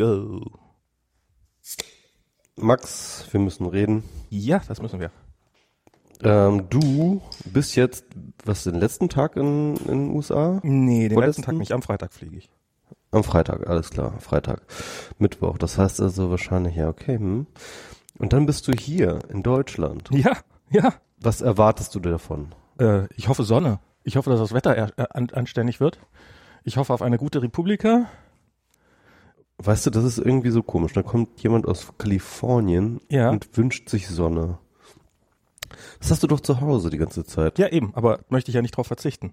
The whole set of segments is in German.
go. Max, wir müssen reden. Ja, das müssen wir. Ähm, du bist jetzt, was, den letzten Tag in, in den USA? Nee, den Vorletzten? letzten Tag nicht. Am Freitag fliege ich. Am Freitag, alles klar, Freitag. Mittwoch, das heißt also wahrscheinlich, ja, okay. Hm. Und dann bist du hier in Deutschland. Ja, ja. Was erwartest du davon? Äh, ich hoffe Sonne. Ich hoffe, dass das Wetter er, äh, an, anständig wird. Ich hoffe auf eine gute Republika. Weißt du, das ist irgendwie so komisch. Da kommt jemand aus Kalifornien Ja. und wünscht sich Sonne. Das hast du doch zu Hause die ganze Zeit. Ja, eben, aber möchte ich ja nicht drauf verzichten.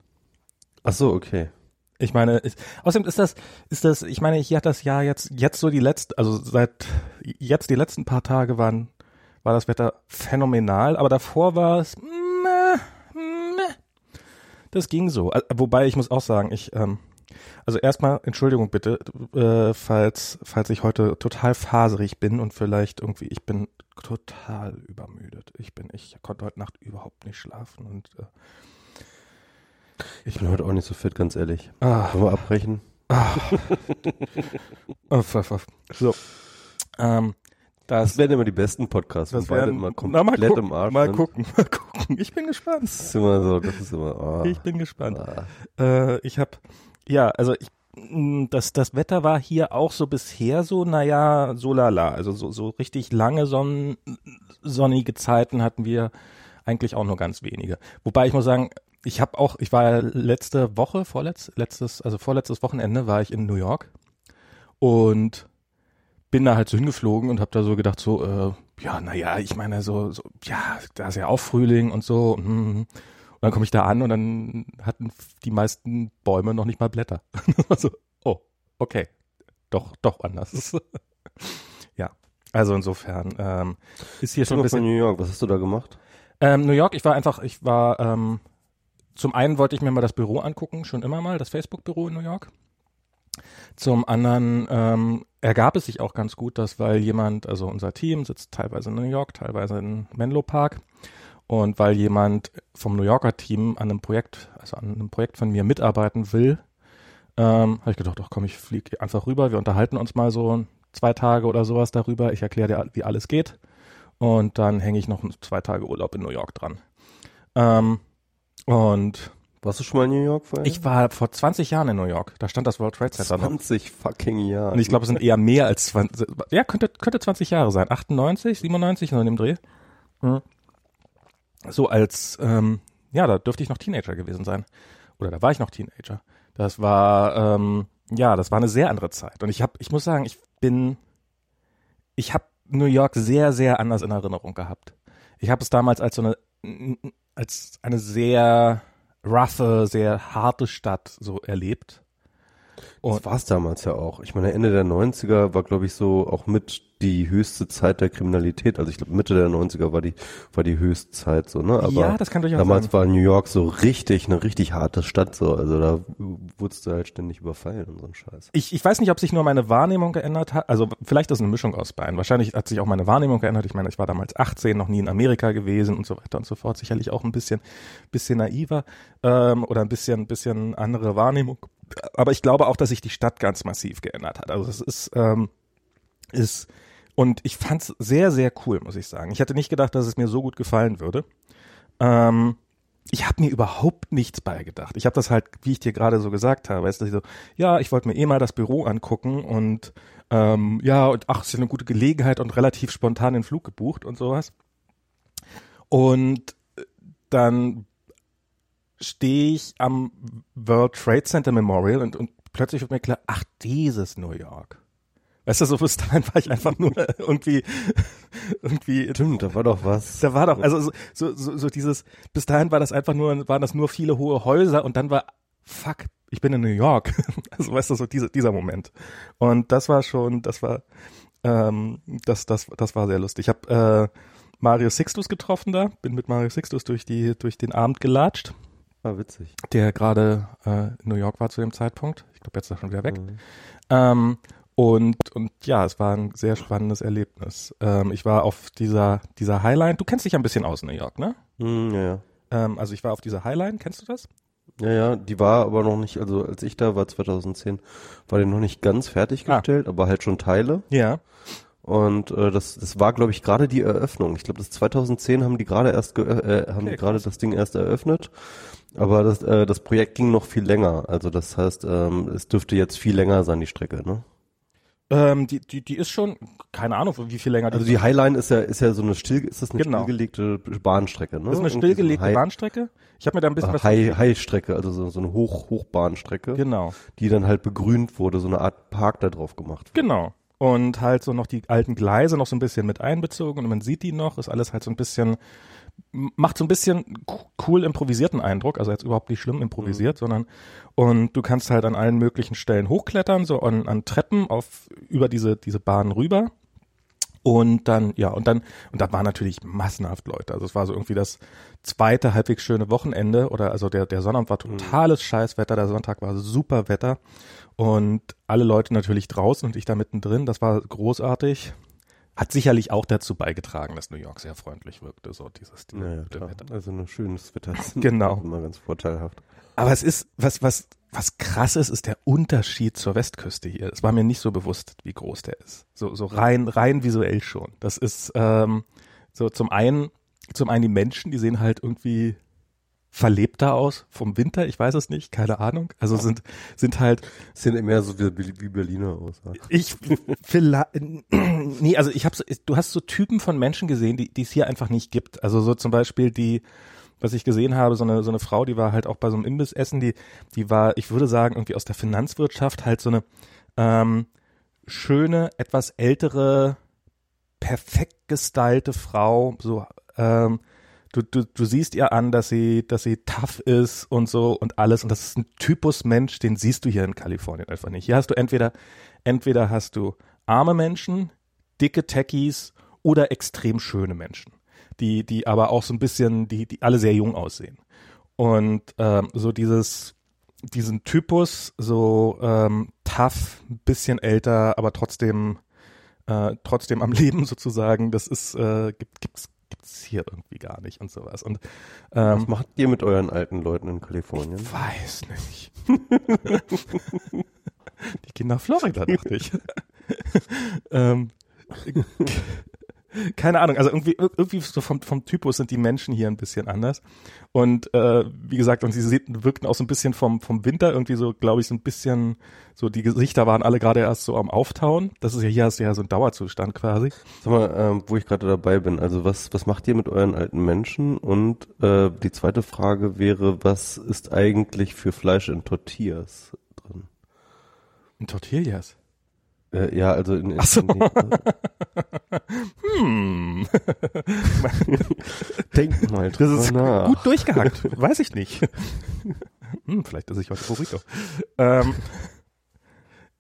Ach so, okay. Ich meine, ist, außerdem ist das, ist das, ich meine, hier hat das Jahr jetzt, jetzt so die letzten, also seit jetzt die letzten paar Tage waren, war das Wetter phänomenal, aber davor war es, meh, meh. das ging so. Al- Wobei ich muss auch sagen, ich, ähm, also erstmal Entschuldigung bitte, äh, falls, falls ich heute total faserig bin und vielleicht irgendwie, ich bin total übermüdet. Ich bin, ich konnte heute Nacht überhaupt nicht schlafen und äh, Ich bin heute auch nicht so fit, ganz ehrlich. ah, Wollen wir abbrechen? Uff, uff, uff. So. Ähm, das, Das werden immer die besten Podcasts. das werden, immer na, komplett mal gucken, im Arsch mal gucken, mal gucken. Ich bin gespannt. Das ist immer so, das ist immer, ah, Ich bin gespannt. ah. Äh, ich habe, ja, also ich, mh, das, das Wetter war hier auch so bisher so, naja, so lala. Also so, so richtig lange Sonn, sonnige Zeiten hatten wir eigentlich auch nur ganz wenige. Wobei ich muss sagen, ich habe auch, ich war letzte Woche, vorletz, letztes, also vorletztes Wochenende war ich in New York und bin da halt so hingeflogen und habe da so gedacht so, äh, ja, naja, ich meine so, so, ja, da ist ja auch Frühling und so. mm. Und dann komme ich da an und dann hatten die meisten Bäume noch nicht mal Blätter. also, oh, okay, doch, doch anders. ja, also insofern ähm, ist hier schon ein bisschen. New York, was hast du da gemacht? Ähm, New York, ich war einfach, ich war, ähm, zum einen wollte ich mir mal das Büro angucken, schon immer mal, das Facebook-Büro in New York. Zum anderen ähm, ergab es sich auch ganz gut, dass weil jemand, also unser Team sitzt teilweise in New York, teilweise in Menlo Park und weil jemand vom New Yorker Team an einem Projekt, also an einem Projekt von mir mitarbeiten will, ähm, habe ich gedacht, ach komm, ich fliege einfach rüber, wir unterhalten uns mal so zwei Tage oder sowas darüber, ich erkläre dir, wie alles geht und dann hänge ich noch zwei Tage Urlaub in New York dran. Ähm, und Warst du schon mal in New York vorher? ich war vor 20 Jahren in New York. Da stand das World Trade Center noch. 20 fucking Jahre. Und ich glaube, es sind eher mehr als 20. Ja, könnte, könnte 20 Jahre sein. 98, 97, so in dem Dreh. Mhm. So als, ähm, ja, da dürfte ich noch Teenager gewesen sein. Oder da war ich noch Teenager. Das war, ähm, ja, das war eine sehr andere Zeit. Und ich habe, ich muss sagen, ich bin, ich habe New York sehr, sehr anders in Erinnerung gehabt. Ich habe es damals als so eine, als eine sehr roughe, sehr harte Stadt so erlebt. Das war es damals ja auch. Ich meine, Ende der 90er war, glaube ich, so auch mit die höchste Zeit der Kriminalität. Also ich glaube, Mitte der 90er war die, war die höchste Zeit so, ne? Aber ja, das kann durchaus damals sein. war New York so richtig, eine richtig harte Stadt so. Also da wurdest du halt ständig überfallen und so ein Scheiß. Ich, ich weiß nicht, ob sich nur meine Wahrnehmung geändert hat. Also vielleicht ist es eine Mischung aus beiden. Wahrscheinlich hat sich auch meine Wahrnehmung geändert. Ich meine, ich war damals 18, noch nie in Amerika gewesen und so weiter und so fort. Sicherlich auch ein bisschen, bisschen naiver ähm, oder ein bisschen, bisschen andere Wahrnehmung. Aber ich glaube auch, dass sich die Stadt ganz massiv geändert hat. Also es ist, ähm, ist und ich fand's sehr, sehr cool, muss ich sagen. Ich hätte nicht gedacht, dass es mir so gut gefallen würde. Ähm, ich habe mir überhaupt nichts beigedacht. Ich habe das halt, wie ich dir gerade so gesagt habe, weißt du, so, ja, ich wollte mir eh mal das Büro angucken und ähm, ja, und ach, ist ja eine gute Gelegenheit und relativ spontan den Flug gebucht und sowas. Und äh, dann stehe ich am World Trade Center Memorial und, und plötzlich wird mir klar, ach, dieses New York. Weißt du, so bis dahin war ich einfach nur irgendwie, irgendwie Stimmt, da war doch was. da war doch, also so, so, so, dieses, bis dahin war das einfach nur, waren das nur viele hohe Häuser und dann war, fuck, ich bin in New York. Also weißt du, so diese, dieser Moment. Und das war schon, das war, ähm, das, das, das war sehr lustig. Ich habe äh, Mario Sixtus getroffen da, bin mit Mario Sixtus durch die, durch den Abend gelatscht, War witzig. der gerade äh, in New York war zu dem Zeitpunkt. Ich glaube, jetzt ist er schon wieder weg. Mhm. Ähm, und, und ja, es war ein sehr spannendes Erlebnis. Ähm, ich war auf dieser, dieser Highline. Du kennst dich ja ein bisschen aus New York, ne? Hm, ja, ja. Ähm, also ich war auf dieser Highline, kennst du das? Ja, ja, die war aber noch nicht, also als ich da war 2010, war die noch nicht ganz fertiggestellt, ah. aber halt schon Teile. Ja. Und äh, das, das war, glaube ich, gerade die Eröffnung. Ich glaube, das 2010 haben die gerade erst äh, haben okay, die gerade das Ding erst eröffnet. Aber das, äh, das Projekt ging noch viel länger. Also das heißt, ähm, es dürfte jetzt viel länger sein, die Strecke, ne? Ähm, die, die, die ist schon, keine Ahnung, wie viel länger die Also die Highline ist ja, ist ja so eine still, ist das eine genau. stillgelegte Bahnstrecke, ne? Das ist eine stillgelegte High, Bahnstrecke. Ich habe mir da ein bisschen was. High, High-Strecke, also so, so eine Hoch, Hochbahnstrecke. Genau. Die dann halt begrünt wurde, so eine Art Park da drauf gemacht. Wurde. Genau. Und halt so noch die alten Gleise noch so ein bisschen mit einbezogen und man sieht die noch, ist alles halt so ein bisschen, macht so ein bisschen cool improvisierten Eindruck, also jetzt überhaupt nicht schlimm improvisiert, mhm. sondern und du kannst halt an allen möglichen Stellen hochklettern, so an, an Treppen auf über diese diese Bahn rüber. Und dann, ja, und dann, und da waren natürlich massenhaft Leute. Also es war so irgendwie das zweite halbwegs schöne Wochenende oder also der, der Sonnabend war mhm. totales. Scheißwetter, der Sonntag war super Wetter und alle Leute natürlich draußen und ich da mittendrin. Das war großartig hat sicherlich auch dazu beigetragen, dass New York sehr freundlich wirkte, so dieses die, ja, ja, Wetter. Also ein schönes Wetter genau. immer ganz vorteilhaft. Aber es ist, was, was, was krass ist, ist der Unterschied zur Westküste hier. Es war mir nicht so bewusst, wie groß der ist. So, so rein, rein visuell schon. Das ist ähm, so zum einen, zum einen die Menschen, die sehen halt irgendwie verlebter aus vom Winter, ich weiß es nicht, keine Ahnung. Also sind sind halt sehen mehr so wie, wie Berliner aus. Ich vielleicht nee, also ich habe so, du hast so Typen von Menschen gesehen, die die es hier einfach nicht gibt. Also so zum Beispiel die was ich gesehen habe, so eine so eine Frau, die war halt auch bei so einem Imbissessen, die die war, ich würde sagen, irgendwie aus der Finanzwirtschaft halt so eine ähm, schöne, etwas ältere, perfekt gestylte Frau, so ähm, du, du, du siehst ihr an, dass sie, dass sie tough ist und so und alles. Und das ist ein Typus Mensch, den siehst du hier in Kalifornien einfach nicht. Hier hast du entweder, entweder hast du arme Menschen, dicke Techies oder extrem schöne Menschen, die, die aber auch so ein bisschen, die, die alle sehr jung aussehen. Und ähm, so dieses, diesen Typus, so ähm, tough, bisschen älter, aber trotzdem, äh, trotzdem am Leben sozusagen, das ist, äh, gibt, gibt's gibt's hier irgendwie gar nicht und sowas. Und ähm, was macht ihr mit euren alten Leuten in Kalifornien? Ich weiß nicht. Die gehen nach Florida, dachte ich. ähm, keine Ahnung, also irgendwie, irgendwie so vom, vom Typus sind die Menschen hier ein bisschen anders. Und äh, wie gesagt, und sie wirkten auch so ein bisschen vom, vom Winter irgendwie so, glaube ich, so ein bisschen, so die Gesichter waren alle gerade erst so am Auftauen. Das ist ja hier hast du ja so ein Dauerzustand quasi. Sag mal, ähm, wo ich gerade dabei bin, also was, was macht ihr mit euren alten Menschen? Und äh, die zweite Frage wäre, was ist eigentlich für Fleisch in Tortillas drin? In Tortillas? Äh, ja, also in, in, so. in hm. Denk mal Das ist nach. gut durchgehackt. Weiß ich nicht. hm, vielleicht esse ich heute Burrito. Ähm,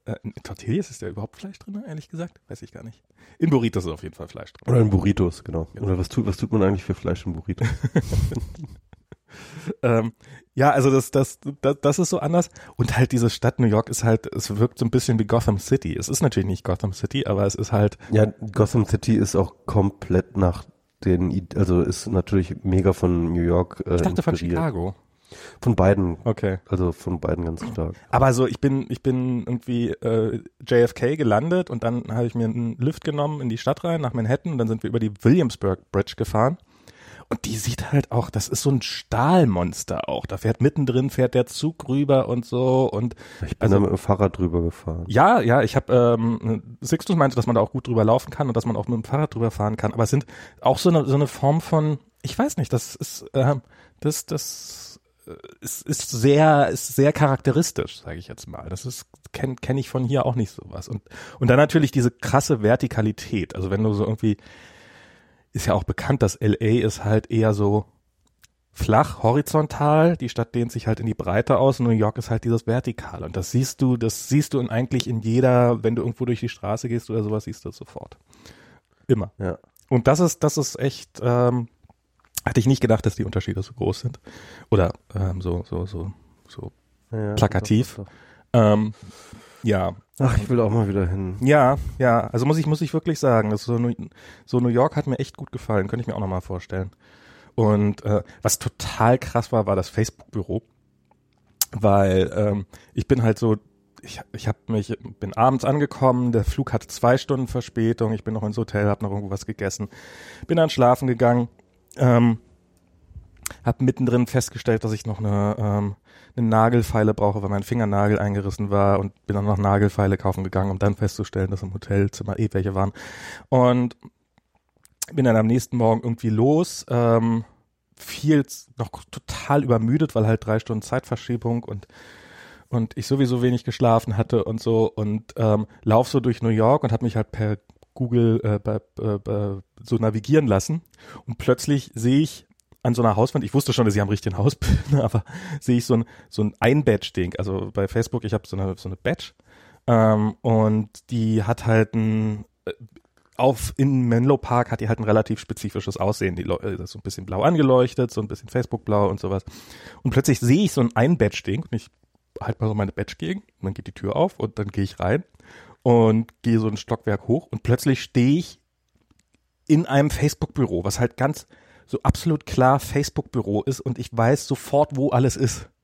äh, in Tortillas ist da überhaupt Fleisch drin, ehrlich gesagt? Weiß ich gar nicht. In Burritos ist auf jeden Fall Fleisch drin. Oder in Burritos, genau. genau. Oder was tut, was tut man eigentlich für Fleisch in Burritos? ähm, ja, also das, das, das, das ist so anders. Und halt diese Stadt New York ist halt, es wirkt so ein bisschen wie Gotham City. Es ist natürlich nicht Gotham City, aber es ist halt. Ja, Gotham City ist auch komplett nach den, also ist natürlich mega von New York. Äh, ich dachte von Chicago. Von beiden. Okay. Also von beiden ganz stark. Aber so, ich bin, ich bin irgendwie äh, JFK gelandet und dann habe ich mir einen Lift genommen in die Stadt rein nach Manhattan und dann sind wir über die Williamsburg Bridge gefahren. Und die sieht halt auch, das ist so ein Stahlmonster auch. Da fährt mittendrin, fährt der Zug rüber und so. Und ich bin also, da mit dem Fahrrad drüber gefahren. Ja, ja, ich habe ähm, Sixtus meinte, dass man da auch gut drüber laufen kann und dass man auch mit dem Fahrrad drüber fahren kann. Aber es sind auch so eine, so eine Form von, ich weiß nicht, das ist, äh, das, das äh, ist, ist sehr, ist sehr charakteristisch, sage ich jetzt mal. Das ist kenne kenn ich von hier auch nicht sowas. Und und dann natürlich diese krasse Vertikalität. Also wenn du so irgendwie ist ja auch bekannt, dass LA ist halt eher so flach, horizontal, die Stadt dehnt sich halt in die Breite aus und New York ist halt dieses Vertikal und das siehst du, das siehst du in eigentlich in jeder, wenn du irgendwo durch die Straße gehst oder sowas, siehst du das sofort. Immer. Ja. Und das ist, das ist echt, ähm, hatte ich nicht gedacht, dass die Unterschiede so groß sind. Oder ähm, so, so, so, so ja, plakativ. Doch, doch. Ähm, ja. Ach, ich will auch mal wieder hin. Ja, ja. Also muss ich, muss ich wirklich sagen, das so, so New York hat mir echt gut gefallen. Könnte ich mir auch nochmal vorstellen. Und äh, was total krass war, war das Facebook-Büro. weil ähm, ich bin halt so ich, ich hab mich, bin abends angekommen, der Flug hatte zwei Stunden Verspätung, ich bin noch ins Hotel, habe noch irgendwo was gegessen, bin dann schlafen gegangen, ähm, habe mittendrin festgestellt, dass ich noch eine, ähm, eine Nagelfeile brauche, weil mein Fingernagel eingerissen war und bin dann noch Nagelfeile kaufen gegangen, um dann festzustellen, dass im Hotelzimmer eh welche waren. Und bin dann am nächsten Morgen irgendwie los, ähm, viel noch total übermüdet, weil halt drei Stunden Zeitverschiebung und und ich sowieso wenig geschlafen hatte und so und ähm, lauf so durch New York und habe mich halt per Google äh, bei, äh, so navigieren lassen und plötzlich sehe ich an so einer Hauswand, ich wusste schon, dass sie am richtigen Haus bin, aber sehe ich so ein so ein Ein-Badge-Ding. Also bei Facebook, ich habe so eine so eine Badge ähm, und die hat halt ein äh, auf in Menlo Park hat die halt ein relativ spezifisches Aussehen. Die äh, ist so ein bisschen blau angeleuchtet, so ein bisschen Facebook-blau und sowas. Und plötzlich sehe ich so ein Ein-Badge-Ding und ich halt mal so meine Badge gegen und dann geht die Tür auf und dann gehe ich rein und gehe so ein Stockwerk hoch und plötzlich stehe ich in einem Facebook-Büro, was halt ganz so absolut klar Facebook-Büro ist und ich weiß sofort, wo alles ist.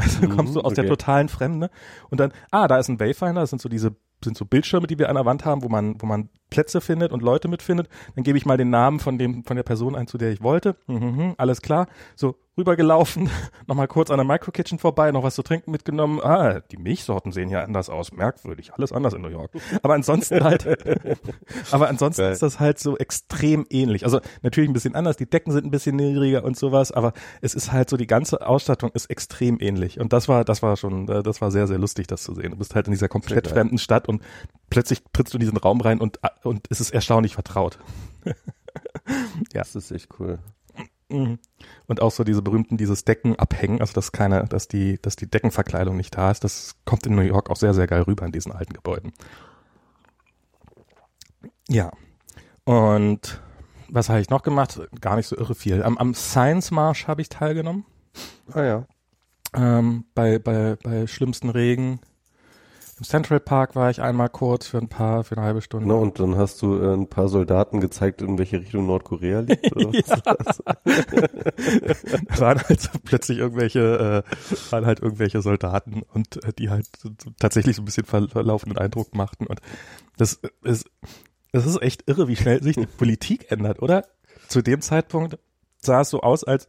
Also du kommst so aus okay. der totalen Fremde und dann, ah, da ist ein Wayfinder, das sind so diese sind so Bildschirme, die wir an der Wand haben, wo man, wo man Plätze findet und Leute mitfindet. Dann gebe ich mal den Namen von dem, von der Person ein, zu der ich wollte. Mhm, alles klar. So, rübergelaufen, nochmal kurz an der Micro Kitchen vorbei, noch was zu trinken mitgenommen. Ah, die Milchsorten sehen ja anders aus. Merkwürdig. Alles anders in New York. Aber ansonsten halt, aber ansonsten ist das halt so extrem ähnlich. Also natürlich ein bisschen anders. Die Decken sind ein bisschen niedriger und sowas, aber es ist halt so, die ganze Ausstattung ist extrem ähnlich. Und das war, das war schon, äh, das war sehr, sehr lustig, das zu sehen. Du bist halt in dieser komplett fremden Stadt und plötzlich trittst du in diesen Raum rein und, und es ist erstaunlich vertraut. ja. Das ist echt cool. Mhm. Und auch so diese berühmten, dieses Decken abhängen, also dass keine, dass die, dass die Deckenverkleidung nicht da ist, das kommt in New York auch sehr, sehr geil rüber in diesen alten Gebäuden. Ja. Und was habe ich noch gemacht? Gar nicht so irre viel. Am, am Science Marsch habe ich teilgenommen. Ah ja. Ähm, bei, bei, bei schlimmsten Regen im Central Park war ich einmal kurz für ein paar, für eine halbe Stunde. Genau, und dann hast du äh, ein paar Soldaten gezeigt, in welche Richtung Nordkorea liegt. Oder was da waren halt so plötzlich irgendwelche, äh, waren halt irgendwelche Soldaten und äh, die halt so, tatsächlich so ein bisschen verlaufenden Eindruck machten. Und das ist, das ist echt irre, wie schnell sich die Politik ändert, oder? Zu dem Zeitpunkt sah es so aus, als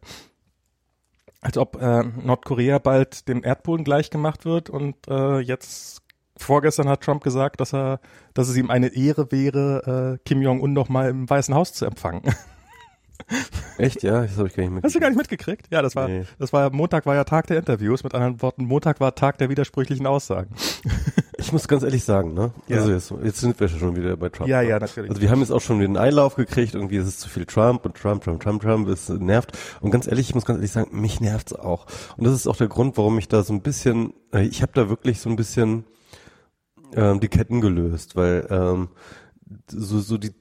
als ob äh, Nordkorea bald dem Erdboden gleichgemacht wird und äh, jetzt vorgestern hat Trump gesagt, dass er, dass es ihm eine Ehre wäre, äh, Kim Jong-un noch mal im Weißen Haus zu empfangen. Echt, ja? Das habe ich gar nicht mitgekriegt. Hast du gar nicht mitgekriegt? Ja, das war, nee. das war Montag war ja Tag der Interviews. Mit anderen Worten, Montag war Tag der widersprüchlichen Aussagen. Ich muss ganz ehrlich sagen, ne? Ja. Also jetzt, jetzt sind wir schon wieder bei Trump. Ja, ja, natürlich. Also wir haben jetzt auch schon den Einlauf gekriegt. Irgendwie ist es zu viel Trump und Trump, Trump, Trump, Trump. Es nervt. Und ganz ehrlich, ich muss ganz ehrlich sagen, mich nervt's auch. Und das ist auch der Grund, warum ich da so ein bisschen, äh, ich habe da wirklich so ein bisschen ähm, die Ketten gelöst, weil ähm, so, so die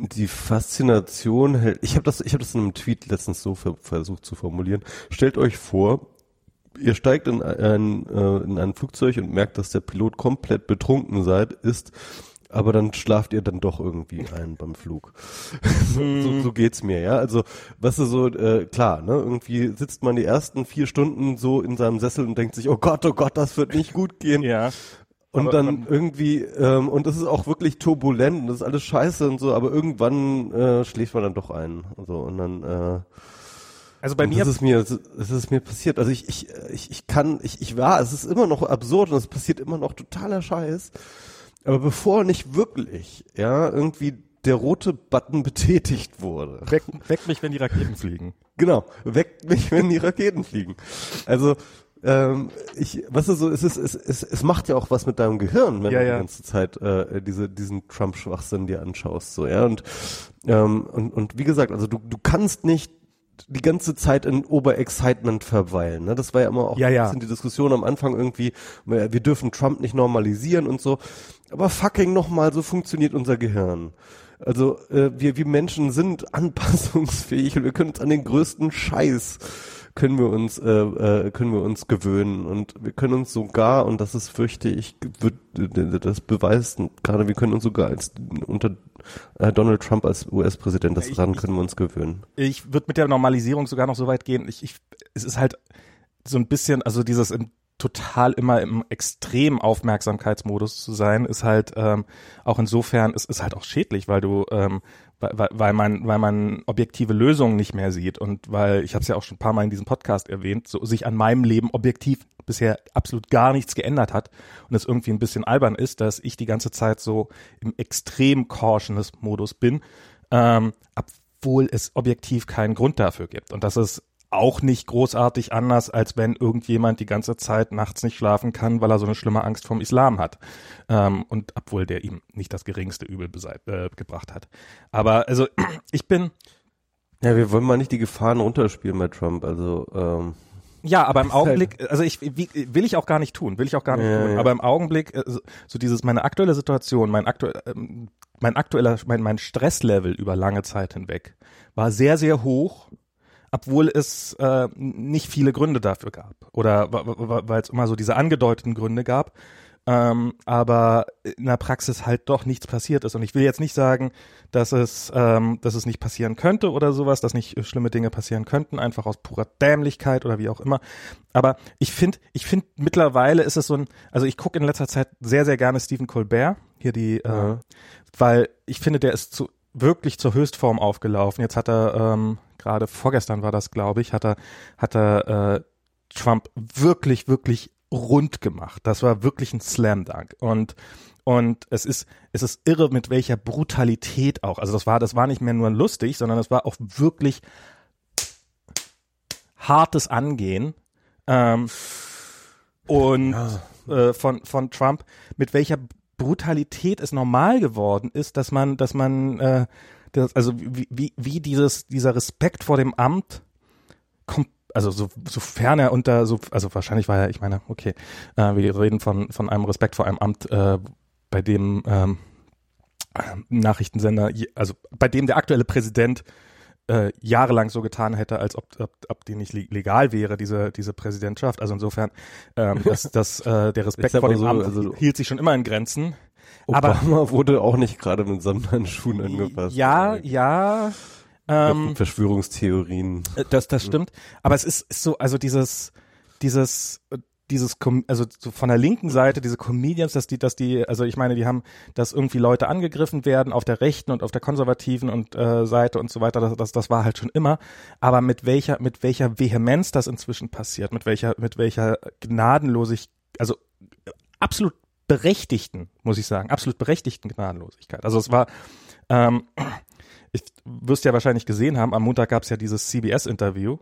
die Faszination hält. Ich habe das, ich habe das in einem Tweet letztens so versucht zu formulieren. Stellt euch vor, ihr steigt in ein, äh, in ein Flugzeug und merkt, dass der Pilot komplett betrunken seid, ist, aber dann schlaft ihr dann doch irgendwie ein beim Flug. so, so, so geht's mir, ja. Also, was ist so, äh, klar, ne, irgendwie sitzt man die ersten vier Stunden so in seinem Sessel und denkt sich, oh Gott, oh Gott, das wird nicht gut gehen. Ja. Und aber, dann irgendwie, ähm, und das ist auch wirklich turbulent und das ist alles scheiße und so, aber irgendwann äh, schläft man dann doch ein. Und so, und dann äh, also bei mir. Das ist mir, das ist mir passiert. Also ich, ich, ich, ich kann, ich, ich war, es ist immer noch absurd und es passiert immer noch totaler Scheiß. Aber bevor nicht wirklich, ja, irgendwie der rote Button betätigt wurde. Weck, weck mich, wenn die Raketen fliegen. Genau, weckt mich, wenn die Raketen fliegen. Also ähm, ich, was ist so, es ist, es, es, es macht ja auch was mit deinem Gehirn, wenn ja, du die ganze Zeit äh, diese, diesen Trump-Schwachsinn dir anschaust, so, ja, und, ähm, und, und wie gesagt, also du, du kannst nicht die ganze Zeit in Oberexcitement verweilen. Ne? Das war ja immer auch ja, ja. die Diskussion am Anfang irgendwie, wir dürfen Trump nicht normalisieren und so. Aber fucking nochmal, so funktioniert unser Gehirn. Also äh, wir, wir Menschen sind anpassungsfähig und wir können uns an den größten Scheiß können wir uns äh, äh, können wir uns gewöhnen und wir können uns sogar und das ist fürchte ich wird, das beweist gerade wir können uns sogar als unter äh, Donald Trump als US-Präsident das daran können wir uns gewöhnen. Ich würde mit der Normalisierung sogar noch so weit gehen. Ich, ich es ist halt so ein bisschen, also dieses im total immer im extrem Aufmerksamkeitsmodus zu sein, ist halt ähm, auch insofern, ist, ist halt auch schädlich, weil du, ähm, weil, weil man, weil man objektive Lösungen nicht mehr sieht und weil, ich habe es ja auch schon ein paar Mal in diesem Podcast erwähnt, so sich an meinem Leben objektiv bisher absolut gar nichts geändert hat und es irgendwie ein bisschen albern ist, dass ich die ganze Zeit so im extrem cautious Modus bin, ähm, obwohl es objektiv keinen Grund dafür gibt. Und das ist auch nicht großartig anders, als wenn irgendjemand die ganze Zeit nachts nicht schlafen kann, weil er so eine schlimme Angst vom Islam hat. Ähm, und obwohl der ihm nicht das geringste Übel äh, gebracht hat. Aber also ich bin. Ja, wir wollen mal nicht die Gefahren runterspielen bei Trump. Also ähm ja, aber im Augenblick, also ich wie, will ich auch gar nicht tun, will ich auch gar nicht ja, tun. Ja. Aber im Augenblick, äh, so dieses meine aktuelle Situation, mein aktuell, ähm, mein aktueller, mein, mein Stresslevel über lange Zeit hinweg war sehr, sehr hoch obwohl es äh, nicht viele Gründe dafür gab oder weil es immer so diese angedeuteten Gründe gab, ähm, aber in der Praxis halt doch nichts passiert ist. Und ich will jetzt nicht sagen, dass es, ähm, dass es nicht passieren könnte oder sowas, dass nicht schlimme Dinge passieren könnten, einfach aus purer Dämlichkeit oder wie auch immer. Aber ich finde, ich finde mittlerweile ist es so ein, also ich gucke in letzter Zeit sehr, sehr gerne Stephen Colbert, hier die, äh, ja. weil ich finde, der ist zu wirklich zur Höchstform aufgelaufen. Jetzt hat er ähm, gerade vorgestern war das, glaube ich, hat er, hat er äh, Trump wirklich, wirklich rund gemacht. Das war wirklich ein Slam Dunk. Und und es ist, es ist irre, mit welcher Brutalität auch. Also das war, das war nicht mehr nur lustig, sondern es war auch wirklich hartes Angehen. Ähm, und ja. äh, von, von Trump, mit welcher Brutalität es normal geworden ist, dass man, dass man äh, das, also wie, wie, wie dieses, dieser Respekt vor dem Amt kommt, also so, sofern er unter, so, also wahrscheinlich war er, ich meine, okay, äh, wir reden von, von einem Respekt vor einem Amt, äh, bei dem ähm, Nachrichtensender, also bei dem der aktuelle Präsident äh, jahrelang so getan hätte, als ob, ob, ob die nicht legal wäre, diese, diese Präsidentschaft. Also insofern, ähm, dass, dass äh, der Respekt vor dem so, Amt also, hielt sich schon immer in Grenzen. Obama aber, wurde auch nicht gerade mit Samthandschuhen angepasst. Ja, ja. Ähm, Verschwörungstheorien. Äh, das, das stimmt. Aber es ist, ist so, also dieses, dieses, dieses, also so von der linken Seite, diese Comedians, dass die, dass die, also ich meine, die haben, dass irgendwie Leute angegriffen werden auf der rechten und auf der konservativen und äh, Seite und so weiter, das, das, das war halt schon immer. Aber mit welcher, mit welcher Vehemenz das inzwischen passiert, mit welcher, mit welcher Gnadenlosigkeit, also absolut berechtigten, muss ich sagen, absolut berechtigten Gnadenlosigkeit. Also es war, ähm, ich wirst ja wahrscheinlich gesehen haben, am Montag gab es ja dieses CBS-Interview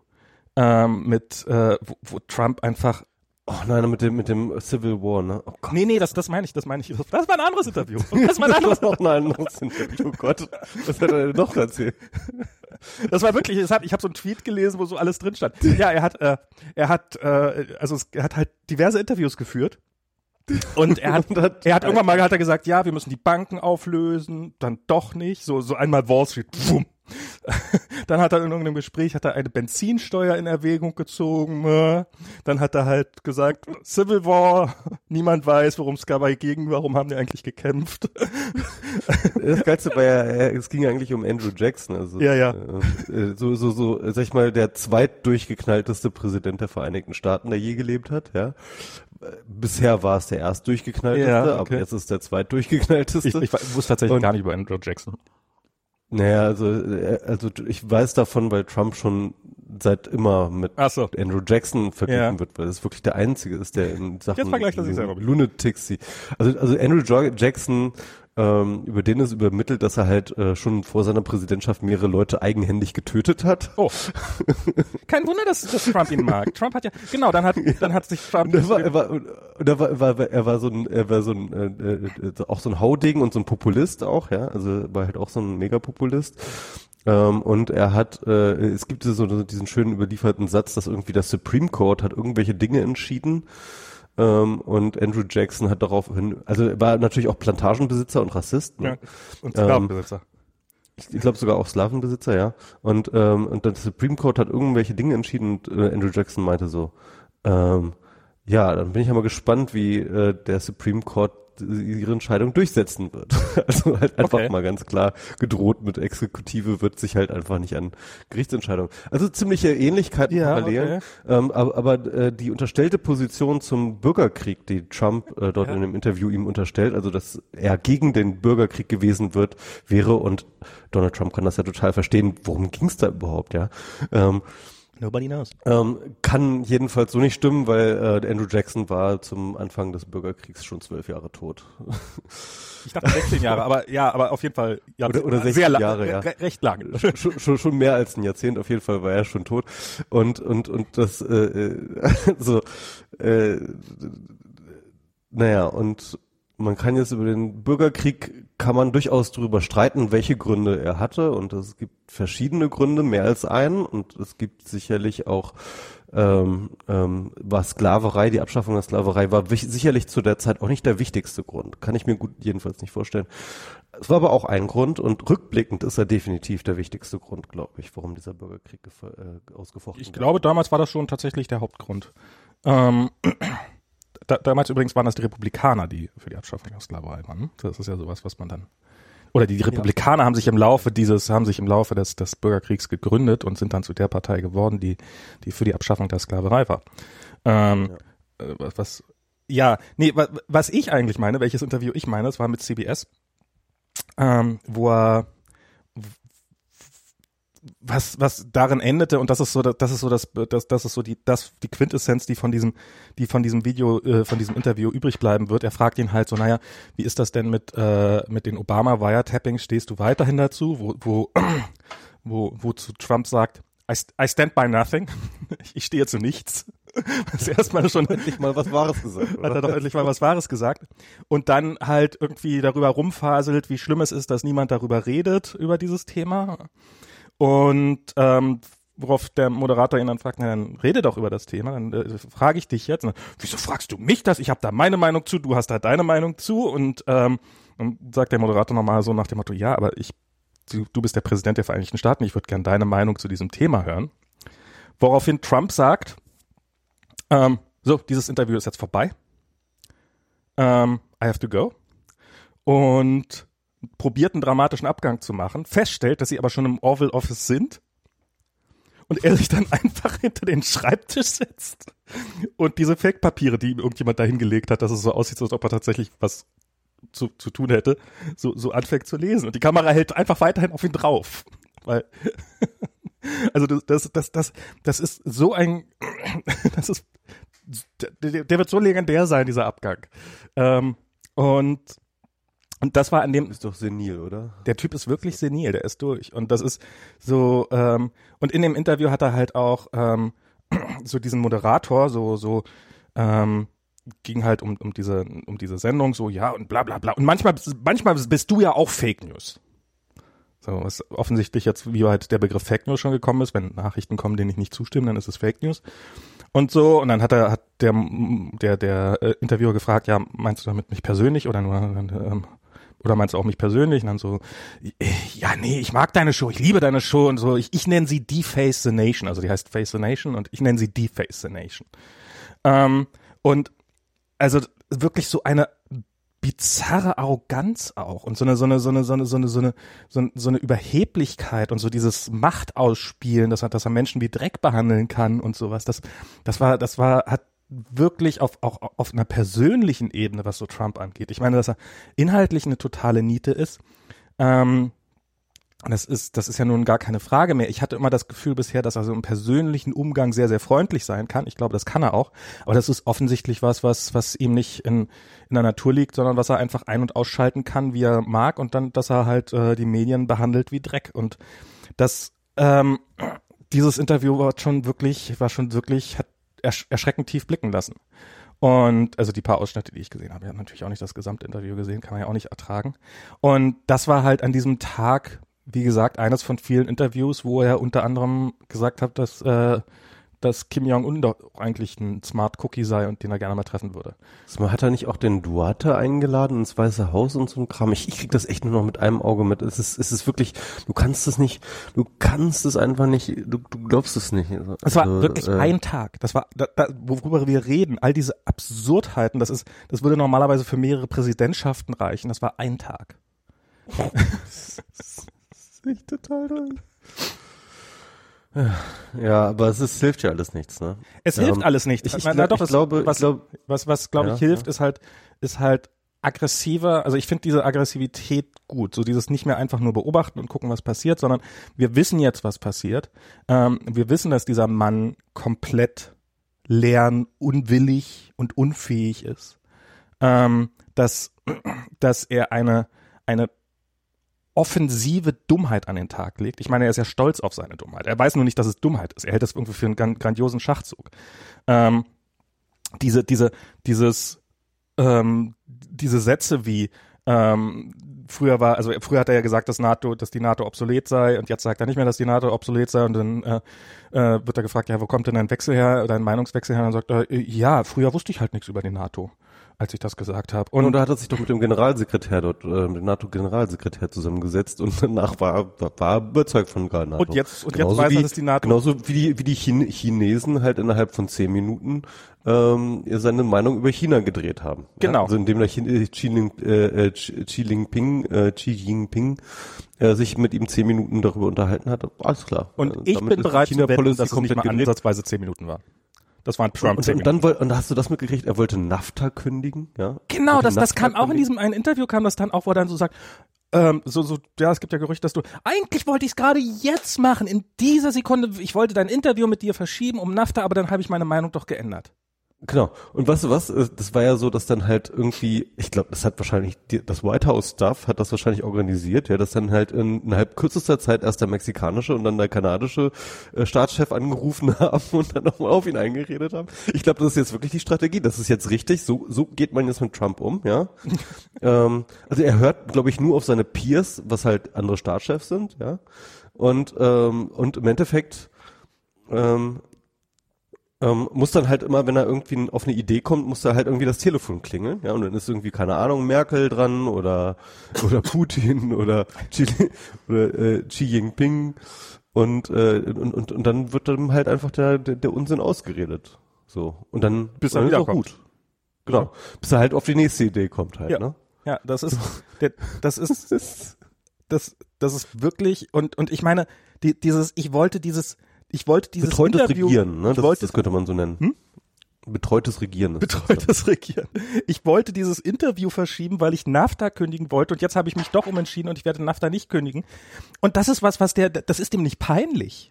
ähm, mit, äh, wo, wo Trump einfach Oh nein, mit dem, mit dem Civil War, ne? Oh Gott. Nee, nee, das, das meine ich, das meine ich. Das war ein anderes Interview. Das war ein anderes, das war ein anderes Interview. Oh Gott. Was hat er denn noch erzählt? Das war wirklich, es hat, ich habe so einen Tweet gelesen, wo so alles drin stand. Ja, er hat, äh, er hat, äh, also er hat halt diverse Interviews geführt und er hat, er hat irgendwann mal hat er gesagt, ja, wir müssen die Banken auflösen, dann doch nicht, so, so einmal Wall Street, wumm. Dann hat er in irgendeinem Gespräch hat er eine Benzinsteuer in Erwägung gezogen. Äh. Dann hat er halt gesagt, Civil War, niemand weiß, worum es dabei ging, warum haben die eigentlich gekämpft. Das Geilste war ja, es ging eigentlich um Andrew Jackson, also ja, ja. Äh, so, so, so, sag ich mal, der zweitdurchgeknallteste Präsident der Vereinigten Staaten, der je gelebt hat, ja bisher war es der erst durchgeknallteste, ja, okay. aber jetzt ist der zweit durchgeknallteste. Ich, ich wusste tatsächlich Und, gar nicht über Andrew Jackson. Naja, also, äh, also ich weiß davon, weil Trump schon seit immer mit so. Andrew Jackson verglichen ja. wird, weil das wirklich der einzige ist, der in Sachen Jetzt vergleich das ich selber. Lunatics, also, also Andrew Jackson ähm, über den ist übermittelt, dass er halt äh, schon vor seiner Präsidentschaft mehrere Leute eigenhändig getötet hat. Oh. Kein Wunder, dass, dass Trump ihn mag. Trump hat ja, genau, dann hat, dann hat sich Trump. er war, er war, er war, er war, er war so ein, er war so ein, äh, äh, auch so ein Hauding und so ein Populist auch, ja, also war halt auch so ein Megapopulist. Ähm, und er hat, äh, es gibt so diesen schönen überlieferten Satz, dass irgendwie das Supreme Court hat irgendwelche Dinge entschieden, ähm, und Andrew Jackson hat daraufhin, also war natürlich auch Plantagenbesitzer und Rassist. Ne? Ja, und Sklavenbesitzer. Ähm, ich, ich glaube sogar auch Slavenbesitzer, ja. Und, ähm, und das Supreme Court hat irgendwelche Dinge entschieden und äh, Andrew Jackson meinte so, ähm, ja, dann bin ich ja mal gespannt, wie äh, der Supreme Court ihre Entscheidung durchsetzen wird. Also halt einfach okay. mal ganz klar gedroht mit Exekutive wird sich halt einfach nicht an Gerichtsentscheidungen. Also ziemliche Ähnlichkeiten ja, parallel. Okay. Ähm, aber aber äh, die unterstellte Position zum Bürgerkrieg, die Trump äh, dort ja. in dem Interview ihm unterstellt, also dass er gegen den Bürgerkrieg gewesen wird, wäre und Donald Trump kann das ja total verstehen, worum ging es da überhaupt, ja. Ähm, Nobody knows. Ähm, kann jedenfalls so nicht stimmen, weil äh, Andrew Jackson war zum Anfang des Bürgerkriegs schon zwölf Jahre tot. Ich dachte 16 Jahre, aber ja, aber auf jeden Fall ja, oder, oder 16 sehr Jahre, ja. recht lang. Schon, schon, schon mehr als ein Jahrzehnt auf jeden Fall war er schon tot und und und das äh, äh so äh, naja und man kann jetzt über den Bürgerkrieg kann man durchaus darüber streiten, welche Gründe er hatte und es gibt verschiedene Gründe, mehr als einen und es gibt sicherlich auch ähm, ähm, war Sklaverei, die Abschaffung der Sklaverei war sicherlich zu der Zeit auch nicht der wichtigste Grund, kann ich mir gut jedenfalls nicht vorstellen. Es war aber auch ein Grund und rückblickend ist er definitiv der wichtigste Grund, glaube ich, warum dieser Bürgerkrieg äh, ausgefochten Ich glaube, damals war das schon tatsächlich der Hauptgrund. Ähm, da, damals übrigens waren das die Republikaner, die für die Abschaffung der Sklaverei waren. Das ist ja sowas, was man dann oder die Republikaner ja. haben sich im Laufe dieses, haben sich im Laufe des, des Bürgerkriegs gegründet und sind dann zu der Partei geworden, die, die für die Abschaffung der Sklaverei war. Ähm, ja. Äh, was, ja, nee, was, was ich eigentlich meine, welches Interview ich meine, das war mit CBS, ähm, wo er was was darin endete und das ist so das ist so das das das ist so die das die Quintessenz die von diesem die von diesem Video äh, von diesem Interview übrig bleiben wird. Er fragt ihn halt so naja wie ist das denn mit äh, mit den Obama Wiretapping stehst du weiterhin dazu? Wo wo wo wozu Trump sagt I, I stand by nothing. Ich stehe zu nichts. Das erstmal schon. Endlich mal was Wahres gesagt oder? hat er doch endlich mal was Wahres gesagt. Und dann halt irgendwie darüber rumfaselt wie schlimm es ist dass niemand darüber redet über dieses Thema und ähm, worauf der Moderator ihn dann fragt, na, dann rede doch über das Thema. Dann äh, frage ich dich jetzt, na, wieso fragst du mich das? Ich habe da meine Meinung zu, du hast da deine Meinung zu. Und ähm, dann sagt der Moderator nochmal so nach dem Motto, ja, aber ich, du, du bist der Präsident der Vereinigten Staaten, ich würde gern deine Meinung zu diesem Thema hören. Woraufhin Trump sagt, ähm, so, dieses Interview ist jetzt vorbei. Ähm, I have to go. Und probiert einen dramatischen Abgang zu machen, feststellt, dass sie aber schon im Orville Office sind und er sich dann einfach hinter den Schreibtisch setzt und diese Fake-Papiere, die ihm irgendjemand da hingelegt hat, dass es so aussieht, als ob er tatsächlich was zu, zu tun hätte, so, so anfängt zu lesen. Und die Kamera hält einfach weiterhin auf ihn drauf. Weil, also das, das, das, das, das ist so ein, das ist, der, der wird so legendär sein, dieser Abgang. Ähm, und und das war an dem. Ist doch senil, oder? Der Typ ist wirklich senil, der ist durch. Und das ist so, ähm, und in dem Interview hat er halt auch ähm, so diesen Moderator, so, so, ähm, ging halt um, um diese, um diese Sendung, so, ja, und bla bla bla. Und manchmal, manchmal bist du ja auch Fake News. So, was offensichtlich jetzt, wie weit der Begriff Fake News schon gekommen ist, wenn Nachrichten kommen, denen ich nicht zustimme, dann ist es Fake News. Und so, und dann hat er, hat der, der, der äh, Interviewer gefragt, ja, meinst du damit mich persönlich oder nur, ähm, oder meinst du auch mich persönlich? Und dann so, ja, nee, ich mag deine Show, ich liebe deine Show und so. Ich, ich nenne sie Deface the Nation, also die heißt Face the Nation und ich nenne sie Deface the Nation. Ähm, und also wirklich so eine bizarre Arroganz auch und so eine so eine so eine so eine so eine so eine so eine, so eine Überheblichkeit und so dieses Machtausspielen, dass er dass er Menschen wie Dreck behandeln kann und sowas. Das das war das war hat wirklich auf, auch auf einer persönlichen Ebene, was so Trump angeht. Ich meine, dass er inhaltlich eine totale Niete ist. Ähm, das ist, das ist ja nun gar keine Frage mehr. Ich hatte immer das Gefühl bisher, dass er so im persönlichen Umgang sehr, sehr freundlich sein kann. Ich glaube, das kann er auch. Aber das ist offensichtlich was, was, was ihm nicht in, in der Natur liegt, sondern was er einfach ein- und ausschalten kann, wie er mag und dann, dass er halt äh, die Medien behandelt wie Dreck. Und das, ähm, dieses Interview war schon wirklich, war schon wirklich, hat ersch erschreckend tief blicken lassen. Und also die paar Ausschnitte, die ich gesehen habe, ich habe natürlich auch nicht das Gesamtinterview gesehen, kann man ja auch nicht ertragen. Und das war halt an diesem Tag, wie gesagt, eines von vielen Interviews, wo er unter anderem gesagt hat, dass äh, dass Kim Jong-un doch eigentlich ein Smart Cookie sei und den er gerne mal treffen würde. Hat er nicht auch den Duarte eingeladen ins Weiße Haus und so ein Kram? Ich, ich krieg das echt nur noch mit einem Auge mit. Es ist, es ist wirklich, du kannst es nicht, du kannst es einfach nicht, du, du glaubst es nicht. Also, es war wirklich äh, ein Tag. Das war, da, da, worüber wir reden, all diese Absurdheiten, das ist, das würde normalerweise für mehrere Präsidentschaften reichen. Das war ein Tag. das ist echt total toll. Ja, aber es ist, hilft ja alles nichts, ne? Es hilft ähm, alles nichts. Ich, ich, Na, doch, ich glaube, was, glaub, was, was glaube ja, ich hilft, ja. ist halt, ist halt aggressiver, also ich finde diese Aggressivität gut, so dieses nicht mehr einfach nur beobachten und gucken, was passiert, sondern wir wissen jetzt, was passiert. Ähm, wir wissen, dass dieser Mann komplett lern, unwillig und unfähig ist. Ähm, dass, dass er eine, eine offensive Dummheit an den Tag legt. Ich meine, er ist ja stolz auf seine Dummheit. Er weiß nur nicht, dass es Dummheit ist. Er hält das irgendwie für einen grandiosen Schachzug. Ähm, diese, diese, dieses, ähm, diese Sätze wie ähm, früher war, also früher hat er ja gesagt, dass NATO, dass die NATO obsolet sei und jetzt sagt er nicht mehr, dass die NATO obsolet sei und dann äh, äh, wird er gefragt, ja, wo kommt denn dein Wechsel her, dein Meinungswechsel her? Und dann sagt er, ja, früher wusste ich halt nichts über die NATO als ich das gesagt habe. Und, und da hat er sich doch mit dem Generalsekretär dort, äh, mit dem NATO-Generalsekretär zusammengesetzt und danach war, war überzeugt von NATO. Und jetzt, und genauso jetzt weiß wie, er, dass die NATO. Genauso wie die, wie die Chinesen halt innerhalb von zehn Minuten ähm, seine Meinung über China gedreht haben. Genau. Ja? Also indem der Xi, Xi, äh, Xi Jinping, äh, Xi Jinping äh, sich mit ihm zehn Minuten darüber unterhalten hat. Alles klar. Und ich bin bereit China zu wetten, dass es nicht mal ansatzweise zehn Minuten war. Das war ein Trump. Und, und, dann und hast du das mitgekriegt? Er wollte NAFTA kündigen, ja? Genau, das, das kam auch in diesem einen Interview kam das dann auch, wo er dann so sagt, ähm, so, so, ja, es gibt ja Gerüchte, dass du, eigentlich wollte ich es gerade jetzt machen, in dieser Sekunde, ich wollte dein Interview mit dir verschieben um NAFTA, aber dann habe ich meine Meinung doch geändert. Genau. Und weißt du was? Äh, das war ja so, dass dann halt irgendwie, ich glaube, das hat wahrscheinlich, die, das White House Staff hat das wahrscheinlich organisiert, ja, dass dann halt in innerhalb kürzester Zeit erst der mexikanische und dann der kanadische äh, Staatschef angerufen haben und dann nochmal auf ihn eingeredet haben. Ich glaube, das ist jetzt wirklich die Strategie. Das ist jetzt richtig. So, so geht man jetzt mit Trump um, ja. ähm, also er hört, glaube ich, nur auf seine Peers, was halt andere Staatschefs sind, ja. Und, ähm, und im Endeffekt, ähm, ähm, muss dann halt immer, wenn er irgendwie auf eine Idee kommt, muss da halt irgendwie das Telefon klingeln, ja, und dann ist irgendwie, keine Ahnung, Merkel dran oder, oder Putin oder Xi, oder, äh, Xi Jinping und, äh, und, und, und dann wird dann halt einfach der, der, der Unsinn ausgeredet. So. Und dann bis er wieder gut. Genau. Bis er halt auf die nächste Idee kommt halt, ja. ne? Ja, das ist, der, das ist, das, das ist wirklich, und, und ich meine, die, dieses, ich wollte dieses, ich wollte dieses Betreutes Interview, Regieren, ne? Das, wollte, das könnte man so nennen. Hm? Betreutes Regieren. Betreutes Regieren. Ich wollte dieses Interview verschieben, weil ich NAFTA kündigen wollte und jetzt habe ich mich doch umentschieden und ich werde NAFTA nicht kündigen. Und das ist was, was der, das ist dem nicht peinlich.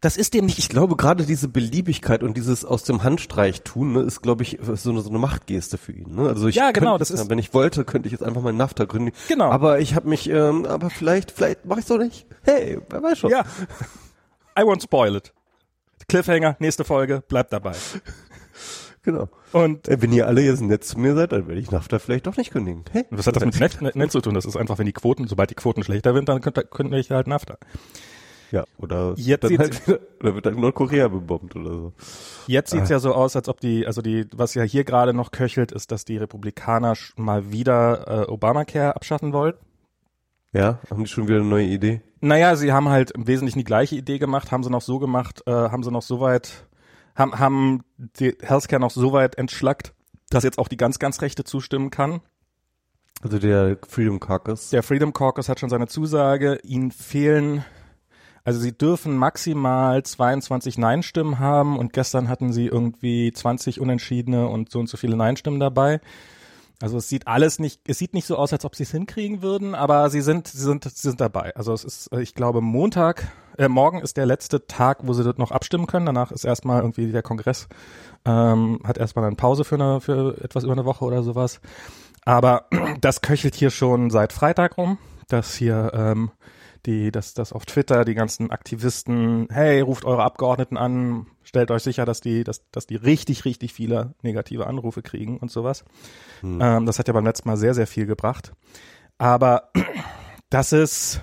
Das ist dem nicht. Ich glaube, gerade diese Beliebigkeit und dieses aus dem Handstreich tun, ne, ist, glaube ich, so eine, so eine Machtgeste für ihn. Ne? Also ich ja, genau, das jetzt, ist. Wenn ich wollte, könnte ich jetzt einfach mal NAFTA gründen. Genau. Aber ich habe mich, ähm, aber vielleicht, vielleicht mache ich so nicht. Hey, wer weiß schon. Ja. I won't spoil it. Cliffhanger, nächste Folge, bleibt dabei. Genau. Und äh, wenn ihr alle jetzt nett zu mir seid, dann werde ich NAFTA vielleicht doch nicht kündigen. Hey? Was hat das mit nett, nett, nett zu tun? Das ist einfach, wenn die Quoten, sobald die Quoten schlechter werden, dann kündige ich halt NAFTA. Ja, oder, jetzt dann halt, oder wird dann Nordkorea bebombt oder so. Jetzt sieht's ah. ja so aus, als ob die, also die, was ja hier gerade noch köchelt, ist, dass die Republikaner mal wieder äh, Obamacare abschaffen wollen. Ja, haben die schon wieder eine neue Idee? Naja, sie haben halt im Wesentlichen die gleiche Idee gemacht, haben sie noch so gemacht, äh, haben sie noch so weit, haben, haben die Healthcare noch so weit entschlackt, dass jetzt auch die ganz, ganz Rechte zustimmen kann. Also der Freedom Caucus. Der Freedom Caucus hat schon seine Zusage. Ihnen fehlen, also sie dürfen maximal 22 Nein-Stimmen haben und gestern hatten sie irgendwie 20 Unentschiedene und so und so viele Nein-Stimmen dabei. Also es sieht alles nicht, es sieht nicht so aus, als ob sie es hinkriegen würden, aber sie sind, sie sind, sie sind dabei. Also es ist, ich glaube, Montag, äh, morgen ist der letzte Tag, wo sie dort noch abstimmen können. Danach ist erstmal irgendwie der Kongress, ähm, hat erstmal eine Pause für eine, für etwas über eine Woche oder sowas. Aber das köchelt hier schon seit Freitag rum, dass hier ähm, die, dass das auf Twitter die ganzen Aktivisten, hey, ruft eure Abgeordneten an, stellt euch sicher, dass die, dass, dass die richtig, richtig viele negative Anrufe kriegen und sowas. Hm. Ähm, das hat ja beim letzten Mal sehr, sehr viel gebracht. Aber das ist,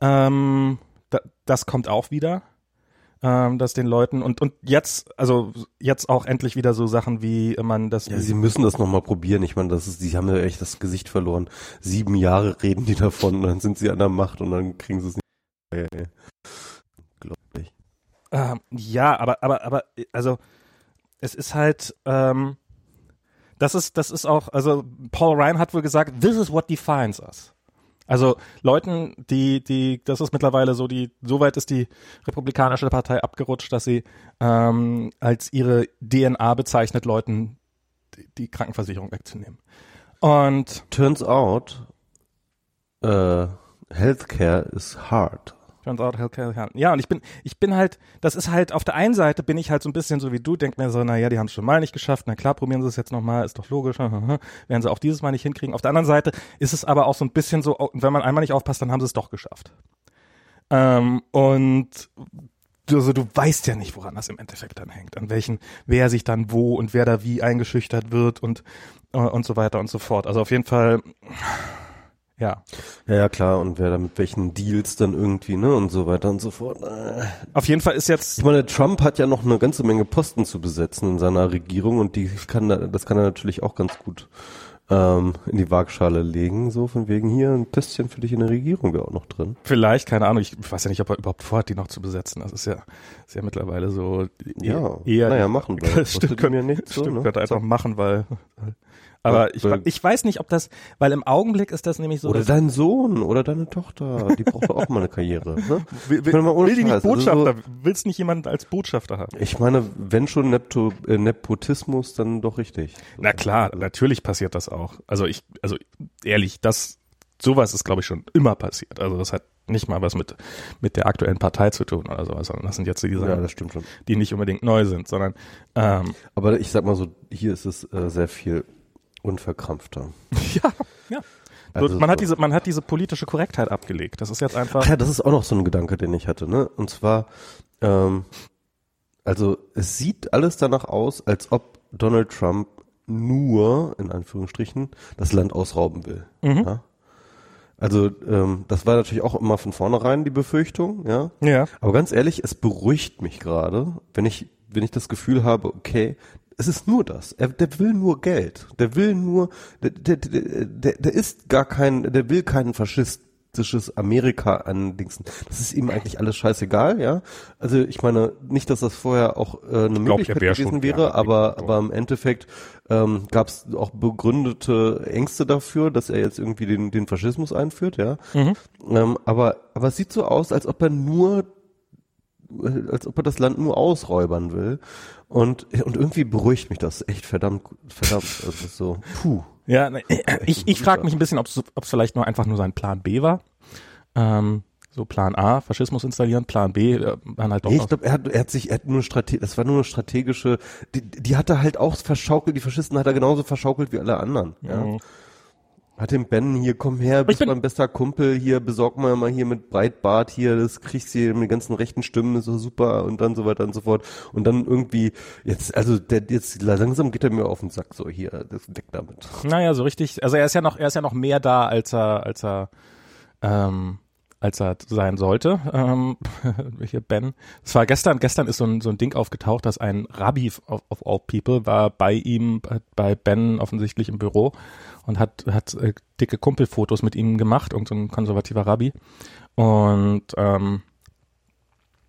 ähm, da, das kommt auch wieder. Ähm, dass den Leuten und und jetzt also jetzt auch endlich wieder so Sachen wie man das ja sie müssen das noch mal probieren. Ich meine das ist sie haben ja echt das Gesicht verloren. Sieben Jahre reden die davon und dann sind sie an der Macht und dann kriegen sie es nicht. Glaube ich ähm, ja aber aber aber also es ist halt ähm, das ist das ist auch also Paul Ryan hat wohl gesagt this is what defines us also Leuten, die, die, das ist mittlerweile so, die, soweit ist die Republikanische Partei abgerutscht, dass sie ähm, als ihre DNA bezeichnet, Leuten die, die Krankenversicherung wegzunehmen. Und turns out, uh, healthcare is hard. Turns out Healthcare. Ja, und ich bin, ich bin halt, das ist halt, auf der einen Seite bin ich halt so ein bisschen so wie du, denk mir so, naja, die haben es schon mal nicht geschafft, na klar, probieren sie es jetzt nochmal, ist doch logisch, werden sie auch dieses Mal nicht hinkriegen. Auf der anderen Seite ist es aber auch so ein bisschen so, wenn man einmal nicht aufpasst, dann haben sie es doch geschafft. Ähm, und also du weißt ja nicht, woran das im Endeffekt dann hängt, an welchen, wer sich dann wo und wer da wie eingeschüchtert wird und äh, und so weiter und so fort. Also auf jeden Fall ja. Ja, ja, klar. Und wer da mit welchen Deals dann irgendwie, ne, und so weiter und so fort. Äh. Auf jeden Fall ist jetzt. Ich meine, Trump hat ja noch eine ganze Menge Posten zu besetzen in seiner Regierung und die kann, das kann er natürlich auch ganz gut ähm, in die Waagschale legen, so von wegen hier ein Testchen für dich in der Regierung wäre auch noch drin. Vielleicht, keine Ahnung, ich weiß ja nicht, ob er überhaupt vorhat, die noch zu besetzen. Das ist ja, ist ja mittlerweile so ja, eher. Naja, machen wir. Stimmt, können ja nicht. Stimmt, so, ne? könnte einfach machen, weil aber ich, ich weiß nicht, ob das, weil im Augenblick ist das nämlich so. Oder dein Sohn oder deine Tochter, die braucht auch mal eine Karriere. Ne? Will, will, will die nicht Botschafter? Also so, willst nicht jemanden als Botschafter haben? Ich meine, wenn schon Nepto, äh, Nepotismus, dann doch richtig. Na klar, natürlich passiert das auch. Also ich, also ehrlich, das, sowas ist glaube ich schon immer passiert. Also das hat nicht mal was mit, mit der aktuellen Partei zu tun oder sowas, sondern das sind jetzt die Sachen, ja, die nicht unbedingt neu sind, sondern ähm, Aber ich sag mal so, hier ist es äh, sehr viel unverkrampfter. Ja, ja. Also man hat diese, man hat diese politische Korrektheit abgelegt. Das ist jetzt einfach. Ach ja, das ist auch noch so ein Gedanke, den ich hatte, ne? Und zwar, ähm, also es sieht alles danach aus, als ob Donald Trump nur, in Anführungsstrichen, das Land ausrauben will. Mhm. Ja? Also ähm, das war natürlich auch immer von vornherein die Befürchtung, ja. Ja. Aber ganz ehrlich, es beruhigt mich gerade, wenn ich wenn ich das Gefühl habe, okay, es ist nur das. Er, der will nur Geld. Der will nur, der, der, der, der ist gar kein, der will keinen faschistisches Amerika andingsen. Das ist ihm eigentlich alles scheißegal, ja. Also ich meine, nicht, dass das vorher auch äh, eine Möglichkeit wär gewesen wäre, ja, aber, aber im Endeffekt ähm, gab es auch begründete Ängste dafür, dass er jetzt irgendwie den, den Faschismus einführt, ja. Mhm. Ähm, aber, aber es sieht so aus, als ob er nur als ob er das Land nur ausräubern will. Und, und irgendwie beruhigt mich das echt verdammt, verdammt. Also so, puh. Ja, ne, ich, ich frage mich ein bisschen, ob es vielleicht nur einfach nur sein Plan B war. Ähm, so Plan A, Faschismus installieren, Plan B, äh, dann halt doch. Nee, ich glaube, er hat, er hat sich, er hat nur Strate das war nur eine strategische, die, die hat er halt auch verschaukelt, die Faschisten hat er genauso verschaukelt wie alle anderen. Ja. Mhm. Hat den Ben hier, komm her, bist mein bester Kumpel, hier, besorg mal mal hier mit Breitbart hier, das kriegst du hier mit den ganzen rechten Stimmen, ist so super und dann so weiter und so fort. Und dann irgendwie, jetzt, also der, jetzt langsam geht er mir auf den Sack, so hier, das weg damit. Naja, so richtig, also er ist ja noch, er ist ja noch mehr da, als er, als er, ähm, als er sein sollte. Ähm, hier Ben. Es war gestern, gestern ist so ein, so ein Ding aufgetaucht, dass ein Rabbi of, of all people war bei ihm, bei Ben offensichtlich im Büro und hat, hat äh, dicke Kumpelfotos mit ihm gemacht, irgendein so konservativer Rabbi. Und ähm,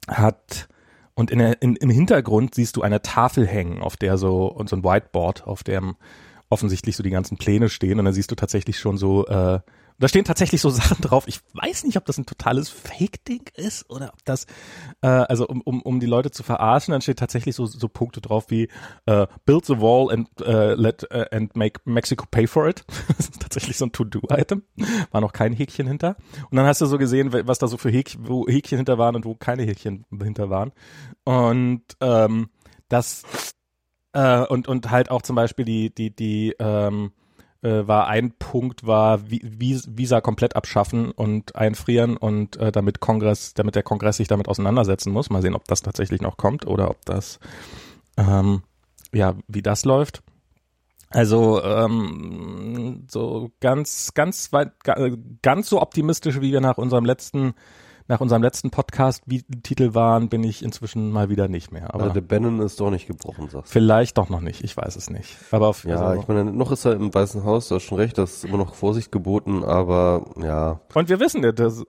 hat und in, in, im Hintergrund siehst du eine Tafel hängen, auf der so und so ein Whiteboard, auf dem offensichtlich so die ganzen Pläne stehen und dann siehst du tatsächlich schon so äh, da stehen tatsächlich so Sachen drauf. Ich weiß nicht, ob das ein totales Fake-Ding ist oder ob das, äh, also um, um, um die Leute zu verarschen, dann steht tatsächlich so, so Punkte drauf wie äh, Build the wall and uh, let uh, and make Mexico pay for it. das ist tatsächlich so ein To-Do-Item. War noch kein Häkchen hinter. Und dann hast du so gesehen, was da so für Häkchen, wo Häkchen hinter waren und wo keine Häkchen hinter waren. Und ähm, das äh, und und halt auch zum Beispiel die die die ähm, äh, war ein Punkt war Visa komplett abschaffen und einfrieren und äh, damit Kongress, damit der Kongress sich damit auseinandersetzen muss. Mal sehen, ob das tatsächlich noch kommt oder ob das ähm, ja wie das läuft. Also ähm, so ganz ganz weit ganz so optimistisch wie wir nach unserem letzten nach unserem letzten Podcast, wie die Titel waren, bin ich inzwischen mal wieder nicht mehr. Aber also der Bannon ist doch nicht gebrochen, sagst du. Vielleicht doch noch nicht, ich weiß es nicht. Aber auf, ja, also, ich meine, noch ist er im Weißen Haus, du hast schon recht, das ist immer noch Vorsicht geboten, aber ja. Und wir wissen, das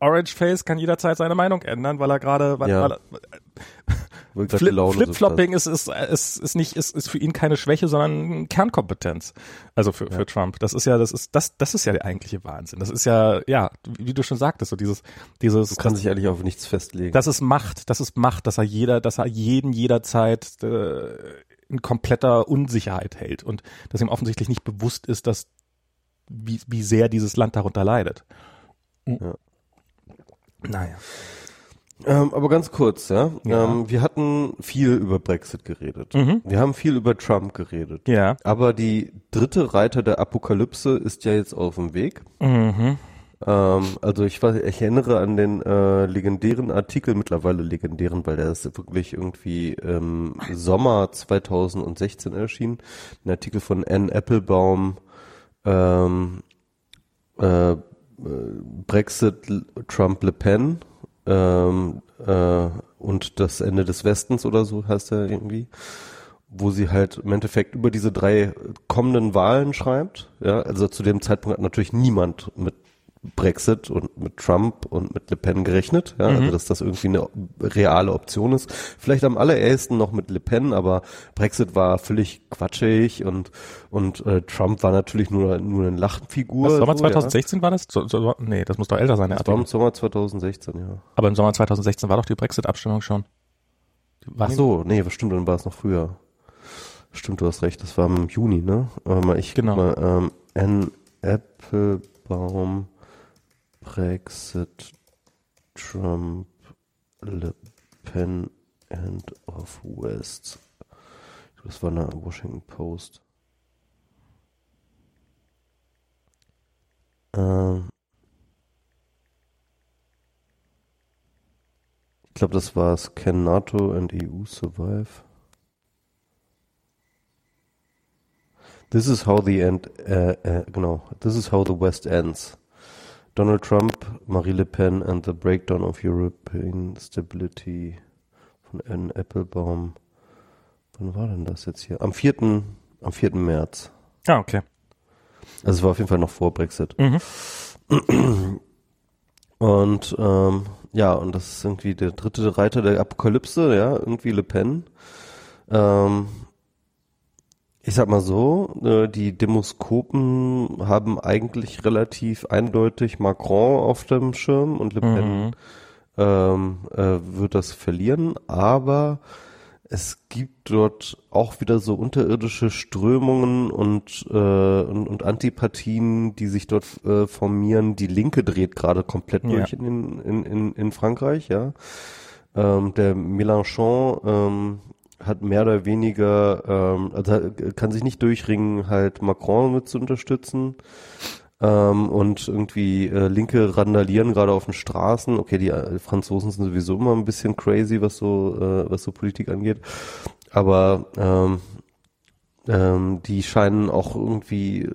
Orange Face kann jederzeit seine Meinung ändern, weil er gerade, weil, ja. weil, Flip, Flip-Flopping ist, ist, ist, ist nicht, ist, ist für ihn keine Schwäche, sondern Kernkompetenz. Also für, ja. für Trump. Das ist ja, das ist, das, das ist ja der eigentliche Wahnsinn. Das ist ja, ja, wie du schon sagtest, so dieses, dieses. Du kannst dich eigentlich auf nichts festlegen. Das ist Macht, das ist Macht, dass er jeder, dass er jeden jederzeit äh, in kompletter Unsicherheit hält und dass ihm offensichtlich nicht bewusst ist, dass wie, wie sehr dieses Land darunter leidet. Ja. Naja. Ähm, aber ganz kurz, ja. ja. Ähm, wir hatten viel über Brexit geredet. Mhm. Wir haben viel über Trump geredet. Ja. Aber die dritte Reiter der Apokalypse ist ja jetzt auf dem Weg. Mhm. Ähm, also ich, weiß, ich erinnere an den äh, legendären Artikel, mittlerweile legendären, weil der ist wirklich irgendwie im Sommer 2016 erschienen. Ein Artikel von Anne Applebaum, ähm, äh, Brexit, Trump, Le Pen ähm, äh, und das Ende des Westens oder so heißt er irgendwie, wo sie halt im Endeffekt über diese drei kommenden Wahlen schreibt. Ja, also zu dem Zeitpunkt hat natürlich niemand mit Brexit und mit Trump und mit Le Pen gerechnet, ja, also mhm. also dass das irgendwie eine reale Option ist. Vielleicht am allerersten noch mit Le Pen, aber Brexit war völlig quatschig und und äh, Trump war natürlich nur nur eine Lachenfigur. Was, Sommer so, 2016 ja. war das? So, so, nee, das muss doch älter sein. Der das war im Sommer 2016, ja. Aber im Sommer 2016 war doch die Brexit-Abstimmung schon. Ach so, nee, stimmt, dann war es noch früher. Stimmt, du hast recht, das war im Juni, ne? Aber ich genau. mal, ähm, N. Applebaum Brexit, Trump, Le Pen, End of West. Das war eine Washington Post. Ähm ich glaube, das war es. Can NATO and EU survive? This is how the end, äh, äh, genau, this is how the West ends. Donald Trump, Marie Le Pen and the Breakdown of European Stability von Anne Applebaum. Wann war denn das jetzt hier? Am 4. Am 4. März. Ah, okay. Also es war auf jeden Fall noch vor Brexit. Mhm. Und ähm, ja, und das ist irgendwie der dritte Reiter der Apokalypse, ja, irgendwie Le Pen. Ähm, ich sag mal so, äh, die Demoskopen haben eigentlich relativ eindeutig Macron auf dem Schirm und Le Pen mhm. ähm, äh, wird das verlieren, aber es gibt dort auch wieder so unterirdische Strömungen und, äh, und, und Antipathien, die sich dort äh, formieren. Die Linke dreht gerade komplett ja. durch in, in, in, in Frankreich, ja. Ähm, der Mélenchon ähm, hat mehr oder weniger, ähm, also kann sich nicht durchringen, halt Macron mit zu unterstützen. Ähm, und irgendwie äh, Linke randalieren gerade auf den Straßen. Okay, die äh, Franzosen sind sowieso immer ein bisschen crazy, was so, äh, was so Politik angeht. Aber ähm, ähm, die scheinen auch irgendwie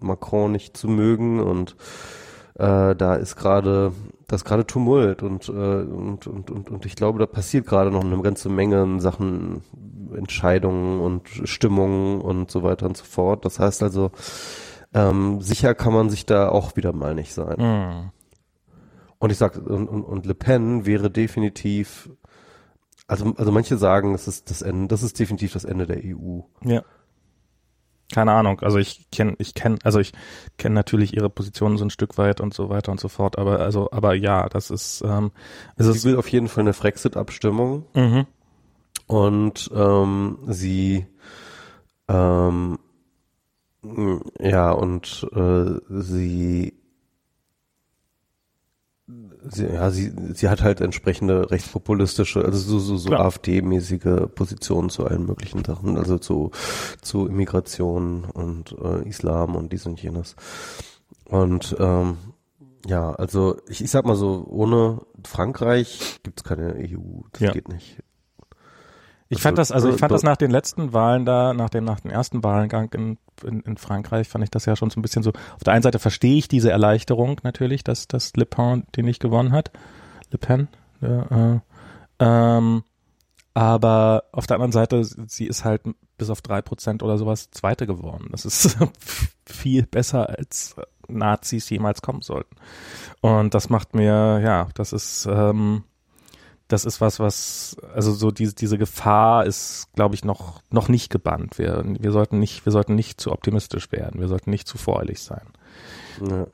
Macron nicht zu mögen und äh, da ist gerade das gerade Tumult und, äh, und, und, und, und ich glaube, da passiert gerade noch eine ganze Menge in Sachen Entscheidungen und Stimmungen und so weiter und so fort. Das heißt also, ähm, sicher kann man sich da auch wieder mal nicht sein. Mhm. Und ich sag, und, und, und Le Pen wäre definitiv, also, also manche sagen, es ist das Ende, das ist definitiv das Ende der EU. Ja. Keine Ahnung. Also ich kenne, ich kenne, also ich kenne natürlich ihre Positionen so ein Stück weit und so weiter und so fort. Aber also, aber ja, das ist. Ähm, es sie ist, will auf jeden Fall eine Frexit-Abstimmung. Mhm. Und ähm, sie ähm, ja und äh, sie sie, ja, sie, sie hat halt entsprechende rechtspopulistische, also so, so, so AfD-mäßige Positionen zu allen möglichen Sachen, also zu, zu Immigration und äh, Islam und dies und jenes. Und ähm, ja, also ich, ich sag mal so, ohne Frankreich gibt's keine EU, das ja. geht nicht. Ich fand das, also ich fand das nach den letzten Wahlen da, nach dem, nach dem ersten Wahlgang in, in, in Frankreich, fand ich das ja schon so ein bisschen so. Auf der einen Seite verstehe ich diese Erleichterung natürlich, dass, dass Le Pen den nicht gewonnen hat. Le Pen, ja, äh, ähm, aber auf der anderen Seite, sie ist halt bis auf drei Prozent oder sowas Zweite geworden. Das ist viel besser als Nazis jemals kommen sollten. Und das macht mir, ja, das ist, ähm, das ist was, was, also so diese, diese Gefahr ist, glaube ich, noch, noch nicht gebannt. Wir, wir sollten nicht, wir sollten nicht zu optimistisch werden. Wir sollten nicht zu voreilig sein. Ja.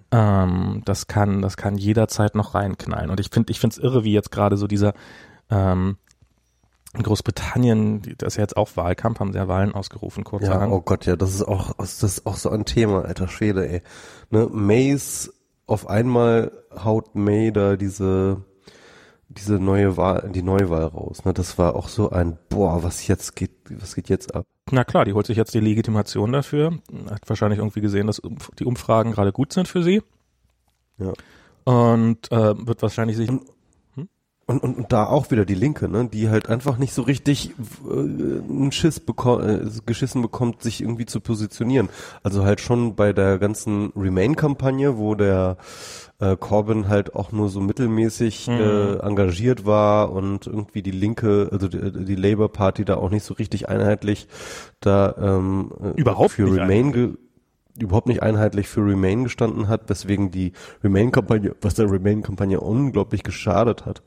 Ähm, das kann, das kann jederzeit noch reinknallen. Und ich finde, ich finde es irre, wie jetzt gerade so dieser, ähm, in Großbritannien, das ist ja jetzt auch Wahlkampf, haben sie ja Wahlen ausgerufen, kurz Ja, oh Gott, ja, das ist auch, das ist auch so ein Thema, alter Schwede, ey. Ne, Mays, auf einmal haut May da diese, diese neue Wahl, die Neuwahl raus. Ne? Das war auch so ein, boah, was jetzt geht, was geht jetzt ab? Na klar, die holt sich jetzt die Legitimation dafür. Hat wahrscheinlich irgendwie gesehen, dass die Umfragen gerade gut sind für sie. Ja. Und äh, wird wahrscheinlich sich. Und, und, und, und da auch wieder die Linke, ne, die halt einfach nicht so richtig äh, einen Schiss beko äh, geschissen bekommt, sich irgendwie zu positionieren. Also halt schon bei der ganzen Remain-Kampagne, wo der äh, Corbyn halt auch nur so mittelmäßig mhm. äh, engagiert war und irgendwie die Linke, also die, die Labour Party da auch nicht so richtig einheitlich da ähm, äh, überhaupt für Remain überhaupt nicht einheitlich für Remain gestanden hat, weswegen die Remain-Kampagne, was der Remain-Kampagne unglaublich geschadet hat.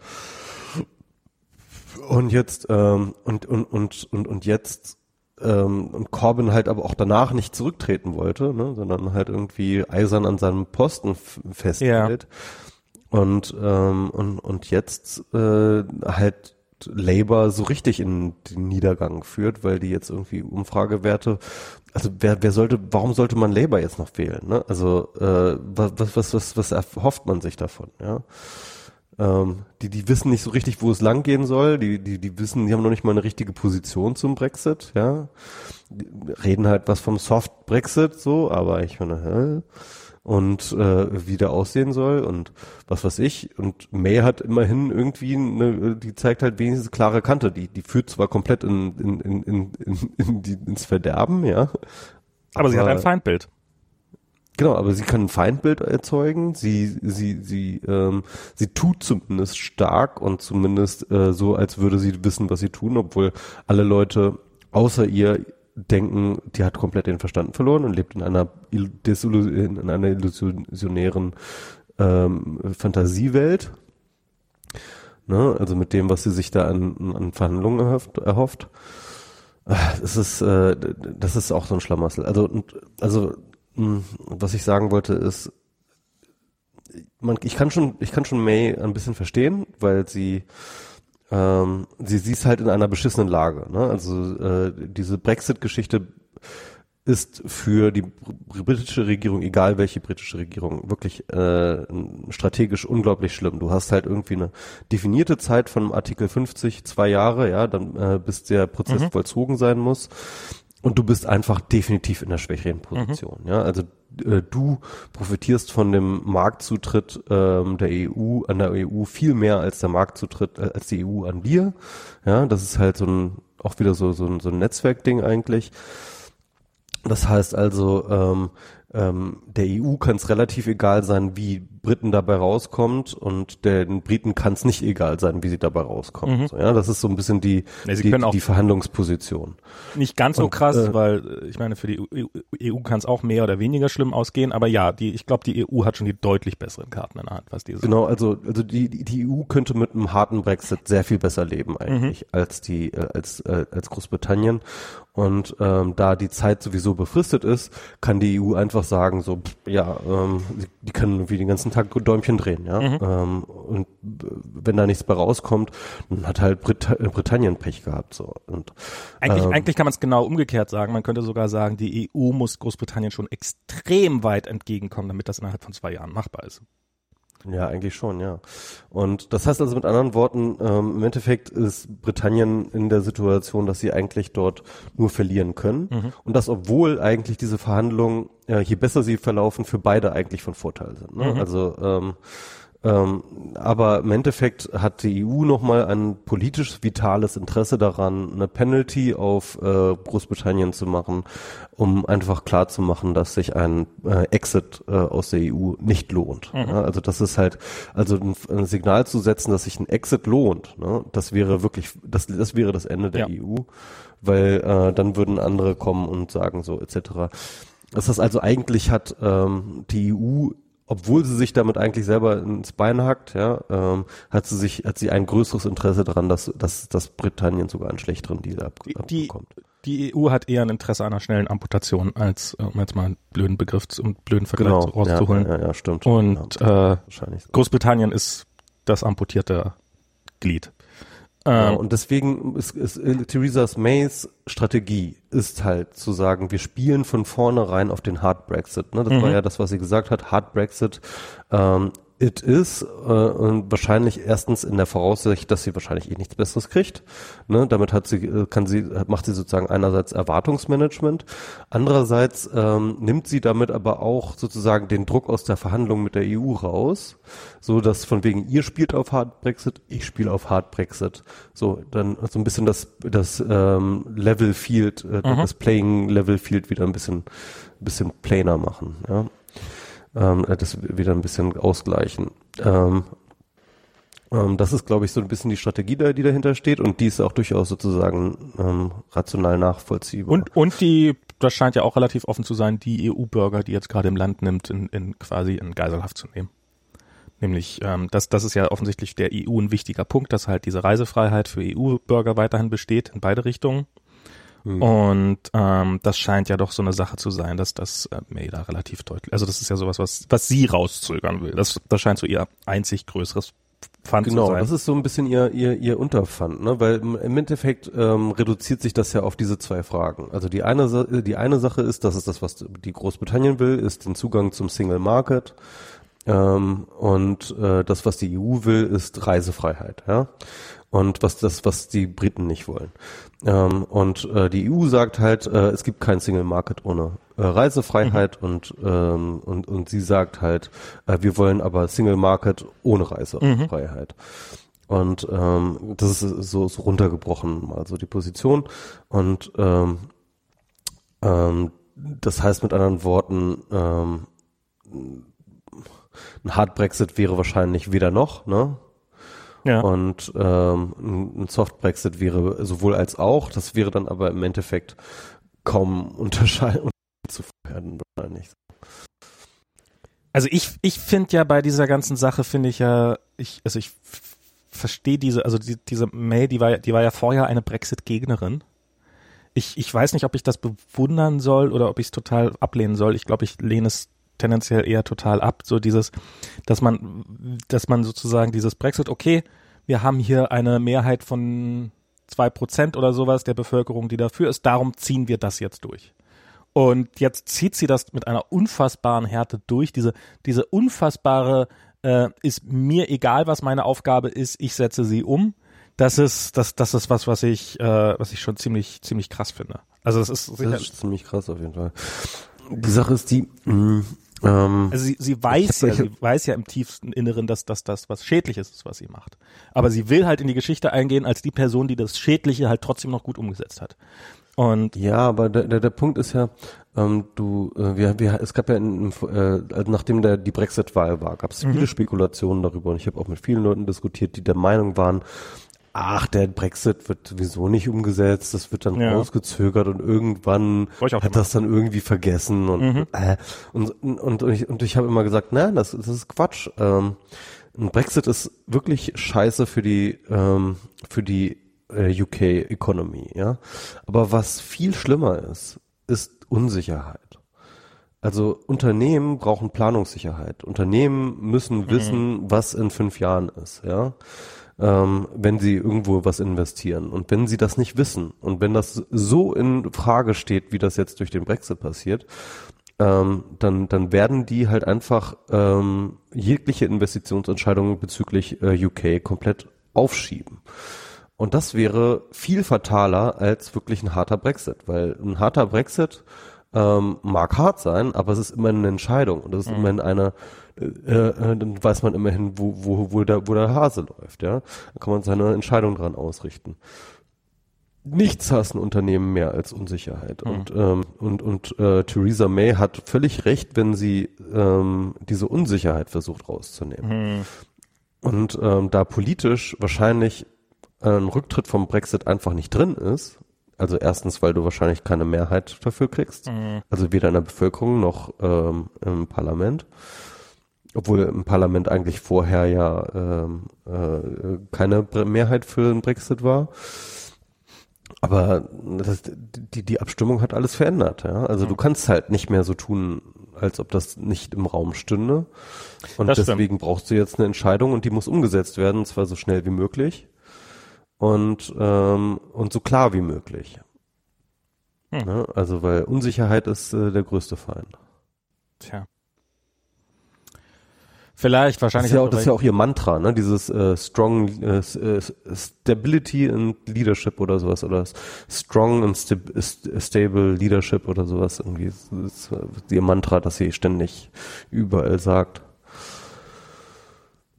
Und jetzt ähm, und und und und und jetzt ähm, und Corbyn halt aber auch danach nicht zurücktreten wollte, ne, sondern halt irgendwie eisern an seinem Posten festhält. Ja. Und ähm, und und jetzt äh, halt Labour so richtig in den Niedergang führt, weil die jetzt irgendwie Umfragewerte, also wer, wer sollte, warum sollte man Labour jetzt noch wählen? Ne? Also äh, was, was, was, was erhofft man sich davon? Ja, ähm, die, die wissen nicht so richtig, wo es langgehen soll. Die, die, die wissen, die haben noch nicht mal eine richtige Position zum Brexit. Ja, die reden halt was vom Soft Brexit so, aber ich meine, hä? Und äh, wie der aussehen soll und was weiß ich. Und May hat immerhin irgendwie, eine, die zeigt halt wenigstens klare Kante. Die, die führt zwar komplett in, in, in, in, in, in die, ins Verderben, ja. Aber, aber sie hat ein Feindbild. Genau, aber sie kann ein Feindbild erzeugen. Sie, sie, sie, ähm, sie tut zumindest stark und zumindest äh, so, als würde sie wissen, was sie tun, obwohl alle Leute außer ihr denken, die hat komplett den Verstand verloren und lebt in einer, in einer illusionären ähm, Fantasiewelt. Ne? Also mit dem, was sie sich da an, an Verhandlungen erhofft. erhofft. Das ist, äh, das ist auch so ein Schlamassel. Also, also, mh, was ich sagen wollte ist, man, ich kann schon, ich kann schon May ein bisschen verstehen, weil sie ähm, sie, sie ist halt in einer beschissenen Lage. Ne? Also äh, diese Brexit-Geschichte ist für die britische Regierung, egal welche britische Regierung, wirklich äh, strategisch unglaublich schlimm. Du hast halt irgendwie eine definierte Zeit von Artikel 50, zwei Jahre, ja, dann äh, bis der Prozess mhm. vollzogen sein muss. Und du bist einfach definitiv in der schwächeren Position. Mhm. Ja, also äh, du profitierst von dem Marktzutritt ähm, der EU an der EU viel mehr als der Marktzutritt äh, als die EU an dir. Ja, das ist halt so ein auch wieder so so ein, so ein Netzwerkding eigentlich. Das heißt also, ähm, ähm, der EU kann es relativ egal sein, wie Briten dabei rauskommt und den Briten kann es nicht egal sein, wie sie dabei rauskommen. Mhm. So, ja, das ist so ein bisschen die, ja, die, die, Verhandlungsposition. Nicht ganz so und, krass, äh, weil äh, ich meine, für die EU, EU kann es auch mehr oder weniger schlimm ausgehen, aber ja, die, ich glaube, die EU hat schon die deutlich besseren Karten in der Hand, was diese. Genau, also, also die, die EU könnte mit einem harten Brexit sehr viel besser leben eigentlich mhm. als die, äh, als, äh, als Großbritannien. Und ähm, da die Zeit sowieso befristet ist, kann die EU einfach sagen, so, ja, ähm, die können wie den ganzen Tag Däumchen drehen, ja. Mhm. Ähm, und wenn da nichts bei rauskommt, dann hat halt Brit Britannien Pech gehabt. so. Und, eigentlich, ähm, eigentlich kann man es genau umgekehrt sagen. Man könnte sogar sagen, die EU muss Großbritannien schon extrem weit entgegenkommen, damit das innerhalb von zwei Jahren machbar ist. Ja, eigentlich schon, ja. Und das heißt also mit anderen Worten, ähm, im Endeffekt ist Britannien in der Situation, dass sie eigentlich dort nur verlieren können. Mhm. Und das, obwohl eigentlich diese Verhandlungen, äh, je besser sie verlaufen, für beide eigentlich von Vorteil sind. Ne? Mhm. Also ähm, Ähm, aber im Endeffekt hat die EU nochmal ein politisch vitales Interesse daran, eine Penalty auf äh, Großbritannien zu machen, um einfach klar zu machen, dass sich ein äh, Exit äh, aus der EU nicht lohnt. Mhm. Ja, also das ist halt, also ein, ein, Signal zu setzen, dass sich ein Exit lohnt, ne, das wäre wirklich, das, das wäre das Ende der ja. EU, weil äh, dann würden andere kommen und sagen so etc. Das heißt also eigentlich hat ähm, die EU obwohl sie sich damit eigentlich selber ins Bein hackt, ja, ähm, hat sie sich, hat sie ein größeres Interesse daran, dass, dass, dass Britannien sogar einen schlechteren Deal ab, die, abbekommt. Die EU hat eher ein Interesse an einer schnellen Amputation, als um jetzt mal einen blöden Begriff und blöden Vergleich genau, rauszuholen. Ja, ja, ja, stimmt. Und ja, äh. Großbritannien ist das amputierte Glied. Ja, ähm, und deswegen ist, ist Theresa Mays Strategie ist halt zu sagen, wir spielen von vornherein auf den Hard Brexit. Ne? Das mhm. war ja das, was sie gesagt hat. Hard Brexit ähm, It is äh, und wahrscheinlich erstens in der Voraussicht, dass sie wahrscheinlich eh nichts Besseres kriegt. Ne? Damit hat sie, äh, kann sie, macht sie sozusagen einerseits Erwartungsmanagement, andererseits ähm, nimmt sie damit aber auch sozusagen den Druck aus der Verhandlung mit der EU raus, so dass von wegen ihr spielt auf Hard Brexit, ich spiele auf Hard Brexit. So dann so ein bisschen das das ähm, Level Field, äh, mhm. das Playing Level Field wieder ein bisschen bisschen planer machen. Ja ähm, das wieder ein bisschen ausgleichen. Ähm, ähm, das ist, glaube ich, so ein bisschen die Strategie, die dahinter steht und die ist auch durchaus sozusagen ähm, rational nachvollziehbar. Und, und die, das scheint ja auch relativ offen zu sein, die EU-Bürger, die jetzt gerade im Land nimmt, in, in quasi in Geiselhaft zu nehmen. Nämlich, ähm, das, das ist ja offensichtlich der EU ein wichtiger Punkt, dass halt diese Reisefreiheit für EU-Bürger weiterhin besteht in beide Richtungen. Mhm. Und ähm, das scheint ja doch so eine Sache zu sein, dass das äh, May da relativ deutlich, also das ist ja sowas, was, was sie rauszögern will. Das, das scheint so ihr einzig größeres Pfand genau, zu sein. Genau, das ist so ein bisschen ihr, ihr, ihr Unterpfand, ne? weil im Endeffekt ähm, reduziert sich das ja auf diese zwei Fragen. Also die eine, die eine Sache ist, das ist das, was die Großbritannien will, ist den Zugang zum Single Market. Ähm, und äh, das, was die EU will, ist Reisefreiheit. Ja? Und was das, was die Briten nicht wollen. Ähm, und äh, die EU sagt halt, äh, es gibt kein Single Market ohne äh, Reisefreiheit mhm. und, ähm, und, und sie sagt halt, äh, wir wollen aber Single Market ohne Reisefreiheit. Mhm. Und ähm, das ist so, so runtergebrochen, also die Position. Und ähm, ähm, das heißt mit anderen Worten, ähm, ein Hard Brexit wäre wahrscheinlich weder noch, ne? Ja. Und ähm, ein Soft Brexit wäre sowohl als auch, das wäre dann aber im Endeffekt kaum unterscheiden zu werden wahrscheinlich. Also ich, ich finde ja bei dieser ganzen Sache finde ich ja, ich, also ich verstehe diese, also die, diese May, die war, die war ja vorher eine Brexit-Gegnerin. Ich, ich weiß nicht, ob ich das bewundern soll oder ob ich es total ablehnen soll. Ich glaube, ich lehne es tendenziell eher total ab. So dieses, dass man, dass man sozusagen dieses Brexit, okay, wir haben hier eine Mehrheit von zwei Prozent oder sowas der Bevölkerung, die dafür ist, darum ziehen wir das jetzt durch. Und jetzt zieht sie das mit einer unfassbaren Härte durch. Diese, diese unfassbare, äh, ist mir egal, was meine Aufgabe ist, ich setze sie um. Das ist, das, das ist was, was ich, äh, was ich schon ziemlich, ziemlich krass finde. Also das ist, das ist ziemlich krass auf jeden Fall. Die Sache ist die, mh, mm, ähm, also sie, sie weiß ja, sie weiß ja im tiefsten Inneren, dass das das was Schädliches ist, was sie macht. Aber sie will halt in die Geschichte eingehen als die Person, die das Schädliche halt trotzdem noch gut umgesetzt hat. Und ja, aber der, der, der Punkt ist ja, ähm, du, äh, wir, wir, es gab ja, in, äh, also nachdem der die Brexit-Wahl war, gab es mhm. viele Spekulationen darüber und ich habe auch mit vielen Leuten diskutiert, die der Meinung waren, ach, der Brexit wird sowieso nicht umgesetzt, das wird dann ja. rausgezögert und irgendwann hat das dann irgendwie vergessen und mhm. äh, und, und, und ich, und ich habe immer gesagt, nein, das, das ist Quatsch. Ähm, ein Brexit ist wirklich scheiße für die ähm, für die äh, UK Economy, ja. Aber was viel schlimmer ist, ist Unsicherheit. Also Unternehmen brauchen Planungssicherheit. Unternehmen müssen mhm. wissen, mhm. was in fünf Jahren ist, ja ähm, wenn sie irgendwo was investieren. Und wenn sie das nicht wissen und wenn das so in Frage steht, wie das jetzt durch den Brexit passiert, ähm, dann, dann werden die halt einfach ähm, jegliche Investitionsentscheidungen bezüglich äh, UK komplett aufschieben. Und das wäre viel fataler als wirklich ein harter Brexit, weil ein harter Brexit ähm, mag hart sein, aber es ist immerhin eine Entscheidung und es ist mhm. immerhin eine, äh, äh, dann weiß man immerhin, wo, wo, wo, der, wo der Hase läuft, ja. Da kann man seine Entscheidung dran ausrichten. Nichts hassen Unternehmen mehr als Unsicherheit. Mhm. Und, ähm, und, und äh, Theresa May hat völlig recht, wenn sie ähm, diese Unsicherheit versucht rauszunehmen. Mhm. Und ähm, da politisch wahrscheinlich ein Rücktritt vom Brexit einfach nicht drin ist, also erstens, weil du wahrscheinlich keine Mehrheit dafür kriegst, mhm. also weder in der Bevölkerung noch ähm, im Parlament, obwohl im Parlament eigentlich vorher ja ähm, äh, keine Mehrheit für den Brexit war. Aber das, die, die Abstimmung hat alles verändert. Ja? Also mhm. du kannst halt nicht mehr so tun, als ob das nicht im Raum stünde. Und das deswegen stimmt. brauchst du jetzt eine Entscheidung und die muss umgesetzt werden, und zwar so schnell wie möglich und, ähm, und so klar wie möglich. Hm. Ne? Also weil Unsicherheit ist äh, der größte Feind. Tja. Vielleicht, wahrscheinlich. Das ist ja auch, das ist ja auch ihr Mantra, ne? Dieses äh, strong äh, äh, Stability and Leadership oder sowas oder strong and sta stable Leadership oder sowas irgendwie. Das ist ihr Mantra, das sie ständig überall sagt.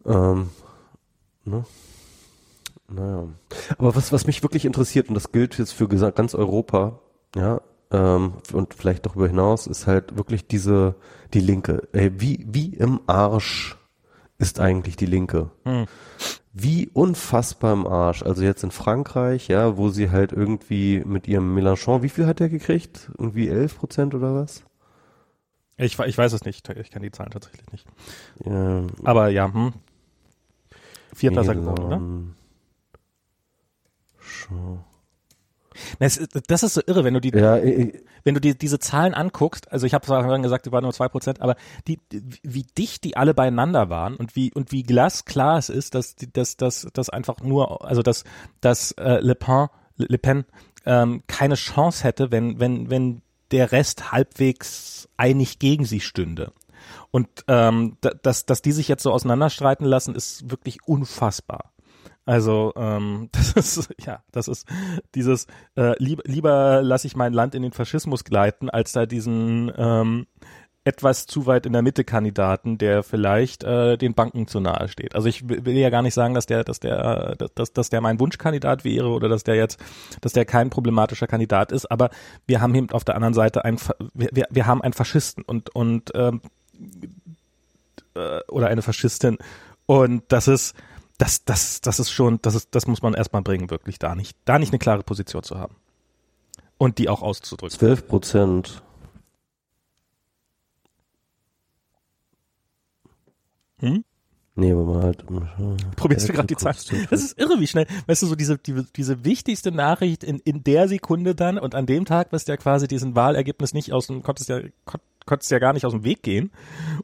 Ähm, ne? Naja. Aber was, was mich wirklich interessiert, und das gilt jetzt für ganz Europa, ja, ähm, und vielleicht darüber hinaus, ist halt wirklich diese, die Linke. Ey, wie, wie im Arsch ist eigentlich die Linke? Hm. Wie unfassbar im Arsch. Also jetzt in Frankreich, ja, wo sie halt irgendwie mit ihrem Mélenchon, wie viel hat der gekriegt? Irgendwie 11 Prozent oder was? Ich, ich weiß es nicht. Ich kenne die Zahlen tatsächlich nicht. Ja. Aber ja, hm. Vierter nee, geworden, oder? Schon. Das ist, so irre, wenn du die, ja, ich, wenn du die, diese Zahlen anguckst. Also ich habe zwar gesagt, die waren nur zwei Prozent, aber die, wie dicht die alle beieinander waren und wie und wie glasklar es ist, dass dass dass dass einfach nur, also dass dass äh, Le Pen Le Pen ähm, keine Chance hätte, wenn wenn wenn der Rest halbwegs einig gegen sie stünde. Und ähm, dass dass die sich jetzt so auseinanderstreiten lassen, ist wirklich unfassbar. Also ähm, das ist ja, das ist dieses äh, lieb, lieber lasse ich mein Land in den Faschismus gleiten, als da diesen ähm, etwas zu weit in der Mitte Kandidaten, der vielleicht äh, den Banken zu nahe steht. Also ich will ja gar nicht sagen, dass der, dass der, dass, dass der mein Wunschkandidat wäre oder dass der jetzt, dass der kein problematischer Kandidat ist. Aber wir haben eben auf der anderen Seite ein, wir, wir haben einen Faschisten und und ähm, äh, oder eine Faschistin und das ist das, das, das ist schon, das ist, das muss man erstmal bringen, wirklich da nicht, da nicht eine klare Position zu haben. Und die auch auszudrücken. 12 Prozent. Hm? Nee, aber man halt. Probierst du gerade die Zahlen? Das ist irre, wie schnell. Weißt du, so diese, die, diese wichtigste Nachricht in, in der Sekunde dann und an dem Tag wirst du ja quasi diesen Wahlergebnis nicht aus dem, konntest ja, konntest ja gar nicht aus dem Weg gehen.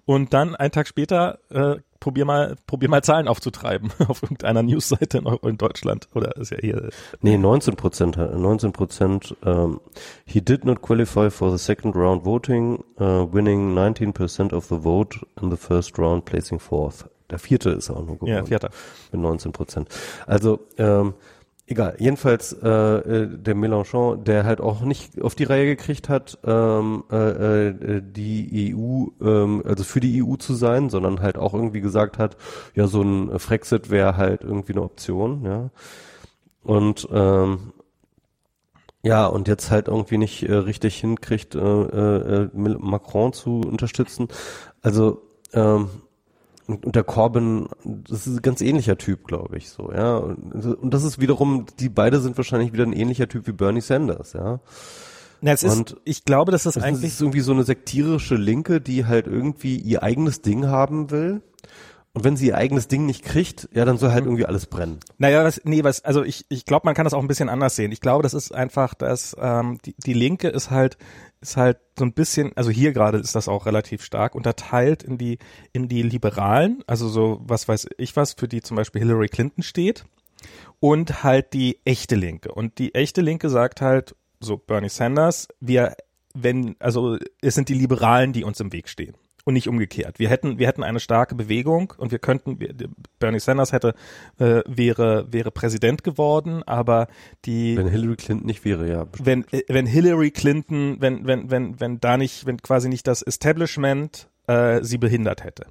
Und dann einen Tag später äh, probier mal, probier mal Zahlen aufzutreiben auf irgendeiner Newsseite in, in Deutschland. Oder ist ja hier. Nee, 19 Prozent, 19 Prozent. Um, he did not qualify for the second round voting, uh, winning 19 percent of the vote in the first round, placing fourth. Der vierte ist auch nur geworden. Ja, vierter. Mit 19 Prozent. Also, ähm, Egal, jedenfalls äh, äh, der Mélenchon, der halt auch nicht auf die Reihe gekriegt hat, ähm, äh, äh, die EU, ähm, also für die EU zu sein, sondern halt auch irgendwie gesagt hat, ja, so ein Frexit wäre halt irgendwie eine Option, ja. Und ähm, ja, und jetzt halt irgendwie nicht äh, richtig hinkriegt, äh, äh, äh Macron zu unterstützen. Also ähm, und der Corbyn, das ist ein ganz ähnlicher Typ, glaube ich, so, ja. Und das ist wiederum, die beide sind wahrscheinlich wieder ein ähnlicher Typ wie Bernie Sanders, ja. Ja, es und ist, ich glaube, dass das, das eigentlich ist irgendwie so eine sektierische Linke, die halt irgendwie ihr eigenes Ding haben will. Und wenn sie ihr eigenes Ding nicht kriegt, ja, dann soll halt irgendwie alles brennen. Naja, was, nee, was, also ich, ich glaube, man kann das auch ein bisschen anders sehen. Ich glaube, das ist einfach, dass ähm, die, die Linke ist halt ist halt so ein bisschen, also hier gerade ist das auch relativ stark unterteilt in die, in die Liberalen, also so, was weiß ich was, für die zum Beispiel Hillary Clinton steht und halt die echte Linke. Und die echte Linke sagt halt, so Bernie Sanders, wir, wenn, also es sind die Liberalen, die uns im Weg stehen. Und nicht umgekehrt. Wir hätten, wir hätten eine starke Bewegung und wir könnten, Bernie Sanders hätte, äh, wäre, wäre Präsident geworden, aber die. Wenn Hillary Clinton nicht wäre, ja. Bestimmt. Wenn, äh, wenn Hillary Clinton, wenn, wenn, wenn, wenn da nicht, wenn quasi nicht das Establishment äh, sie behindert hätte.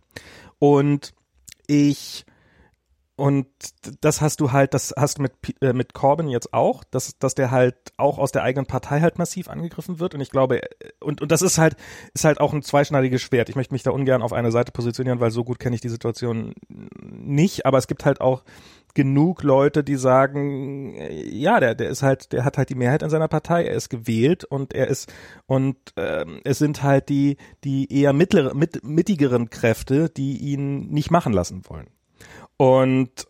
Und ich, und das hast du halt, das hast du mit, äh, mit Corbyn jetzt auch, dass, dass der halt auch aus der eigenen Partei halt massiv angegriffen wird. Und ich glaube, äh, und, und das ist halt, ist halt auch ein zweischneidiges Schwert. Ich möchte mich da ungern auf eine Seite positionieren, weil so gut kenne ich die Situation nicht. Aber es gibt halt auch genug Leute, die sagen, äh, ja, der, der ist halt, der hat halt die Mehrheit in seiner Partei, er ist gewählt und er ist und ähm, es sind halt die, die eher mittlere, mit, mittigeren Kräfte, die ihn nicht machen lassen wollen. Und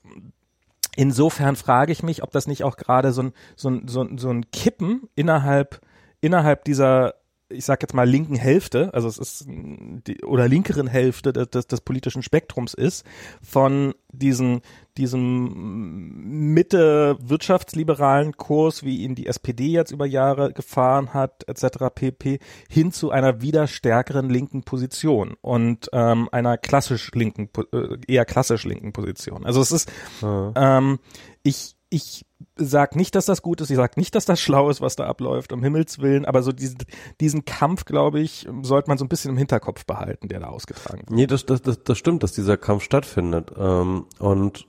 insofern frage ich mich, ob das nicht auch gerade so ein, so ein, so ein, so ein Kippen innerhalb, innerhalb dieser ich sag jetzt mal linken Hälfte, also es ist die, oder linkeren Hälfte des, des, des politischen Spektrums ist, von diesen, diesem Mitte wirtschaftsliberalen Kurs, wie ihn die SPD jetzt über Jahre gefahren hat, etc. pp, hin zu einer wieder stärkeren linken Position und ähm, einer klassisch linken, äh, eher klassisch linken Position. Also es ist, ja. ähm, ich, ich sag nicht, dass das gut ist, ich sag nicht, dass das schlau ist, was da abläuft, um Himmels Willen, aber so diesen, diesen Kampf, glaube ich, sollte man so ein bisschen im Hinterkopf behalten, der da ausgetragen wird. Nee, das, das, das, das stimmt, dass dieser Kampf stattfindet. Ähm, und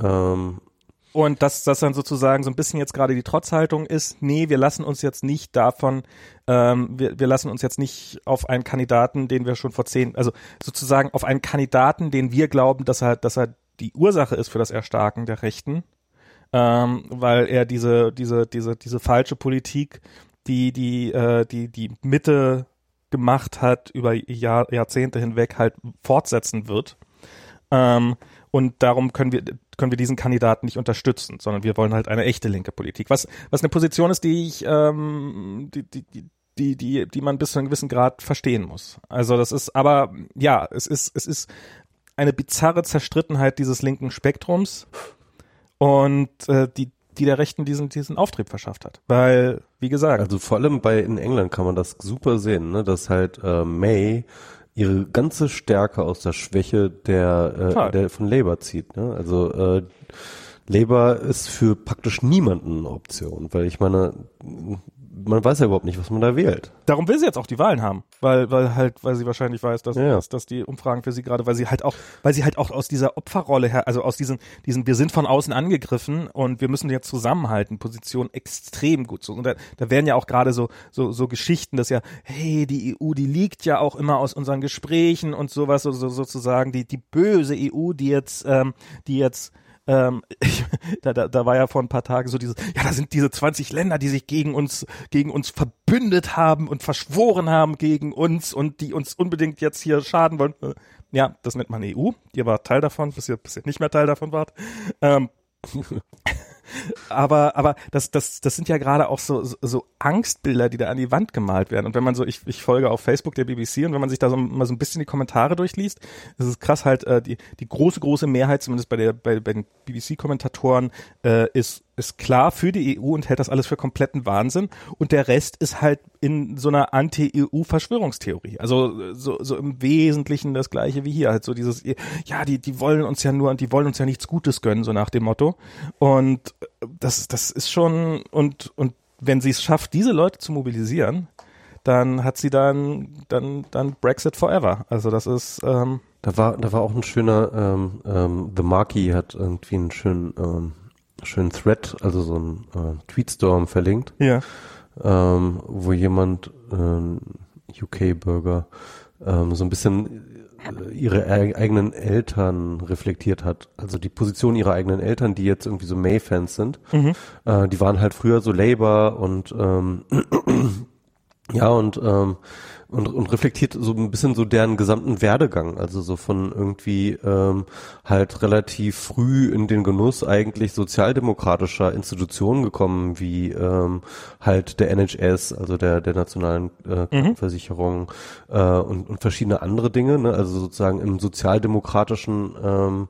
ähm, und dass das dann sozusagen so ein bisschen jetzt gerade die Trotzhaltung ist, nee, wir lassen uns jetzt nicht davon, ähm, wir, wir lassen uns jetzt nicht auf einen Kandidaten, den wir schon vor zehn, also sozusagen auf einen Kandidaten, den wir glauben, dass er, dass er die Ursache ist für das Erstarken der Rechten, ähm, weil er diese, diese, diese, diese falsche Politik, die, die, äh, die, die Mitte gemacht hat, über Jahr, Jahrzehnte hinweg halt fortsetzen wird. Ähm, und darum können wir, können wir diesen Kandidaten nicht unterstützen, sondern wir wollen halt eine echte linke Politik. Was, was eine Position ist, die ich, ähm, die, die, die, die, die man bis zu einem gewissen Grad verstehen muss. Also das ist, aber ja, es ist, es ist eine bizarre Zerstrittenheit dieses linken Spektrums und äh, die die der Rechten diesen diesen Auftrieb verschafft hat, weil wie gesagt, also vor allem bei in England kann man das super sehen, ne, dass halt äh, May ihre ganze Stärke aus der Schwäche der äh, der von Labour zieht, ne? Also äh, Labour ist für praktisch niemanden eine Option, weil ich meine, man weiß ja überhaupt nicht, was man da wählt. Darum will sie jetzt auch die Wahlen haben, weil, weil halt, weil sie wahrscheinlich weiß, dass, ja. dass, dass die Umfragen für sie gerade, weil sie halt auch, weil sie halt auch aus dieser Opferrolle her, also aus diesen, diesen, wir sind von außen angegriffen und wir müssen jetzt zusammenhalten, Position extrem gut so. Und da, da werden ja auch gerade so, so, so Geschichten, dass ja, hey, die EU, die liegt ja auch immer aus unseren Gesprächen und sowas, so, so sozusagen, die, die böse EU, die jetzt, ähm, die jetzt ähm, ich, da, da, da war ja vor ein paar Tagen so dieses, ja, da sind diese 20 Länder, die sich gegen uns, gegen uns verbündet haben und verschworen haben gegen uns und die uns unbedingt jetzt hier schaden wollen. Äh, ja, das nennt man EU. Ihr wart Teil davon, bis ihr, bis ihr nicht mehr Teil davon wart. Ähm, aber aber das das das sind ja gerade auch so, so so Angstbilder, die da an die Wand gemalt werden. Und wenn man so ich ich folge auf Facebook der BBC und wenn man sich da so mal so ein bisschen die Kommentare durchliest, das ist krass halt äh, die die große große Mehrheit zumindest bei der bei, bei den BBC Kommentatoren äh, ist ist klar für die EU und hält das alles für kompletten Wahnsinn und der Rest ist halt in so einer Anti-EU-Verschwörungstheorie. Also so, so im Wesentlichen das gleiche wie hier. Halt so dieses, ja, die, die wollen uns ja nur und die wollen uns ja nichts Gutes gönnen, so nach dem Motto. Und das, das ist schon, und, und wenn sie es schafft, diese Leute zu mobilisieren, dann hat sie dann, dann, dann Brexit forever. Also das ist, ähm, da war, da war auch ein schöner, ähm, ähm, The Marquis hat irgendwie einen schönen, ähm, schönen Thread, also so ein äh, Tweetstorm verlinkt. Ja. Ähm, wo jemand, äh, UK-Bürger, ähm, so ein bisschen äh, ihre eigenen Eltern reflektiert hat. Also die Position ihrer eigenen Eltern, die jetzt irgendwie so May-Fans sind. Mhm. Äh, die waren halt früher so Labour und ähm, ja und ähm, und, und reflektiert so ein bisschen so deren gesamten Werdegang, also so von irgendwie ähm, halt relativ früh in den Genuss eigentlich sozialdemokratischer Institutionen gekommen, wie ähm, halt der NHS, also der der nationalen äh, mhm. Versicherung äh, und, und verschiedene andere Dinge, ne? also sozusagen im sozialdemokratischen ähm,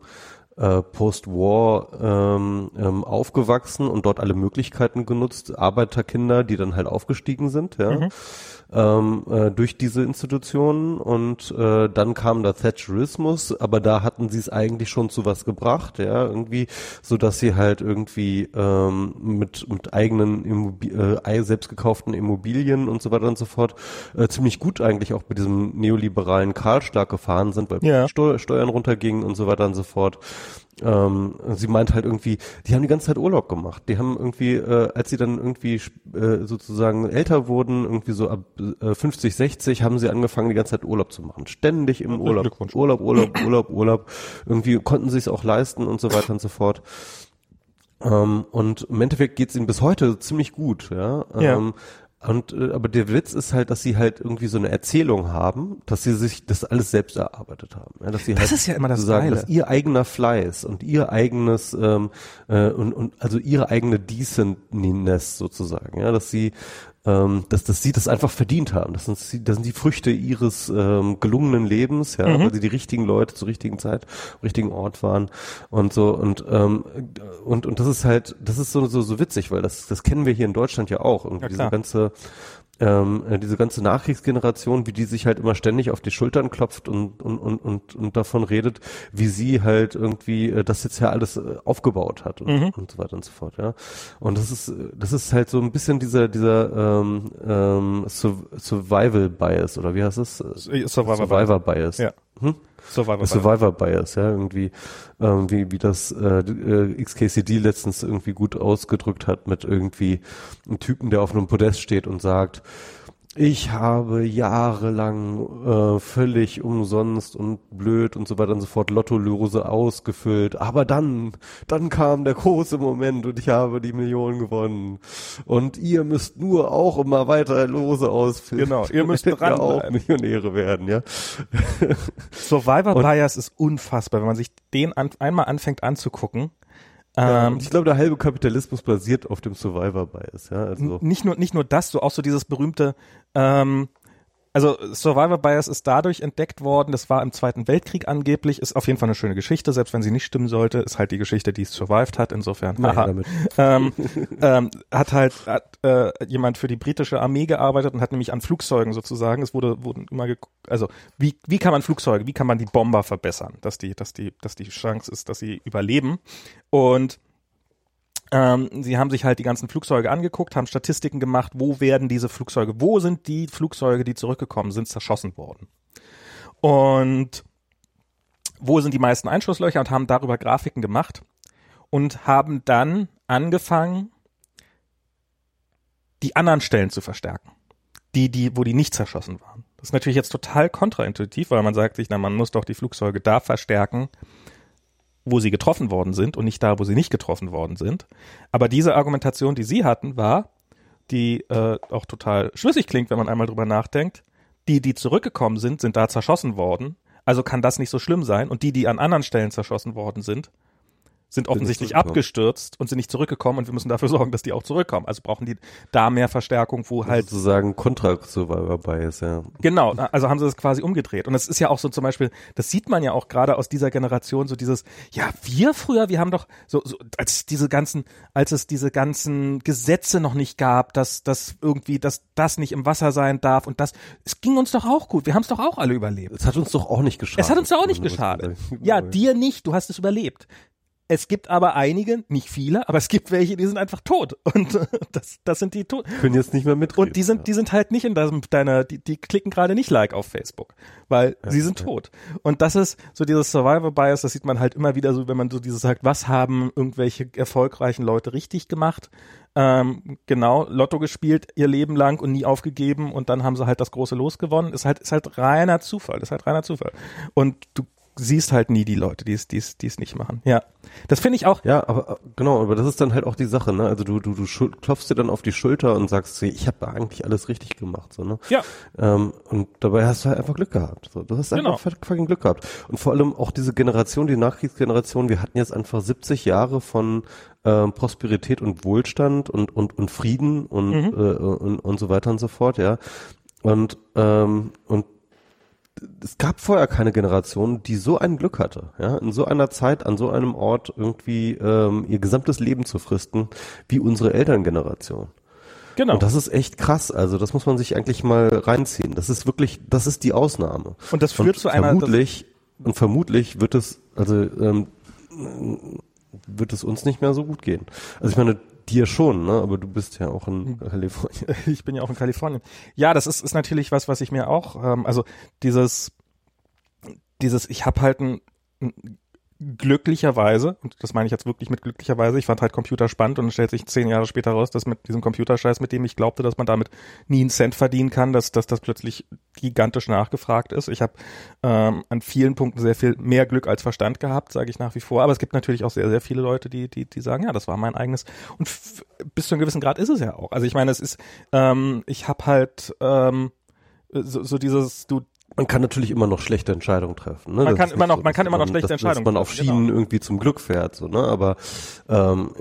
äh, Post-War ähm, ähm, aufgewachsen und dort alle Möglichkeiten genutzt, Arbeiterkinder, die dann halt aufgestiegen sind, ja. Mhm ähm, äh, durch diese Institutionen und äh, dann kam der Thatcherismus, aber da hatten sie es eigentlich schon zu was gebracht, ja, irgendwie, so dass sie halt irgendwie ähm, mit mit eigenen Immobi äh, selbst gekauften Immobilien und so weiter und so fort äh, ziemlich gut eigentlich auch mit diesem neoliberalen Kahlschlag gefahren sind, weil ja. Steu Steuern runtergingen und so weiter und so fort. Ähm, sie meint halt irgendwie, die haben die ganze Zeit Urlaub gemacht. Die haben irgendwie, äh, als sie dann irgendwie äh, sozusagen älter wurden, irgendwie so ab äh, 50, 60, haben sie angefangen, die ganze Zeit Urlaub zu machen. Ständig im Urlaub. Urlaub, Urlaub, Urlaub, Urlaub. Irgendwie konnten sie es auch leisten und so weiter und so fort. Ähm, und im Endeffekt geht es ihnen bis heute ziemlich gut, ja. ja. Und äh, aber der Witz ist halt, dass sie halt irgendwie so eine Erzählung haben, dass sie sich das alles selbst erarbeitet haben. Ja, dass sie das halt ist ja immer das sagen, Geile. dass ihr eigener Fleiß und ihr eigenes ähm, äh, und, und also ihre eigene Decentness sozusagen, ja, dass sie ähm, dass, dass sie das einfach verdient haben. Das sind, das sind die Früchte ihres ähm, gelungenen Lebens, ja, mhm. weil sie die richtigen Leute zur richtigen Zeit, richtigen Ort waren und so und ähm, und und das ist halt, das ist so so so witzig, weil das das kennen wir hier in Deutschland ja auch irgendwie Ja, diese ganze ähm, äh, diese ganze Nachkriegsgeneration, wie die sich halt immer ständig auf die Schultern klopft und, und, und, und, und davon redet, wie sie halt irgendwie äh, das jetzt ja alles äh, aufgebaut hat und, Mhm. und so weiter und so fort, ja. Und das ist, das ist halt so ein bisschen dieser, dieser ähm, ähm, Sur Survival Bias, oder wie heißt es? Survivor, Survivor Bias. Ja. Hm? Survivor. Survivor Bias, ja, irgendwie, ähm, wie, wie das äh, äh, XKCD letztens irgendwie gut ausgedrückt hat mit irgendwie einem Typen, der auf einem Podest steht und sagt, ich habe jahrelang äh, völlig umsonst und blöd und so weiter und so fort Lottolose ausgefüllt, aber dann, dann kam der große Moment und ich habe die Millionen gewonnen. Und ihr müsst nur auch immer weiter Lose ausfüllen. Genau, ihr müsst wir auch. Millionäre werden, ja. Survivor Und- Bias ist unfassbar, wenn man sich den an, einmal anfängt anzugucken. Ja, Ähm, ich glaube, der halbe Kapitalismus basiert auf dem Survivor Bias, ja. Also, nicht nur nicht nur das, so auch so dieses berühmte ähm, also Survivor Bias ist dadurch entdeckt worden, das war im Zweiten Weltkrieg angeblich, ist auf jeden Fall eine schöne Geschichte, selbst wenn sie nicht stimmen sollte, ist halt die Geschichte, die es survived hat, insofern. Haha. ähm, ähm, hat halt hat, äh, jemand für die britische Armee gearbeitet und hat nämlich an Flugzeugen sozusagen, es wurde wurden immer geguckt, also wie wie kann man Flugzeuge, wie kann man die Bomber verbessern, dass die dass die dass die Chance ist, dass sie überleben? Und ähm, sie haben sich halt die ganzen Flugzeuge angeguckt, haben Statistiken gemacht, wo werden diese Flugzeuge, wo sind die Flugzeuge, die zurückgekommen sind, zerschossen worden. Und wo sind die meisten Einschusslöcher und haben darüber Grafiken gemacht und haben dann angefangen, die anderen Stellen zu verstärken. Die, die, wo die nicht zerschossen waren. Das ist natürlich jetzt total kontraintuitiv, weil man sagt sich, na, man muss doch die Flugzeuge da verstärken, wo sie getroffen worden sind und nicht da, wo sie nicht getroffen worden sind. Aber diese Argumentation, die sie hatten, war, die äh, auch total schlüssig klingt, wenn man einmal drüber nachdenkt. Die, die zurückgekommen sind, sind da zerschossen worden. Also kann das nicht so schlimm sein. Und die, die an anderen Stellen zerschossen worden sind, sind offensichtlich abgestürzt und sind nicht zurückgekommen und wir müssen dafür sorgen, dass die auch zurückkommen. Also brauchen die da mehr Verstärkung, wo halt sozusagen Contra-Survivor Bias, ja. Genau, also haben sie das quasi umgedreht. Und es ist ja auch so zum Beispiel, das sieht man ja auch gerade aus dieser Generation, so dieses, ja, wir früher, wir haben doch so, so als diese ganzen, als es diese ganzen Gesetze noch nicht gab, dass, dass irgendwie, dass das nicht im Wasser sein darf und das, es ging uns doch auch gut. Wir haben es doch auch alle überlebt. Es hat uns doch auch nicht geschadet. Es hat uns doch auch nicht geschadet. sagen. Ja, dir nicht, du hast es überlebt. Es gibt aber einige, nicht viele, aber es gibt welche, die sind einfach tot. Und das, das sind die tot. können jetzt nicht mehr mitreden. Und die sind, die sind halt nicht in deinem, deiner, die, die klicken gerade nicht Like auf Facebook, weil sie sind tot. Und das ist so dieses Survivor Bias, das sieht man halt immer wieder so, wenn man so dieses sagt, was haben irgendwelche erfolgreichen Leute richtig gemacht? Ähm, genau, Lotto gespielt ihr Leben lang und nie aufgegeben und dann haben sie halt das große Los gewonnen. Ist halt, ist halt reiner Zufall, ist halt reiner Zufall. Und du siehst halt nie die Leute, die es, die es, die es nicht machen. Ja. Das finde ich auch, Ja, aber äh, genau, aber das ist dann halt auch die Sache, ne? Also du du du klopfst dir dann auf die Schulter und sagst, ich habe eigentlich alles richtig gemacht, so ne? ja, Ähm, und dabei hast du halt einfach Glück gehabt. So, du hast Genau. einfach fuck- fucking Glück gehabt. Und vor allem auch diese Generation, die Nachkriegsgeneration, wir hatten jetzt einfach 70 Jahre von ähm, Prosperität und Wohlstand und und und Frieden und Mhm. äh, und, und so weiter und so fort, ja. Und ähm, und es gab vorher keine Generation, die so ein Glück hatte, ja, in so einer Zeit, an so einem Ort irgendwie ähm, ihr gesamtes Leben zu fristen, wie unsere Elterngeneration. Genau. Und das ist echt krass. Also das muss man sich eigentlich mal reinziehen. Das ist wirklich, das ist die Ausnahme. Und das führt und zu einer vermutlich und vermutlich wird es, also ähm, wird es uns nicht mehr so gut gehen. Also ich meine, dir schon, ne? Aber du bist ja auch in Kalifornien. Ich bin ja auch in Kalifornien. Ja, das ist, ist natürlich was, was ich mir auch, ähm, also dieses, dieses, ich habe halt ein, ein glücklicherweise, und das meine ich jetzt wirklich mit glücklicherweise, ich fand halt Computer spannend und stellt sich zehn Jahre später raus, dass mit diesem Computerscheiß, mit dem ich glaubte, dass man damit nie einen Cent verdienen kann, dass, dass das plötzlich gigantisch nachgefragt ist. Ich habe ähm, an vielen Punkten sehr viel mehr Glück als Verstand gehabt, sage ich nach wie vor. Aber es gibt natürlich auch sehr, sehr viele Leute, die, die, die sagen, ja, das war mein eigenes. Und bis zu einem gewissen Grad ist es ja auch. Also ich meine, es ist, ähm, ich habe halt ähm, so, so dieses, du man kann natürlich immer noch schlechte Entscheidungen treffen. Ne? Man kann immer noch, so, man kann immer noch schlechte dass, Entscheidungen treffen. Dass man auf Schienen genau. irgendwie zum Glück fährt, so, ne? Aber, ähm,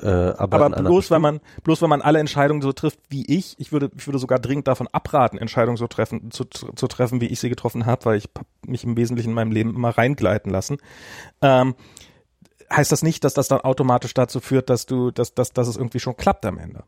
äh, aber, aber bloß wenn man, bloß wenn man alle Entscheidungen so trifft wie ich, ich würde, ich würde sogar dringend davon abraten, Entscheidungen so treffen, zu, zu treffen, wie ich sie getroffen habe, weil ich mich im Wesentlichen in meinem Leben immer reingleiten lassen. Ähm, heißt das nicht, dass das dann automatisch dazu führt, dass du, dass, dass, dass es irgendwie schon klappt am Ende.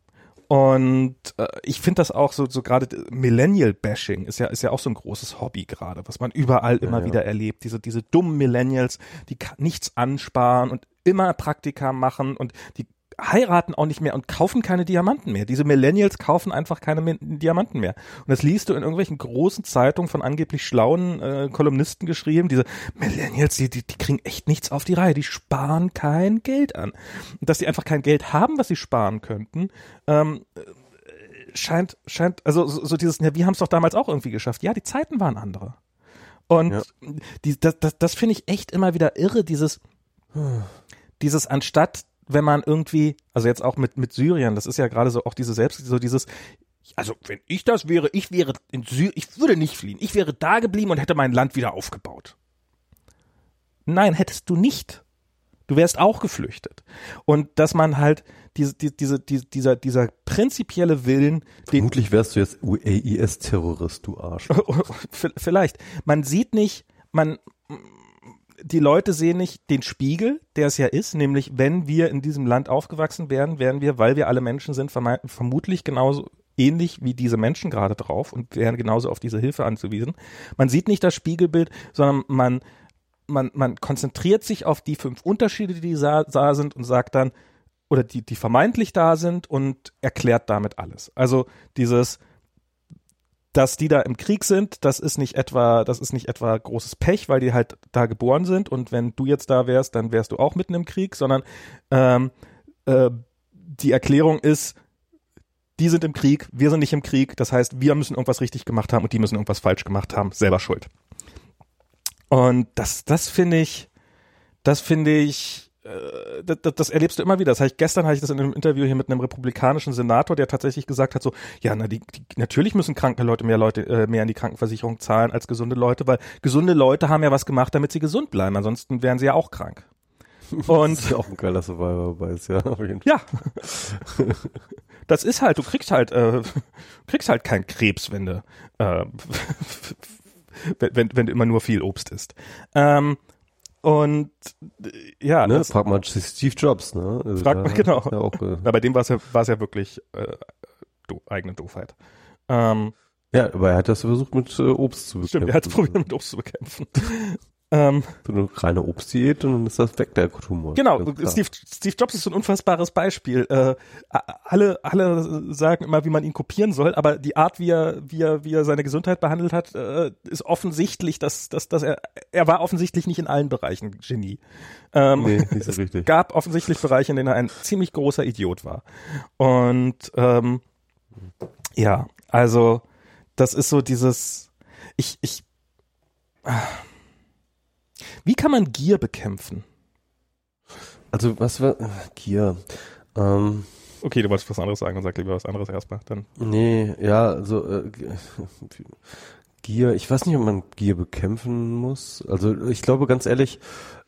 Und äh, ich finde das auch so, so gerade Millennial-Bashing ist ja, ist ja auch so ein großes Hobby gerade, was man überall immer ja, wieder erlebt. Diese, diese dummen Millennials, die nichts ansparen und immer Praktika machen und die heiraten auch nicht mehr und kaufen keine Diamanten mehr. Diese Millennials kaufen einfach keine Diamanten mehr. Und das liest du in irgendwelchen großen Zeitungen von angeblich schlauen äh, Kolumnisten geschrieben. Diese Millennials, die, die, die kriegen echt nichts auf die Reihe. Die sparen kein Geld an. Und dass die einfach kein Geld haben, was sie sparen könnten, ähm, scheint, scheint, also so, so dieses, ja, wir haben es doch damals auch irgendwie geschafft. Ja, die Zeiten waren andere. Und ja. die, das, das, das finde ich echt immer wieder irre, dieses, dieses anstatt wenn man irgendwie, also jetzt auch mit, mit Syrien, das ist ja gerade so auch diese selbst, so dieses, also wenn ich das wäre, ich wäre in Syrien, ich würde nicht fliehen, ich wäre da geblieben und hätte mein Land wieder aufgebaut. Nein, hättest du nicht. Du wärst auch geflüchtet. Und dass man halt diese, diese, diese, dieser, dieser prinzipielle Willen. Vermutlich wärst du jetzt UAIS-Terrorist, du Arsch. Vielleicht. Man sieht nicht, man, die Leute sehen nicht den Spiegel, der es ja ist, nämlich wenn wir in diesem Land aufgewachsen wären, wären wir, weil wir alle Menschen sind, vermutlich genauso ähnlich wie diese Menschen gerade drauf und wären genauso auf diese Hilfe anzuwiesen. Man sieht nicht das Spiegelbild, sondern man, man, man konzentriert sich auf die fünf Unterschiede, die da sind und sagt dann, oder die, die vermeintlich da sind und erklärt damit alles. Also dieses, dass die da im Krieg sind, das ist nicht etwa, das ist nicht etwa großes Pech, weil die halt da geboren sind und wenn du jetzt da wärst, dann wärst du auch mitten im Krieg, sondern ähm, äh, die Erklärung ist, die sind im Krieg, wir sind nicht im Krieg, das heißt, wir müssen irgendwas richtig gemacht haben und die müssen irgendwas falsch gemacht haben, selber schuld. Und das, das finde ich, das finde ich äh, das, das erlebst du immer wieder. Das heißt, gestern hatte ich das in einem Interview hier mit einem republikanischen Senator, der tatsächlich gesagt hat, so, ja, na, die, die natürlich müssen kranke Leute mehr Leute äh, mehr in die Krankenversicherung zahlen als gesunde Leute, weil gesunde Leute haben ja was gemacht, damit sie gesund bleiben. Ansonsten wären sie ja auch krank. Und das ist ja auch ein geiler Survivor-Beweis, ja, auf jeden Fall. Ja. Das ist halt, du kriegst halt, äh, kriegst halt keinen Krebs, wenn du, äh, wenn, wenn du immer nur viel Obst isst. Ähm, und äh, ja, ne, frag mal Steve Jobs, ne? Also frag mal, genau. Ja auch, äh, bei dem war es ja, war's ja wirklich äh, do, eigene Doofheit. Ähm, ja, aber er hat das versucht mit äh, Obst zu bekämpfen. Stimmt, er hat es probiert mit Obst zu bekämpfen. Ähm, so eine reine Obstdiät und dann ist das weg, der Tumor. Genau, Steve, Steve Jobs ist so ein unfassbares Beispiel. Äh, alle, alle sagen immer, wie man ihn kopieren soll, aber die Art, wie er, wie er, wie er seine Gesundheit behandelt hat, äh, ist offensichtlich, dass, dass, dass er, er war offensichtlich nicht in allen Bereichen Genie. Ähm, nee, nicht so es richtig. gab offensichtlich Bereiche, in denen er ein ziemlich großer Idiot war. Und ähm, ja, also das ist so dieses, ich, ich, ah, wie kann man Gier bekämpfen? Also was war Gier? Ähm, okay, du wolltest was anderes sagen und sag lieber was anderes erstmal. Dann. Nee, ja, also äh, Gier, ich weiß nicht, ob man Gier bekämpfen muss. Also ich glaube ganz ehrlich,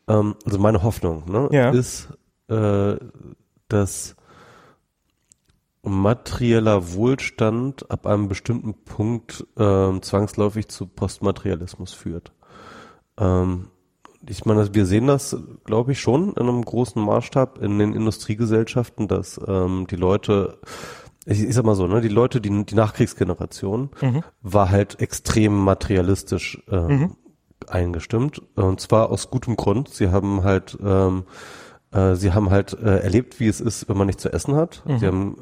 ähm, also meine Hoffnung ne, ja. ist, äh, dass materieller Wohlstand ab einem bestimmten Punkt ähm, zwangsläufig zu Postmaterialismus führt. Ähm, ich meine, wir sehen das, glaube ich, schon in einem großen Maßstab in den Industriegesellschaften, dass ähm, die Leute, ich, ich sag mal so, ne, die Leute, die, die Nachkriegsgeneration mhm. war halt extrem materialistisch ähm, mhm. eingestimmt. Und zwar aus gutem Grund. Sie haben halt ähm, äh, Sie haben halt äh, erlebt, wie es ist, wenn man nichts zu essen hat. Mhm. Sie haben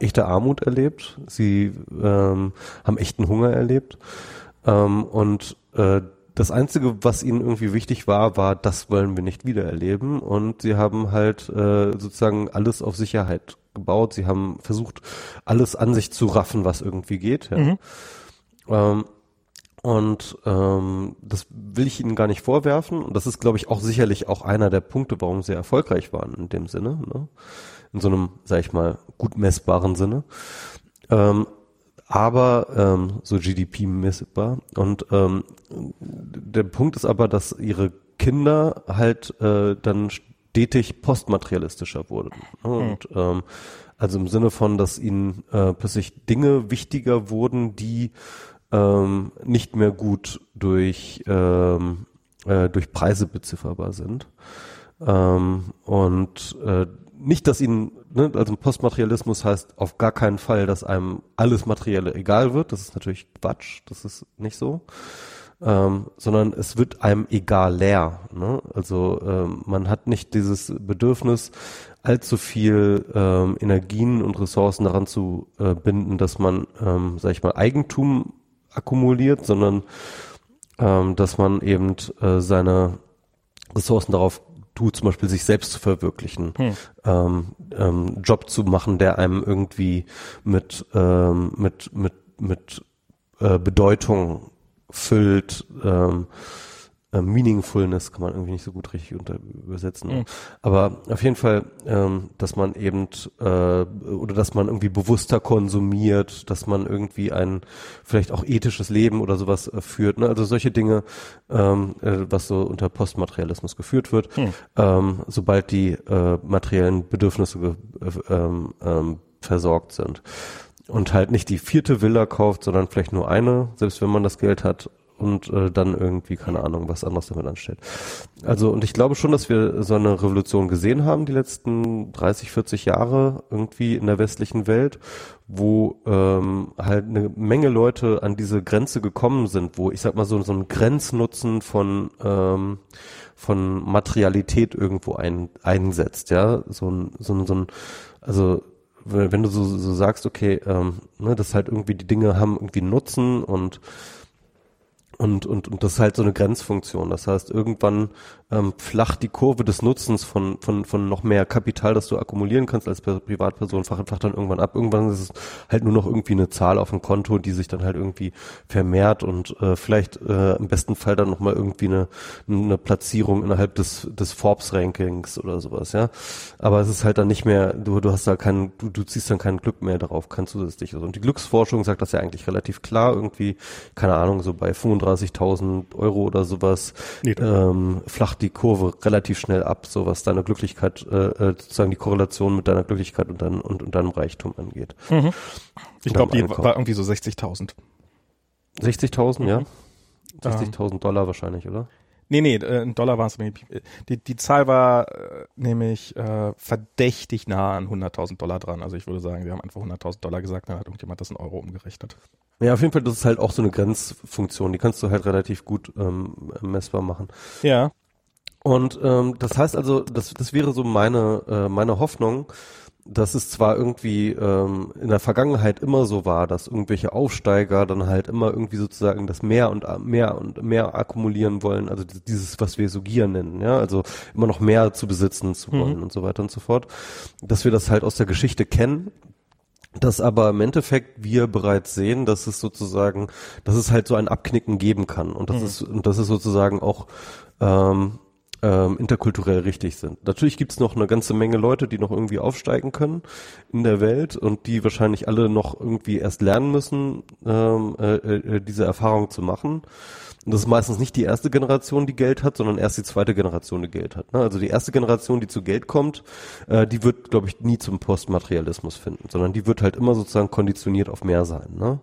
echte Armut erlebt. Sie ähm, haben echten Hunger erlebt. Ähm, und äh, das Einzige, was ihnen irgendwie wichtig war, war, das wollen wir nicht wieder erleben. Und sie haben halt äh, sozusagen alles auf Sicherheit gebaut. Sie haben versucht, alles an sich zu raffen, was irgendwie geht. Ja. Mhm. Ähm, und ähm, das will ich Ihnen gar nicht vorwerfen. Und das ist, glaube ich, auch sicherlich auch einer der Punkte, warum sie erfolgreich waren in dem Sinne. Ne? In so einem, sag ich mal, gut messbaren Sinne. Ähm, aber ähm, so GDP messbar. Und ähm, der Punkt ist aber, dass ihre Kinder halt äh, dann stetig postmaterialistischer wurden. Ne? Hm. Und ähm, also im Sinne von, dass ihnen äh, plötzlich Dinge wichtiger wurden, die ähm, nicht mehr gut durch ähm, äh, durch Preise bezifferbar sind. Ähm, und äh, nicht, dass ihnen, ne, also Postmaterialismus heißt auf gar keinen Fall, dass einem alles Materielle egal wird. Das ist natürlich Quatsch, das ist nicht so. Ähm, sondern es wird einem egal leer. Ne? Also ähm, man hat nicht dieses Bedürfnis, allzu viel ähm, Energien und Ressourcen daran zu äh, binden, dass man, ähm, sag ich mal, Eigentum akkumuliert, sondern ähm, dass man eben äh, seine Ressourcen darauf tut, zum Beispiel sich selbst zu verwirklichen, hm. ähm, ähm, Job zu machen, der einem irgendwie mit ähm, mit mit mit äh, Bedeutung füllt. Ähm, äh, Meaningfulness kann man irgendwie nicht so gut richtig unter, übersetzen. Mhm. Aber auf jeden Fall, ähm, dass man eben äh, oder dass man irgendwie bewusster konsumiert, dass man irgendwie ein vielleicht auch ethisches Leben oder sowas äh, führt. Ne? Also solche Dinge, ähm, äh, was so unter Postmaterialismus geführt wird, mhm. ähm, sobald die äh, materiellen Bedürfnisse äh, ähm, ähm, versorgt sind und halt nicht die vierte Villa kauft, sondern vielleicht nur eine, selbst wenn man das Geld hat und äh, dann irgendwie, keine Ahnung, was anderes damit anstellt. Also, und ich glaube schon, dass wir so eine Revolution gesehen haben, die letzten 30, 40 Jahre irgendwie in der westlichen Welt, wo ähm, halt eine Menge Leute an diese Grenze gekommen sind, wo ich sag mal so, so ein Grenznutzen von ähm, von Materialität irgendwo ein, einsetzt, ja, so ein, so ein, so ein also wenn du so, so sagst, okay, ähm, ne, dass halt irgendwie die Dinge haben irgendwie Nutzen und und, und, und das ist halt so eine Grenzfunktion. Das heißt, irgendwann ähm, flacht die Kurve des Nutzens von, von, von noch mehr Kapital, das du akkumulieren kannst als Privatperson, flacht, flacht dann irgendwann ab. Irgendwann ist es halt nur noch irgendwie eine Zahl auf dem Konto, die sich dann halt irgendwie vermehrt und äh, vielleicht äh, im besten Fall dann nochmal irgendwie eine, eine Platzierung innerhalb des, des Forbes-Rankings oder sowas, ja. Aber es ist halt dann nicht mehr, du, du hast da kein, du, du ziehst dann kein Glück mehr darauf, kein zusätzliches. Und die Glücksforschung sagt das ja eigentlich relativ klar, irgendwie, keine Ahnung, so bei 35.000 Euro oder sowas, nee, ähm, flacht die Kurve relativ schnell ab, so was deine Glücklichkeit, äh, äh, sozusagen die Korrelation mit deiner Glücklichkeit und, dein, und, und deinem Reichtum angeht. Mhm. Ich glaube, die war irgendwie so 60.000. 60.000, ja. 60.000 ähm. Dollar wahrscheinlich, oder? Nee, nee, äh, in Dollar war es die, die Zahl war äh, nämlich äh, verdächtig nah an 100.000 Dollar dran. Also ich würde sagen, wir haben einfach 100.000 Dollar gesagt, dann hat irgendjemand das in Euro umgerechnet. Ja, auf jeden Fall, das ist halt auch so eine Grenzfunktion, die kannst du halt relativ gut ähm, messbar machen. Ja. Und ähm, das heißt also, das, das wäre so meine, äh, meine Hoffnung, dass es zwar irgendwie ähm, in der Vergangenheit immer so war, dass irgendwelche Aufsteiger dann halt immer irgendwie sozusagen das mehr und mehr und mehr akkumulieren wollen, also dieses, was wir so Gier nennen, ja, also immer noch mehr zu besitzen zu wollen mhm. und so weiter und so fort, dass wir das halt aus der Geschichte kennen, dass aber im Endeffekt wir bereits sehen, dass es sozusagen, dass es halt so ein Abknicken geben kann und das mhm. ist und das ist sozusagen auch ähm, ähm, interkulturell richtig sind. Natürlich gibt's noch eine ganze Menge Leute, die noch irgendwie aufsteigen können in der Welt und die wahrscheinlich alle noch irgendwie erst lernen müssen, ähm, äh, äh, diese Erfahrung zu machen. Und das ist meistens nicht die erste Generation, die Geld hat, sondern erst die zweite Generation, die Geld hat. Ne? Also die erste Generation, die zu Geld kommt, äh, die wird, glaube ich, nie zum Postmaterialismus finden, sondern die wird halt immer sozusagen konditioniert auf mehr sein. Ne?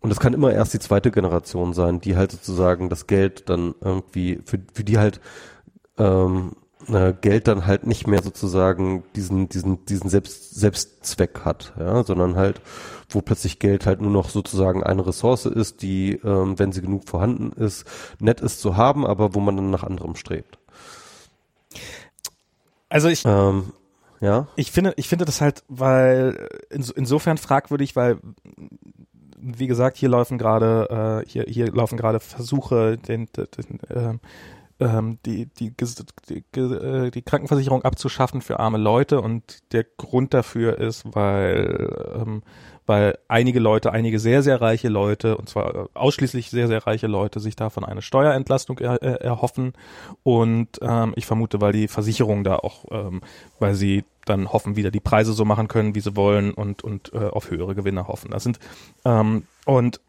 Und es kann immer erst die zweite Generation sein, die halt sozusagen das Geld dann irgendwie, für, für die halt ähm, äh, Geld dann halt nicht mehr sozusagen diesen, diesen, diesen Selbst, Selbstzweck hat, ja, sondern halt, wo plötzlich Geld halt nur noch sozusagen eine Ressource ist, die, ähm, wenn sie genug vorhanden ist, nett ist zu haben, aber wo man dann nach anderem strebt. Also ich, ähm, ja. Ich finde, ich finde das halt, weil insofern fragwürdig, weil wie gesagt, hier laufen gerade, äh, hier, hier laufen gerade Versuche, den, den, den äh, ähm, die, die, die, äh, die Krankenversicherung abzuschaffen für arme Leute und der Grund dafür ist, weil, ähm, weil einige Leute, einige sehr, sehr reiche Leute, und zwar ausschließlich sehr, sehr reiche Leute, sich davon eine Steuerentlastung er, er, erhoffen und ähm, ich vermute, weil die Versicherung da auch, ähm, weil sie dann hoffen, wieder die Preise so machen können, wie sie wollen und, und äh, auf höhere Gewinne hoffen. Das sind ähm, und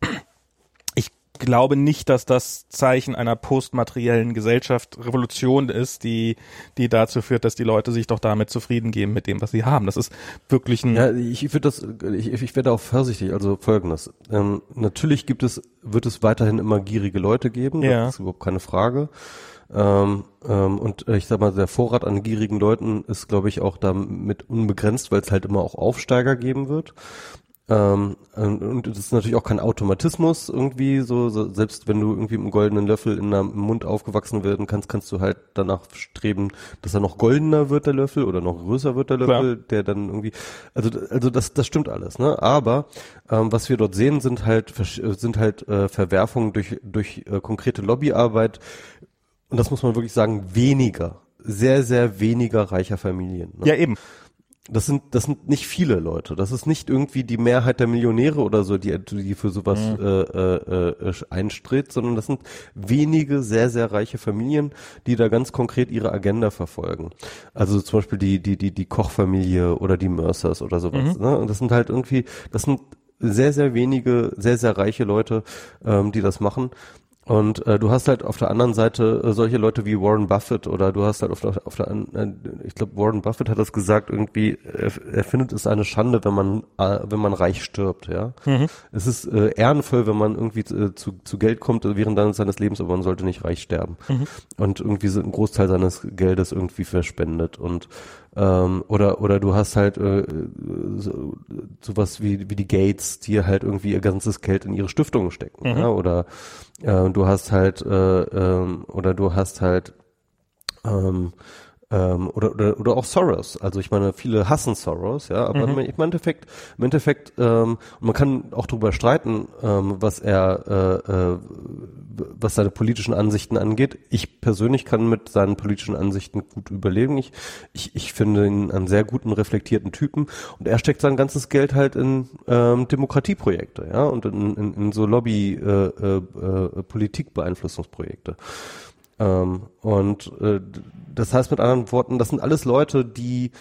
glaube nicht, dass das Zeichen einer postmateriellen Gesellschaft Revolution ist, die, die dazu führt, dass die Leute sich doch damit zufrieden geben mit dem, was sie haben. Das ist wirklich ein. Ja, ich würde das, ich, ich werde auch vorsichtig. Also folgendes. Ähm, natürlich gibt es, wird es weiterhin immer gierige Leute geben. Ja. Das ist überhaupt keine Frage. Ähm, ähm, und ich sag mal, der Vorrat an gierigen Leuten ist, glaube ich, auch damit unbegrenzt, weil es halt immer auch Aufsteiger geben wird. Ähm, und das ist natürlich auch kein Automatismus irgendwie so, so, selbst wenn du irgendwie mit einem goldenen Löffel in deinem Mund aufgewachsen werden kannst, kannst du halt danach streben, dass er noch goldener wird der Löffel oder noch größer wird der Löffel, Klar. der dann irgendwie, also also das das stimmt alles, ne? Aber ähm, was wir dort sehen, sind halt sind halt äh, Verwerfungen durch durch äh, konkrete Lobbyarbeit und das muss man wirklich sagen weniger, sehr sehr weniger reicher Familien. Ne? Ja eben. Das sind, das sind nicht viele Leute. Das ist nicht irgendwie die Mehrheit der Millionäre oder so, die, die für sowas mhm. äh, äh, äh, einstritt, sondern das sind wenige sehr, sehr reiche Familien, die da ganz konkret ihre Agenda verfolgen. Also zum Beispiel die, die, die, die Kochfamilie oder die Mercers oder sowas. Mhm. Ne? Und das sind halt irgendwie, das sind sehr, sehr wenige, sehr, sehr reiche Leute, ähm, die das machen. Und äh, du hast halt auf der anderen Seite äh, solche Leute wie Warren Buffett oder du hast halt auf der, auf der äh, ich glaube Warren Buffett hat das gesagt irgendwie, er, er findet es eine Schande, wenn man äh, wenn man reich stirbt, ja. Mhm. Es ist äh, ehrenvoll, wenn man irgendwie äh, zu, zu Geld kommt während seines Lebens, aber man sollte nicht reich sterben mhm. und irgendwie so einen Großteil seines Geldes irgendwie verspendet und ähm, oder oder du hast halt äh, so, sowas wie wie die Gates, die halt irgendwie ihr ganzes Geld in ihre Stiftungen stecken, mhm. ja, oder äh, du hast halt äh, ähm, oder du hast halt ähm, ähm, oder, oder, oder auch Soros. Also ich meine, viele hassen Soros, ja, aber mhm. im Endeffekt, im Endeffekt, ähm, man kann auch darüber streiten, ähm, was er, äh, äh, was seine politischen Ansichten angeht. Ich persönlich kann mit seinen politischen Ansichten gut überleben. Ich, ich, ich finde ihn einen sehr guten, reflektierten Typen und er steckt sein ganzes Geld halt in ähm, Demokratieprojekte, ja, und in, in, in so Lobby, äh, äh, äh Politikbeeinflussungsprojekte. Ähm, und äh, das heißt mit anderen Worten, das sind alles Leute, die,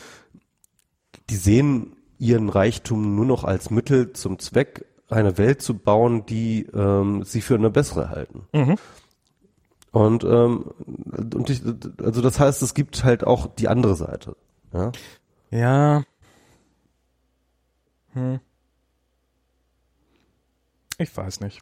die sehen ihren Reichtum nur noch als Mittel zum Zweck, eine Welt zu bauen, die ähm, sie für eine bessere halten. Mhm. Und, ähm, und ich, also das heißt, es gibt halt auch die andere Seite. Ja. Ja. Hm. Ich weiß nicht.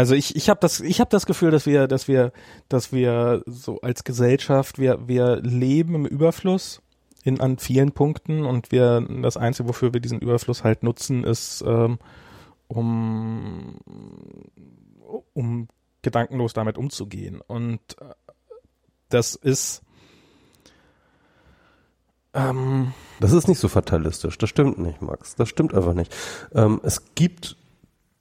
Also ich, ich habe das, ich habe das Gefühl, dass wir, dass wir, dass wir so als Gesellschaft, wir, wir leben im Überfluss in an vielen Punkten und wir das Einzige, wofür wir diesen Überfluss halt nutzen, ist ähm, um um gedankenlos damit umzugehen. Und äh, das ist ähm, das ist nicht so fatalistisch. Das stimmt nicht, Max. Das stimmt einfach nicht. Ähm, es gibt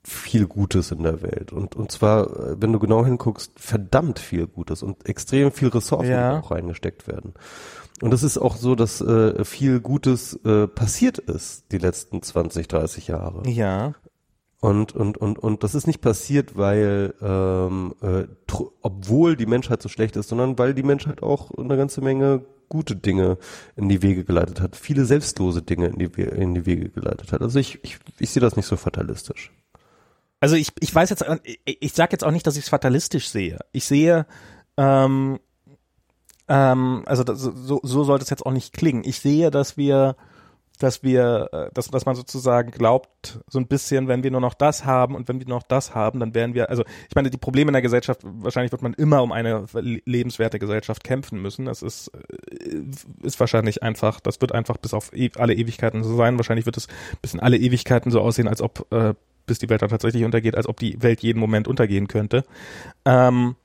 viel Gutes in der Welt. Und, und zwar, äh, wenn du genau hinguckst, verdammt viel Gutes und extrem viel Ressourcen ja. auch reingesteckt werden. Und es ist auch so, dass äh, viel Gutes äh, passiert ist die letzten 20, 30 Jahre. Ja. Und, und, und, und das ist nicht passiert, weil, ähm, äh, obwohl die Menschheit so schlecht ist, sondern weil die Menschheit auch eine ganze Menge gute Dinge in die Wege geleitet hat, viele selbstlose Dinge in die, in die Wege geleitet hat. Also ich, ich, ich sehe das nicht so fatalistisch. Also ich, ich weiß jetzt, ich, ich sage jetzt auch nicht, dass ich es fatalistisch sehe. Ich sehe, ähm, ähm, also das, so, so sollte es jetzt auch nicht klingen. Ich sehe, dass wir dass wir, äh, dass, dass man sozusagen glaubt, so ein bisschen, wenn wir nur noch das haben und wenn wir nur noch das haben, dann werden wir, also ich meine, die Probleme in der Gesellschaft, wahrscheinlich wird man immer um eine lebenswerte Gesellschaft kämpfen müssen. Das ist, äh, ist wahrscheinlich einfach, das wird einfach bis auf e alle Ewigkeiten so sein. Wahrscheinlich wird es bis in alle Ewigkeiten so aussehen, als ob, äh, bis die Welt dann tatsächlich untergeht, als ob die Welt jeden Moment untergehen könnte. Ähm,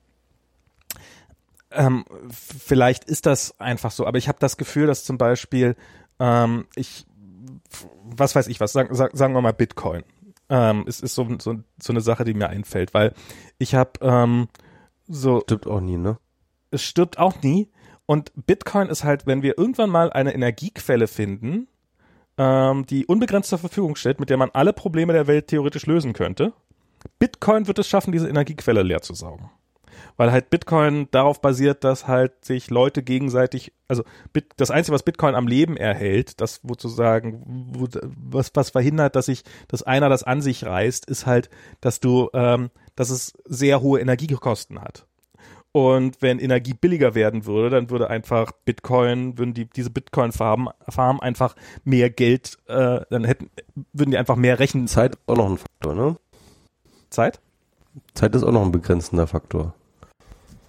ähm, vielleicht ist das einfach so, aber ich habe das Gefühl, dass zum Beispiel ähm, ich, was weiß ich was, sagen, sagen wir mal Bitcoin. Ähm, es ist so, so, so eine Sache, die mir einfällt, weil ich habe ähm, so. Stirbt auch nie, ne? Es stirbt auch nie. Und Bitcoin ist halt, wenn wir irgendwann mal eine Energiequelle finden, ähm, die unbegrenzt zur Verfügung steht, mit der man alle Probleme der Welt theoretisch lösen könnte, Bitcoin wird es schaffen, diese Energiequelle leer zu saugen weil halt Bitcoin darauf basiert, dass halt sich Leute gegenseitig, also Bit, das Einzige, was Bitcoin am Leben erhält, das sozusagen, wo, was, was verhindert, dass sich, dass einer das an sich reißt, ist halt, dass du, ähm, dass es sehr hohe Energiekosten hat. Und wenn Energie billiger werden würde, dann würde einfach Bitcoin, würden die, diese Bitcoin-Farmen Farm einfach mehr Geld, äh, dann hätten, würden die einfach mehr rechnen. Zeit auch noch ein Faktor, ne? Zeit? Zeit ist auch noch ein begrenzender Faktor.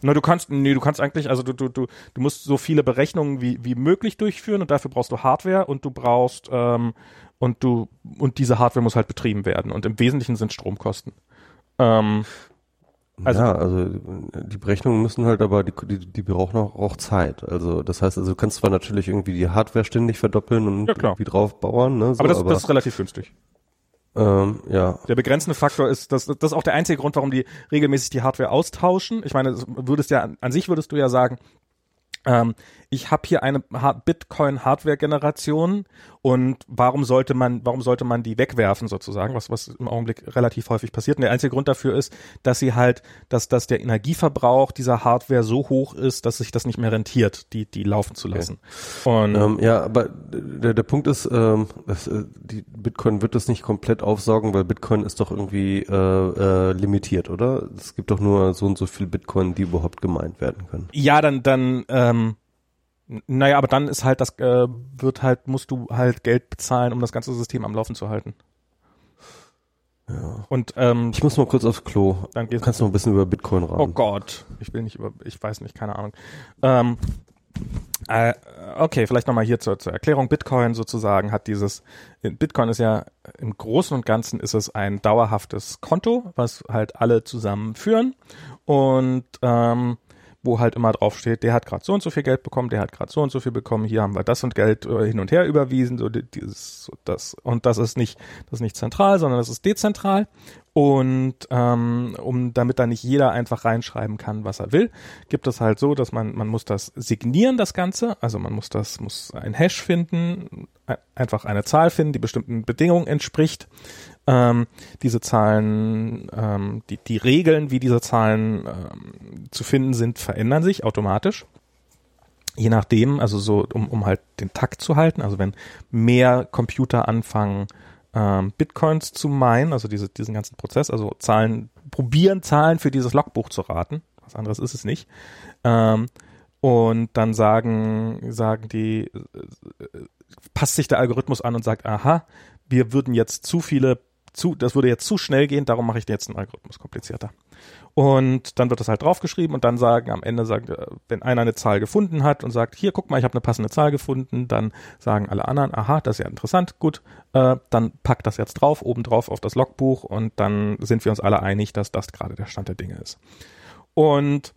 Na, du kannst, nee, du kannst eigentlich, also du, du, du, du musst so viele Berechnungen wie, wie möglich durchführen und dafür brauchst du Hardware und du brauchst, ähm, und du, und diese Hardware muss halt betrieben werden und im Wesentlichen sind Stromkosten. Ähm, also, ja, also die Berechnungen müssen halt aber, die, die, die brauchen auch, auch Zeit. Also das heißt, also du kannst zwar natürlich irgendwie die Hardware ständig verdoppeln und ja, irgendwie drauf bauen, ne? So, aber, das, aber das ist relativ günstig. Ähm, ja. Der begrenzende Faktor ist, das, das ist auch der einzige Grund, warum die regelmäßig die Hardware austauschen. Ich meine, würdest ja an sich würdest du ja sagen, ähm, ich habe hier eine Bitcoin-Hardware-Generation und warum sollte man, warum sollte man die wegwerfen sozusagen, was, was im Augenblick relativ häufig passiert. Und der einzige Grund dafür ist, dass sie halt, dass, dass der Energieverbrauch dieser Hardware so hoch ist, dass sich das nicht mehr rentiert, die, die laufen zu lassen. Okay. Und ähm, ja, aber der, der Punkt ist, ähm, dass, äh, die Bitcoin wird das nicht komplett aufsaugen, weil Bitcoin ist doch irgendwie äh, äh, limitiert, oder? Es gibt doch nur so und so viel Bitcoin, die überhaupt gemeint werden können. Ja, dann, dann, ähm, naja, aber dann ist halt das, äh, wird halt, musst du halt Geld bezahlen, um das ganze System am Laufen zu halten. Ja. Und ähm, ich muss mal kurz aufs Klo. Dann geht's kannst du noch ein bisschen über Bitcoin reden. Oh Gott, ich will nicht über, ich weiß nicht, keine Ahnung. Ähm, äh, okay, vielleicht nochmal hier zur, zur Erklärung. Bitcoin sozusagen hat dieses, Bitcoin ist ja im Großen und Ganzen ist es ein dauerhaftes Konto, was halt alle zusammen führen und ähm, wo halt immer drauf steht, der hat gerade so und so viel Geld bekommen, der hat gerade so und so viel bekommen, hier haben wir das und Geld äh, hin und her überwiesen, so dieses, das. Und das ist nicht, das ist nicht zentral, sondern das ist dezentral. Und ähm, um damit da nicht jeder einfach reinschreiben kann, was er will, gibt es halt so, dass man man muss das signieren, das Ganze, also man muss das muss ein Hash finden, einfach eine Zahl finden, die bestimmten Bedingungen entspricht ähm, diese Zahlen, ähm, die, die Regeln, wie diese Zahlen ähm, zu finden sind, verändern sich automatisch. Je nachdem, also so, um, um halt den Takt zu halten, also wenn mehr Computer anfangen, ähm, Bitcoins zu meinen, also diese, diesen ganzen Prozess, also Zahlen, probieren Zahlen für dieses Logbuch zu raten, was anderes ist es nicht, ähm, und dann sagen, sagen die, äh, äh, passt sich der Algorithmus an und sagt, aha, wir würden jetzt zu viele zu, das würde jetzt zu schnell gehen, darum mache ich jetzt einen Algorithmus komplizierter. Und dann wird das halt draufgeschrieben und dann sagen am Ende, sagen, äh, wenn einer eine Zahl gefunden hat und sagt, hier, guck mal, ich habe eine passende Zahl gefunden, dann sagen alle anderen, aha, das ist ja interessant, gut, äh, dann packt das jetzt drauf, oben drauf auf das Logbuch und dann sind wir uns alle einig, dass das gerade der Stand der Dinge ist. Und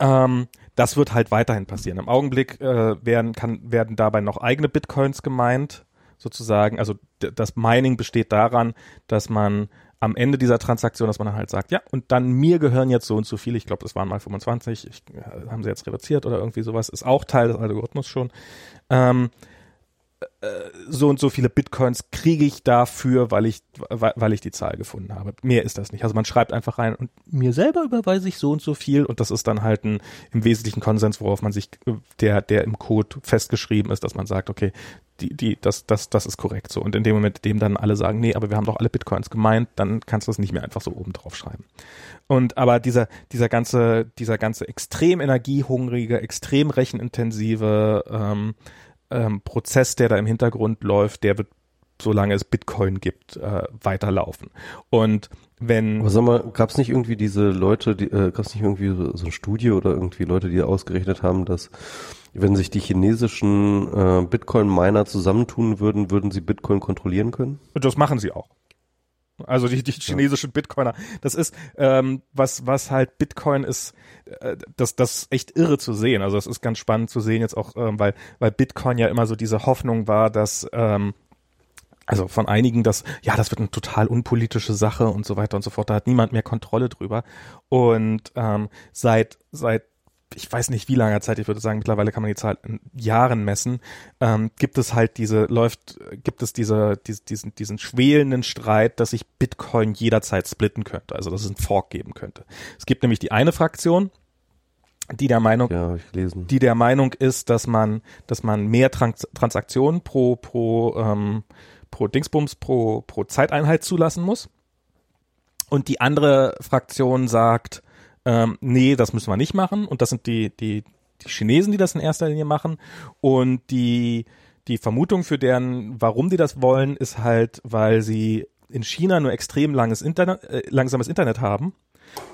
ähm, das wird halt weiterhin passieren. Im Augenblick äh, werden, kann, werden dabei noch eigene Bitcoins gemeint sozusagen, also das Mining besteht daran, dass man am Ende dieser Transaktion, dass man dann halt sagt, ja, und dann mir gehören jetzt so und so viele, ich glaube, das waren mal 25, ich, äh, haben sie jetzt reduziert oder irgendwie sowas, ist auch Teil des Algorithmus schon. Ähm, so und so viele Bitcoins kriege ich dafür, weil ich, weil, ich die Zahl gefunden habe. Mehr ist das nicht. Also man schreibt einfach rein und mir selber überweise ich so und so viel und das ist dann halt ein im Wesentlichen Konsens, worauf man sich, der, der im Code festgeschrieben ist, dass man sagt, okay, die, die, das, das, das ist korrekt so. Und in dem Moment, in dem dann alle sagen, nee, aber wir haben doch alle Bitcoins gemeint, dann kannst du das nicht mehr einfach so oben drauf schreiben. Und aber dieser, dieser ganze, dieser ganze extrem energiehungrige, extrem rechenintensive ähm, ähm, Prozess, der da im Hintergrund läuft, der wird, solange es Bitcoin gibt, äh, weiterlaufen. Und wenn. Aber sag mal, gab es nicht irgendwie diese Leute, die, äh, gab es nicht irgendwie so, so eine Studie oder irgendwie Leute, die ausgerechnet haben, dass wenn sich die chinesischen äh, Bitcoin-Miner zusammentun würden, würden sie Bitcoin kontrollieren können? Das machen sie auch. Also die, die chinesischen. Bitcoiner. Das ist, ähm, was, was halt Bitcoin ist, äh, das, das echt irre zu sehen. Also es ist ganz spannend zu sehen jetzt auch, ähm, weil, weil Bitcoin ja immer so diese Hoffnung war, dass, ähm, also von einigen, dass, ja, das wird eine total unpolitische Sache und so weiter und so fort. Da hat niemand mehr Kontrolle drüber. Und ähm, seit, seit ich weiß nicht wie langer Zeit, ich würde sagen, mittlerweile kann man die Zahl in Jahren messen, ähm, gibt es halt diese, läuft, gibt es diese, diese, diesen, diesen schwelenden Streit, dass sich Bitcoin jederzeit splitten könnte, also dass es einen Fork geben könnte. Es gibt nämlich die eine Fraktion, die der Meinung, ja, die der Meinung ist, dass man, dass man mehr Trans Transaktionen pro, pro, ähm, pro Dingsbums, pro, pro Zeiteinheit zulassen muss. Und die andere Fraktion sagt, ähm, nee, das müssen wir nicht machen. Und das sind die, die, die Chinesen, die das in erster Linie machen. Und die, die Vermutung für deren, warum die das wollen, ist halt, weil sie in China nur extrem langes Internet, äh, langsames Internet haben.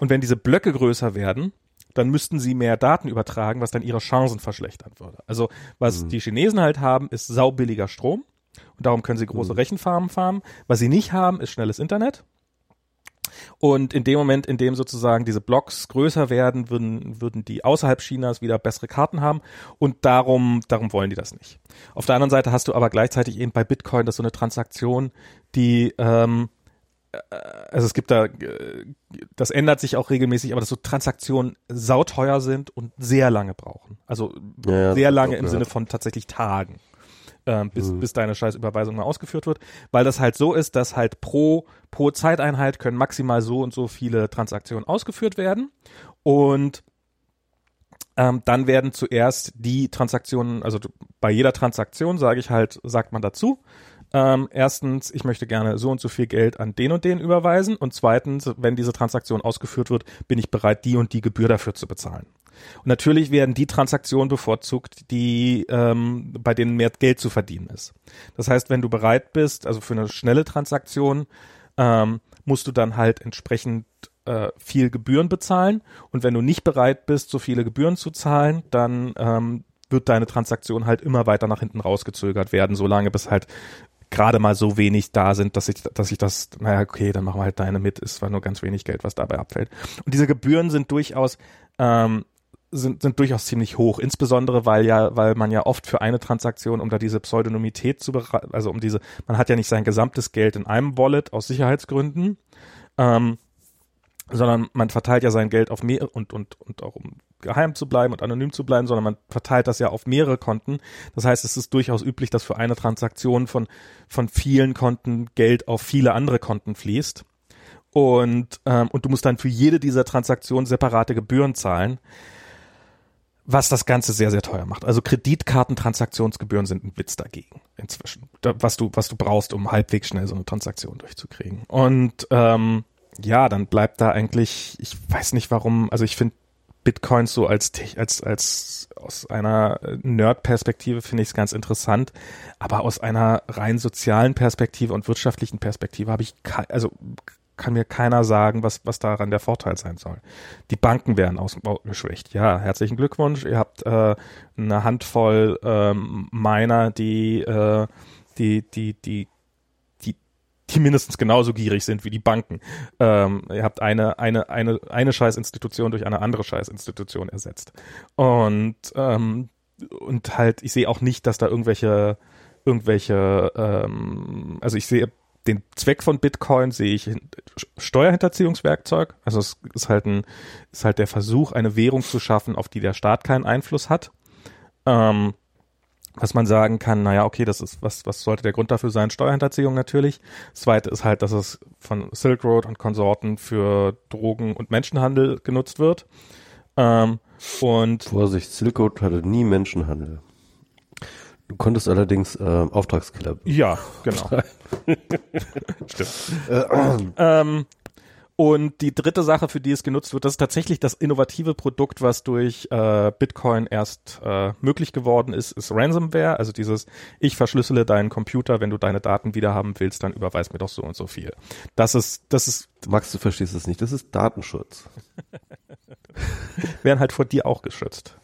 Und wenn diese Blöcke größer werden, dann müssten sie mehr Daten übertragen, was dann ihre Chancen verschlechtern würde. Also was mhm. die Chinesen halt haben, ist saubilliger Strom. Und darum können sie große mhm. Rechenfarmen fahren. Was sie nicht haben, ist schnelles Internet. Und in dem Moment, in dem sozusagen diese Blocks größer werden, würden, würden die außerhalb Chinas wieder bessere Karten haben. Und darum, darum wollen die das nicht. Auf der anderen Seite hast du aber gleichzeitig eben bei Bitcoin das so eine Transaktion, die, ähm, äh, also es gibt da, äh, das ändert sich auch regelmäßig, aber dass so Transaktionen sauteuer sind und sehr lange brauchen. Also ja, sehr lange im Sinne von tatsächlich Tagen äh, bis, mhm. bis deine Scheißüberweisung mal ausgeführt wird, weil das halt so ist, dass halt pro, pro Zeiteinheit können maximal so und so viele Transaktionen ausgeführt werden und ähm, dann werden zuerst die Transaktionen, also bei jeder Transaktion sage ich halt, sagt man dazu, ähm, erstens, ich möchte gerne so und so viel Geld an den und den überweisen und zweitens, wenn diese Transaktion ausgeführt wird, bin ich bereit, die und die Gebühr dafür zu bezahlen. Und natürlich werden die Transaktionen bevorzugt, die ähm, bei denen mehr Geld zu verdienen ist. Das heißt, wenn du bereit bist, also für eine schnelle Transaktion, ähm, musst du dann halt entsprechend äh, viel Gebühren bezahlen. Und wenn du nicht bereit bist, so viele Gebühren zu zahlen, dann ähm, wird deine Transaktion halt immer weiter nach hinten rausgezögert werden, solange bis halt gerade mal so wenig da sind, dass ich, dass ich das, naja, okay, dann machen wir halt deine mit, ist zwar nur ganz wenig Geld, was dabei abfällt. Und diese Gebühren sind durchaus ähm, sind, sind durchaus ziemlich hoch, insbesondere weil ja, weil man ja oft für eine Transaktion, um da diese Pseudonymität zu, also um diese, man hat ja nicht sein gesamtes Geld in einem Wallet aus Sicherheitsgründen, ähm, sondern man verteilt ja sein Geld auf mehr und und und auch um geheim zu bleiben und anonym zu bleiben, sondern man verteilt das ja auf mehrere Konten. Das heißt, es ist durchaus üblich, dass für eine Transaktion von von vielen Konten Geld auf viele andere Konten fließt. Und ähm, und du musst dann für jede dieser Transaktionen separate Gebühren zahlen was das Ganze sehr, sehr teuer macht. Also Kreditkartentransaktionsgebühren sind ein Witz dagegen inzwischen. Was du, was du brauchst, um halbwegs schnell so eine Transaktion durchzukriegen. Und ähm, ja, dann bleibt da eigentlich, ich weiß nicht warum, also ich finde Bitcoins so als, als, als aus einer Nerd-Perspektive finde ich es ganz interessant, aber aus einer rein sozialen Perspektive und wirtschaftlichen Perspektive habe ich, also kann mir keiner sagen, was, was daran der Vorteil sein soll. Die Banken werden ausgeschwächt. Ja, herzlichen Glückwunsch. Ihr habt äh, eine Handvoll ähm, Miner, die, äh, die, die, die, die, die mindestens genauso gierig sind wie die Banken. Ähm, ihr habt eine, eine, eine, eine Scheißinstitution durch eine andere Scheißinstitution ersetzt. Und, ähm, und halt, ich sehe auch nicht, dass da irgendwelche irgendwelche, ähm, also ich sehe den Zweck von Bitcoin sehe ich Steuerhinterziehungswerkzeug. Also es ist halt ein, ist halt der Versuch, eine Währung zu schaffen, auf die der Staat keinen Einfluss hat. Ähm, was man sagen kann, naja, okay, das ist, was, was sollte der Grund dafür sein? Steuerhinterziehung natürlich. Zweite ist halt, dass es von Silk Road und Konsorten für Drogen- und Menschenhandel genutzt wird. Ähm, und Vorsicht, Silk Road hatte nie Menschenhandel. Du konntest allerdings äh, Auftragskiller. ja, genau. Stimmt. ähm, und die dritte Sache, für die es genutzt wird, das ist tatsächlich das innovative Produkt, was durch äh, Bitcoin erst äh, möglich geworden ist, ist Ransomware. Also dieses, ich verschlüssele deinen Computer, wenn du deine Daten wiederhaben willst, dann überweis mir doch so und so viel. Das ist, das ist, Max, du verstehst es nicht. Das ist Datenschutz. werden halt vor dir auch geschützt.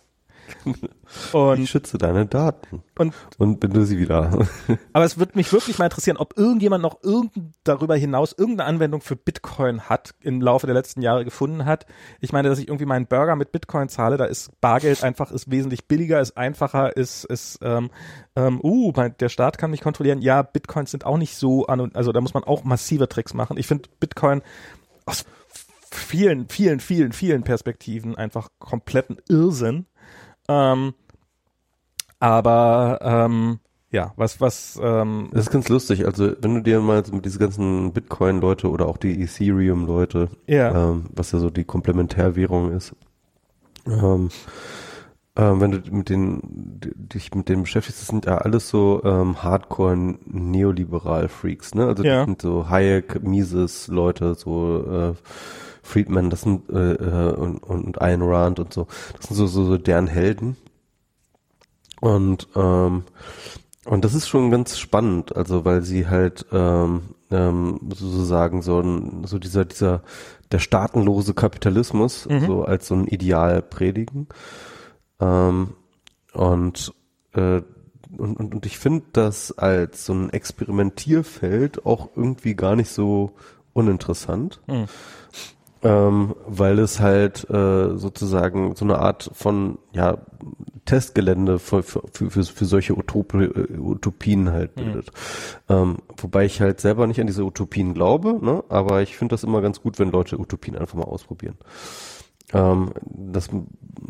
Ich Und, schütze deine Daten und und binde sie wieder. Aber es würde mich wirklich mal interessieren, ob irgendjemand noch irgend darüber hinaus irgendeine Anwendung für Bitcoin hat, im Laufe der letzten Jahre gefunden hat. Ich meine, dass ich irgendwie meinen Burger mit Bitcoin zahle, da ist Bargeld einfach, ist wesentlich billiger, ist einfacher, ist, ist, ähm, ähm, uh, mein, der Staat kann mich kontrollieren. Ja, Bitcoins sind auch nicht so an und, also da muss man auch massive Tricks machen. Ich finde Bitcoin aus vielen, vielen, vielen, vielen Perspektiven einfach kompletten Irrsinn. Ähm, aber ähm, ja, was, was, ähm, Das ist ganz lustig. Also wenn du dir mal mit diese ganzen Bitcoin-Leute oder auch die Ethereum-Leute, ja, ähm, was ja so die Komplementärwährung ist, ähm, ähm, wenn du mit den, di- dich mit denen beschäftigst, das sind ja alles so ähm, Hardcore-Neoliberal-Freaks, ne? Also Ja. das sind so Hayek, Mises-Leute, so äh, Friedman, das sind äh, äh, und, und Ayn Rand und so. Das sind so, so, so deren Helden. Und ähm, und das ist schon ganz spannend, also weil sie halt ähm, ähm, sozusagen so ein, so dieser dieser der staatenlose Kapitalismus Mhm. so als so ein Ideal predigen. Ähm, und, äh, und, und, und ich finde das als so ein Experimentierfeld auch irgendwie gar nicht so uninteressant. Hm. Ähm, weil es halt äh, sozusagen so eine Art von ja, Testgelände für, für, für, für solche Utop äh, Utopien halt bildet. Ähm, wobei ich halt selber nicht an diese Utopien glaube, ne? aber ich finde das immer ganz gut, wenn Leute Utopien einfach mal ausprobieren. Ähm, das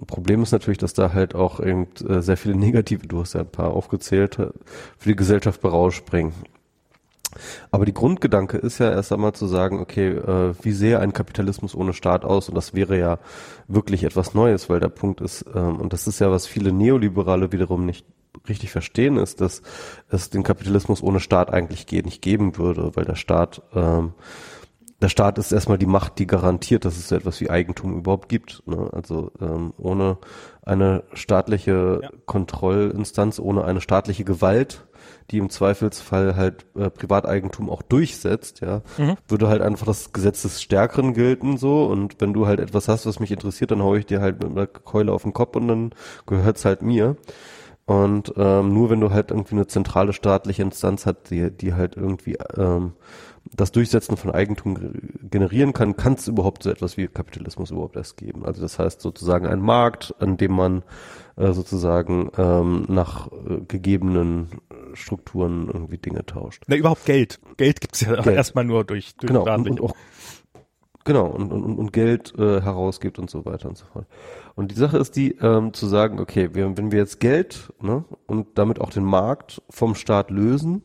Problem ist natürlich, dass da halt auch irgend, äh, sehr viele negative, du hast ja ein paar aufgezählt, äh, für die Gesellschaft berausspringen. Aber die Grundgedanke ist ja erst einmal zu sagen, okay, äh, wie sähe ein Kapitalismus ohne Staat aus? Und das wäre ja wirklich etwas Neues, weil der Punkt ist, ähm, und das ist ja, was viele Neoliberale wiederum nicht richtig verstehen, ist, dass es den Kapitalismus ohne Staat eigentlich ge nicht geben würde, weil der Staat, ähm, der Staat ist erstmal die Macht, die garantiert, dass es so etwas wie Eigentum überhaupt gibt. Ne? Also ähm, ohne eine staatliche Ja. Kontrollinstanz, ohne eine staatliche Gewalt, die im Zweifelsfall halt äh, Privateigentum auch durchsetzt, ja, Mhm. würde halt einfach das Gesetz des Stärkeren gelten so und wenn du halt etwas hast, was mich interessiert, dann hau ich dir halt mit einer Keule auf den Kopf und dann gehört's halt mir. Und ähm, nur wenn du halt irgendwie eine zentrale staatliche Instanz hat, die, die halt irgendwie ähm, das Durchsetzen von Eigentum ge- generieren kann, kann es überhaupt so etwas wie Kapitalismus überhaupt erst geben. Also das heißt sozusagen ein Markt, an dem man äh, sozusagen ähm, nach äh, gegebenen Strukturen irgendwie Dinge tauscht. Na, überhaupt Geld. Geld gibt's ja Geld. erstmal nur durch, durch Genau, und, und auch genau und, und, und Geld äh, herausgibt und so weiter und so fort. Und die Sache ist die, ähm, zu sagen, okay, wir, wenn wir jetzt Geld ne, und damit auch den Markt vom Staat lösen,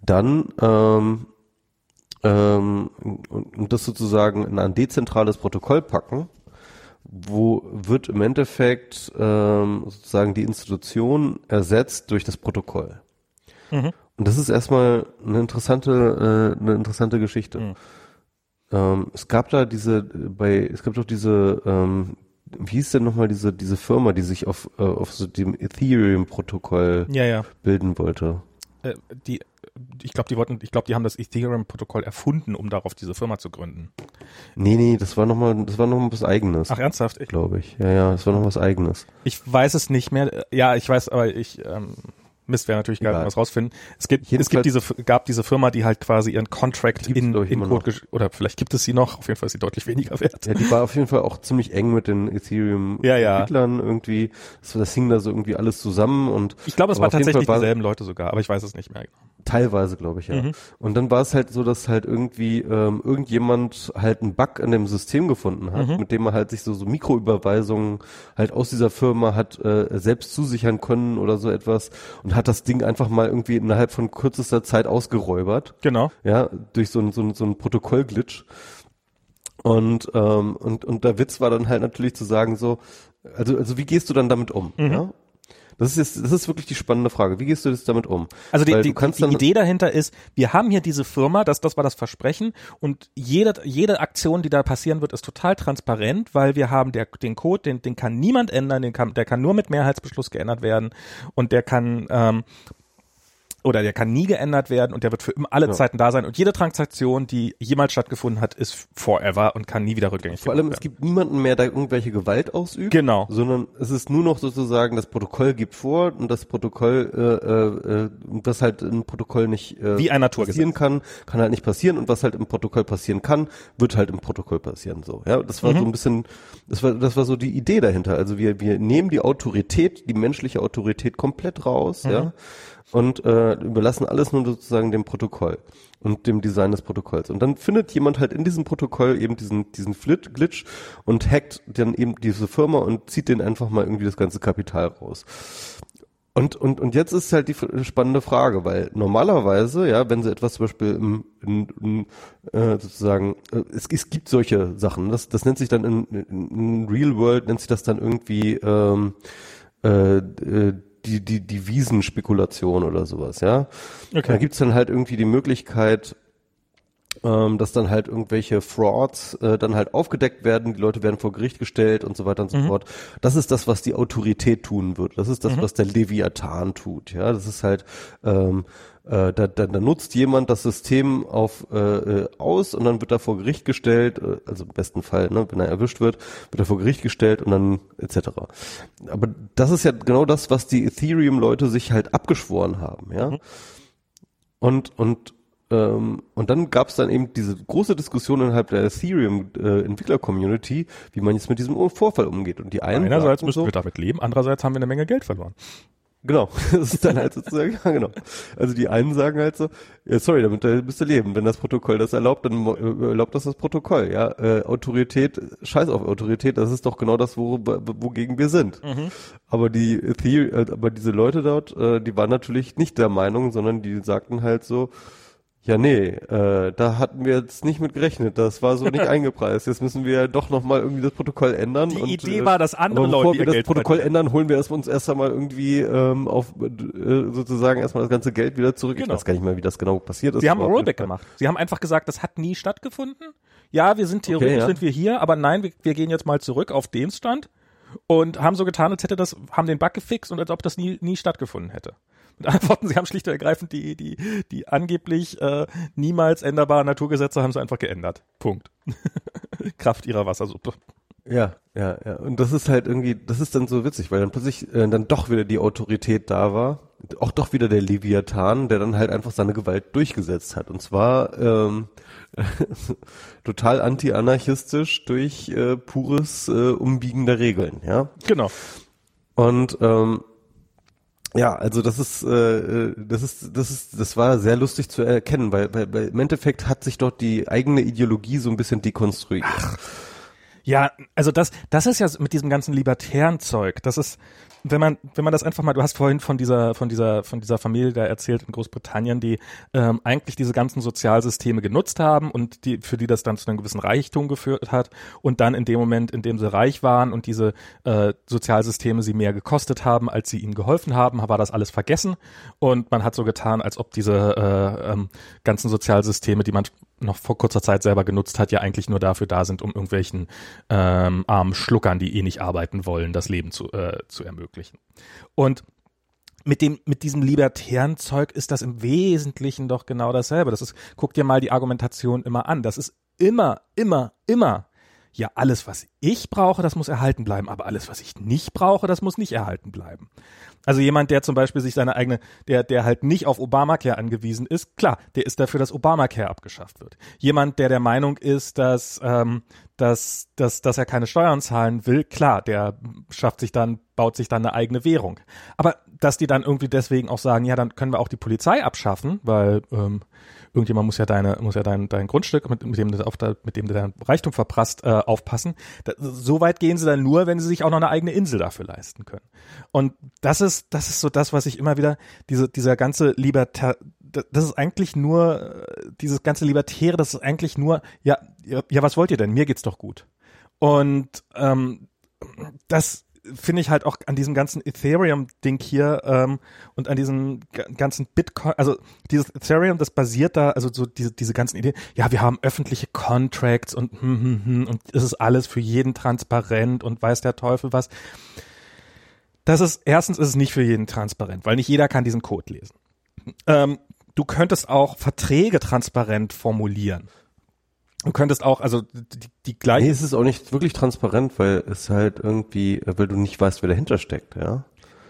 dann ähm, ähm, und, und das sozusagen in ein dezentrales Protokoll packen, wo wird im Endeffekt ähm, sozusagen die Institution ersetzt durch das Protokoll. Mhm. Und das ist erstmal eine interessante, äh, eine interessante Geschichte. Mhm. Ähm, es gab da diese, bei, es gab doch diese, ähm, wie hieß denn nochmal diese, diese Firma, die sich auf, äh, auf so dem Ethereum-Protokoll Ja, ja. bilden wollte? Äh, die, ich glaube, die wollten, ich glaube, die haben das Ethereum-Protokoll erfunden, um darauf diese Firma zu gründen. Nee, nee, das war nochmal, das war noch mal was Eigenes, Ach, ernsthaft? Ich, glaube ich. Ja, ja, das war noch was Eigenes. ich weiß es nicht mehr. Ja, ich weiß, aber ich ähm, Mist, wäre natürlich geil, wenn wir was rausfinden. Es gibt, es gibt diese, gab diese Firma, die halt quasi ihren Contract in, in Code, oder vielleicht gibt es sie noch, auf jeden Fall ist sie deutlich weniger wert. Ja, die war auf jeden Fall auch ziemlich eng mit den Ethereum-Entwicklern ja, ja. irgendwie. Das, das hing da so irgendwie alles zusammen und. Ich glaube, es waren tatsächlich dieselben Leute sogar, aber ich weiß es nicht mehr genau. Teilweise, glaube ich, ja. Mhm. Und dann war es halt so, dass halt irgendwie ähm, irgendjemand halt einen Bug in dem System gefunden hat, mhm. mit dem man halt sich so, so Mikroüberweisungen halt aus dieser Firma hat äh, selbst zusichern können oder so etwas und hat das Ding einfach mal irgendwie innerhalb von kürzester Zeit ausgeräubert. Genau. Ja, durch so ein, so ein, so ein Protokollglitch. Und, ähm, und, und der Witz war dann halt natürlich zu sagen so, also, also wie gehst du dann damit um? Mhm. Ja? Das ist jetzt, das ist wirklich die spannende Frage. Wie gehst du jetzt damit um? Also die, die, die Idee dahinter ist, wir haben hier diese Firma, das, das war das Versprechen und jede, jede Aktion, die da passieren wird, ist total transparent, weil wir haben der, den Code, den, den kann niemand ändern, den kann, der kann nur mit Mehrheitsbeschluss geändert werden und der kann ähm, oder der kann nie geändert werden und der wird für immer alle ja. Zeiten da sein und jede Transaktion, die jemals stattgefunden hat, ist forever und kann nie wieder rückgängig werden. Vor allem, es gibt niemanden mehr, der irgendwelche Gewalt ausübt. Genau. Sondern es ist nur noch sozusagen, das Protokoll gibt vor und das Protokoll, äh, äh, was halt im Protokoll nicht äh, Wie ein Naturgesetz. passieren kann, kann halt nicht passieren und was halt im Protokoll passieren kann, wird halt im Protokoll passieren. So, ja, das war mhm. so ein bisschen, das war, das war so die Idee dahinter. Also wir, wir nehmen die Autorität, die menschliche Autorität komplett raus, mhm. ja und äh, überlassen alles nur sozusagen dem Protokoll und dem Design des Protokolls. Und dann findet jemand halt in diesem Protokoll eben diesen, diesen Flit Glitch und hackt dann eben diese Firma und zieht den einfach mal irgendwie das ganze Kapital raus. Und, und, und jetzt ist halt die spannende Frage, weil normalerweise, ja, wenn sie etwas zum Beispiel im, in, in, äh, sozusagen, äh, es, es gibt solche Sachen, das, das nennt sich dann in, in, in Real World, nennt sich das dann irgendwie ähm, äh, äh, die, die, die Wiesenspekulation oder sowas, ja. Okay. Da gibt's dann halt irgendwie die Möglichkeit, ähm, dass dann halt irgendwelche Frauds äh, dann halt aufgedeckt werden, die Leute werden vor Gericht gestellt und so weiter und so mhm. fort. Das ist das, was die Autorität tun wird. Das ist das, mhm. was der Leviathan tut. Ja, das ist halt ähm, äh, da, da, da nutzt jemand das System auf äh, äh, aus und dann wird er vor Gericht gestellt, äh, also im besten Fall, ne, wenn er erwischt wird, wird er vor Gericht gestellt und dann etc. Aber das ist ja genau das, was die Ethereum-Leute sich halt abgeschworen haben, ja. Mhm. Und und ähm, und dann gab es dann eben diese große Diskussion innerhalb der Ethereum-Entwickler-Community, äh, wie man jetzt mit diesem Vorfall umgeht. Und die einen einerseits müssen so, wir damit leben, andererseits haben wir eine Menge Geld verloren. Genau, das ist dann halt sozusagen, ja genau. Also die einen sagen halt so, ja, sorry, damit bist du leben. Wenn das Protokoll das erlaubt, dann äh, erlaubt das das Protokoll, ja. Äh, Autorität, scheiß auf Autorität, das ist doch genau das, wo, wogegen wir sind. Mhm. Aber die Theory, äh, aber diese Leute dort, äh, die waren natürlich nicht der Meinung, sondern die sagten halt so, ja, nee, äh, da hatten wir jetzt nicht mit gerechnet. Das war so nicht eingepreist. Jetzt müssen wir doch nochmal irgendwie das Protokoll ändern. Die und, Idee äh, war, dass andere Leute bevor wir das Geld Protokoll verdienen. ändern, holen wir erst uns erst einmal irgendwie ähm, auf äh, sozusagen erstmal das ganze Geld wieder zurück. Genau. Ich weiß gar nicht mehr, wie das genau passiert ist. Sie haben Rollback gemacht. Sie haben einfach gesagt, das hat nie stattgefunden. Ja, wir sind theoretisch okay, ja. sind wir hier, aber nein, wir, wir gehen jetzt mal zurück auf den Stand und haben so getan, als hätte das, haben den Bug gefixt und als ob das nie, nie stattgefunden hätte Antworten. Sie haben schlicht und ergreifend die, die, die angeblich äh, niemals änderbaren Naturgesetze haben sie einfach geändert. Punkt. Kraft ihrer Wassersuppe. Ja, ja, ja. Und das ist halt irgendwie, das ist dann so witzig, weil dann plötzlich äh, dann doch wieder die Autorität da war. Auch doch wieder der Leviathan, der dann halt einfach seine Gewalt durchgesetzt hat. Und zwar ähm, total anti-anarchistisch durch äh, pures äh, Umbiegen der Regeln, ja. Genau. Und ähm, ja, also das ist, äh, äh, das ist, das ist, das war sehr lustig zu erkennen, weil, weil, weil im Endeffekt hat sich dort die eigene Ideologie so ein bisschen dekonstruiert. Ach. Ja, also das, das ist ja mit diesem ganzen libertären Zeug, das ist, wenn man, wenn man das einfach mal, du hast vorhin von dieser, von dieser, von dieser Familie da erzählt in Großbritannien, die ähm, eigentlich diese ganzen Sozialsysteme genutzt haben und die, für die das dann zu einem gewissen Reichtum geführt hat und dann in dem Moment, in dem sie reich waren und diese äh, Sozialsysteme sie mehr gekostet haben, als sie ihnen geholfen haben, war das alles vergessen und man hat so getan, als ob diese äh, ähm, ganzen Sozialsysteme, die man noch vor kurzer Zeit selber genutzt hat, ja eigentlich nur dafür da sind, um irgendwelchen ähm, armen Schluckern, die eh nicht arbeiten wollen, das Leben zu, äh, zu ermöglichen. Und mit dem, mit diesem libertären Zeug ist das im Wesentlichen doch genau dasselbe. Das ist, guck dir mal die Argumentation immer an. Das ist immer, immer, immer ja, alles, was ich brauche, das muss erhalten bleiben, aber alles, was ich nicht brauche, das muss nicht erhalten bleiben. Also jemand, der zum Beispiel sich seine eigene, der, der halt nicht auf Obamacare angewiesen ist, klar, der ist dafür, dass Obamacare abgeschafft wird. Jemand, der der Meinung ist, dass, ähm, dass, dass, dass er keine Steuern zahlen will, klar, der schafft sich dann, baut sich dann eine eigene Währung. Aber dass die dann irgendwie deswegen auch sagen, ja, dann können wir auch die Polizei abschaffen, weil ähm, irgendjemand muss ja deine, muss ja dein, dein Grundstück, mit, mit dem du auf der, mit dem du dein Reichtum verprasst, äh, aufpassen. Da, so weit gehen sie dann nur, wenn sie sich auch noch eine eigene Insel dafür leisten können. Und das ist, das ist so das, was ich immer wieder, diese, dieser ganze Libertar, das ist eigentlich nur, äh, dieses ganze Libertäre, das ist eigentlich nur, ja, ja, ja was wollt ihr denn? Mir geht's doch gut. Und ähm, das finde ich halt auch an diesem ganzen Ethereum-Ding hier ähm, und an diesem ganzen Bitcoin, also dieses Ethereum, das basiert da, also so diese, diese ganzen Ideen, ja, wir haben öffentliche Contracts und hm, hm, hm, und es ist alles für jeden transparent und weiß der Teufel was. Das ist, erstens ist es nicht für jeden transparent, weil nicht jeder kann diesen Code lesen. Ähm, du könntest auch Verträge transparent formulieren. Du könntest auch, also die, die gleiche. Nee, es ist auch nicht wirklich transparent, weil es halt irgendwie, weil du nicht weißt, wer dahinter steckt, ja.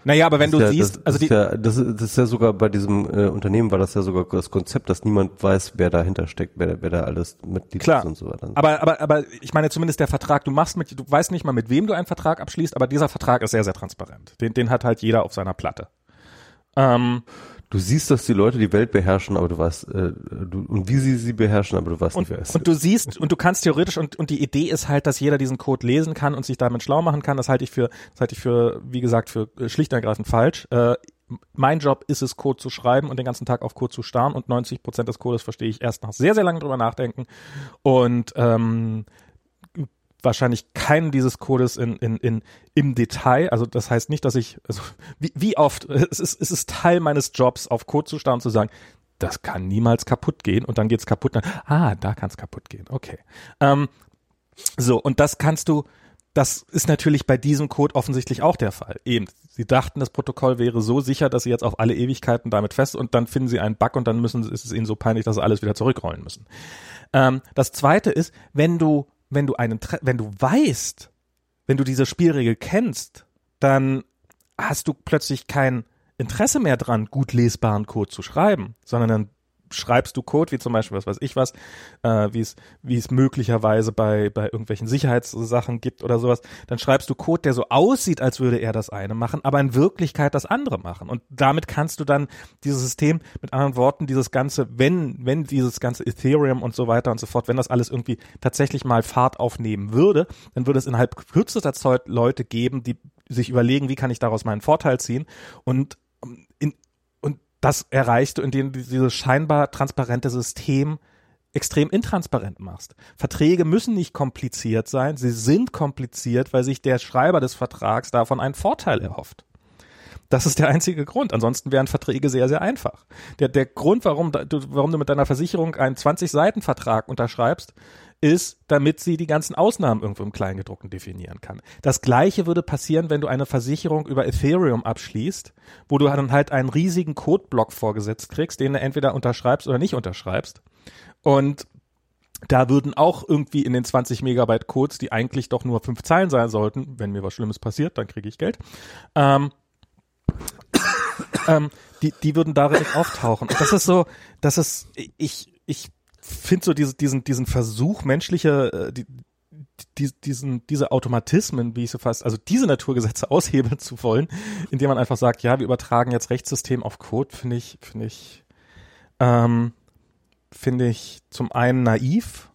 Naja, aber wenn du ja, siehst, das, also das die. Ist ja, das, ist, das ist ja sogar bei diesem äh, Unternehmen war das ja sogar das Konzept, dass niemand weiß, wer dahinter steckt, wer, wer da alles Mitglied Klar. ist und so weiter. Aber, aber, aber ich meine zumindest der Vertrag, du machst mit, du weißt nicht mal, mit wem du einen Vertrag abschließt, aber dieser Vertrag ist sehr, sehr transparent. Den, den hat halt jeder auf seiner Platte. Ähm, Du siehst, dass die Leute die Welt beherrschen, aber du weißt, äh, du, und wie sie sie beherrschen, aber du weißt und, nicht, wer es und du siehst, und du kannst theoretisch, und, und die Idee ist halt, dass jeder diesen Code lesen kann und sich damit schlau machen kann. Das halte ich für, das halte ich für, wie gesagt, für äh, schlicht und ergreifend falsch. Äh, mein Job ist es, Code zu schreiben und den ganzen Tag auf Code zu starren und 90 Prozent des Codes verstehe ich erst nach sehr, sehr lange drüber nachdenken. Und ähm, wahrscheinlich keinen dieses Codes in, in, in, im Detail. Also das heißt nicht, dass ich, also wie, wie oft, es ist, es ist Teil meines Jobs, auf Code zu starren und zu sagen, das kann niemals kaputt gehen und dann geht's kaputt. Dann, ah, da kann's kaputt gehen. Okay. Ähm, so, und das kannst du, das ist natürlich bei diesem Code offensichtlich auch der Fall. Eben, sie dachten, das Protokoll wäre so sicher, dass sie jetzt auf alle Ewigkeiten damit fest und dann finden sie einen Bug und dann müssen, ist es ihnen so peinlich, dass sie alles wieder zurückrollen müssen. Ähm, das zweite ist, wenn du wenn du einen, wenn du weißt, wenn du diese Spielregel kennst, dann hast du plötzlich kein Interesse mehr dran, gut lesbaren Code zu schreiben, sondern dann schreibst du Code, wie zum Beispiel, was weiß ich was, äh, wie es, wie es möglicherweise bei, bei irgendwelchen Sicherheitssachen gibt oder sowas, dann schreibst du Code, der so aussieht, als würde er das eine machen, aber in Wirklichkeit das andere machen. Und damit kannst du dann dieses System, mit anderen Worten, dieses ganze, wenn, wenn dieses ganze Ethereum und so weiter und so fort, wenn das alles irgendwie tatsächlich mal Fahrt aufnehmen würde, dann würde es innerhalb kürzester Zeit Leute geben, die sich überlegen, wie kann ich daraus meinen Vorteil ziehen und das erreichst du, indem du dieses scheinbar transparente System extrem intransparent machst. Verträge müssen nicht kompliziert sein, sie sind kompliziert, weil sich der Schreiber des Vertrags davon einen Vorteil erhofft. Das ist der einzige Grund. Ansonsten wären Verträge sehr, sehr einfach. Der, der Grund, warum warum du mit deiner Versicherung einen 20-Seiten-Vertrag unterschreibst, ist, damit sie die ganzen Ausnahmen irgendwo im Kleingedruckten definieren kann. Das gleiche würde passieren, wenn du eine Versicherung über Ethereum abschließt, wo du dann halt einen riesigen Codeblock vorgesetzt kriegst, den du entweder unterschreibst oder nicht unterschreibst. Und da würden auch irgendwie in den 20 Megabyte Codes, die eigentlich doch nur fünf Zeilen sein sollten, wenn mir was Schlimmes passiert, dann kriege ich Geld, ähm, ähm, die, die würden darin auftauchen. Und das ist so, das ist, ich, ich finde so diese, diesen, diesen Versuch, menschliche, äh, die, die, diesen, diese Automatismen, wie ich so fast, also diese Naturgesetze aushebeln zu wollen, indem man einfach sagt, ja, wir übertragen jetzt Rechtssystem auf Code, finde ich, finde ich, ähm, finde ich zum einen naiv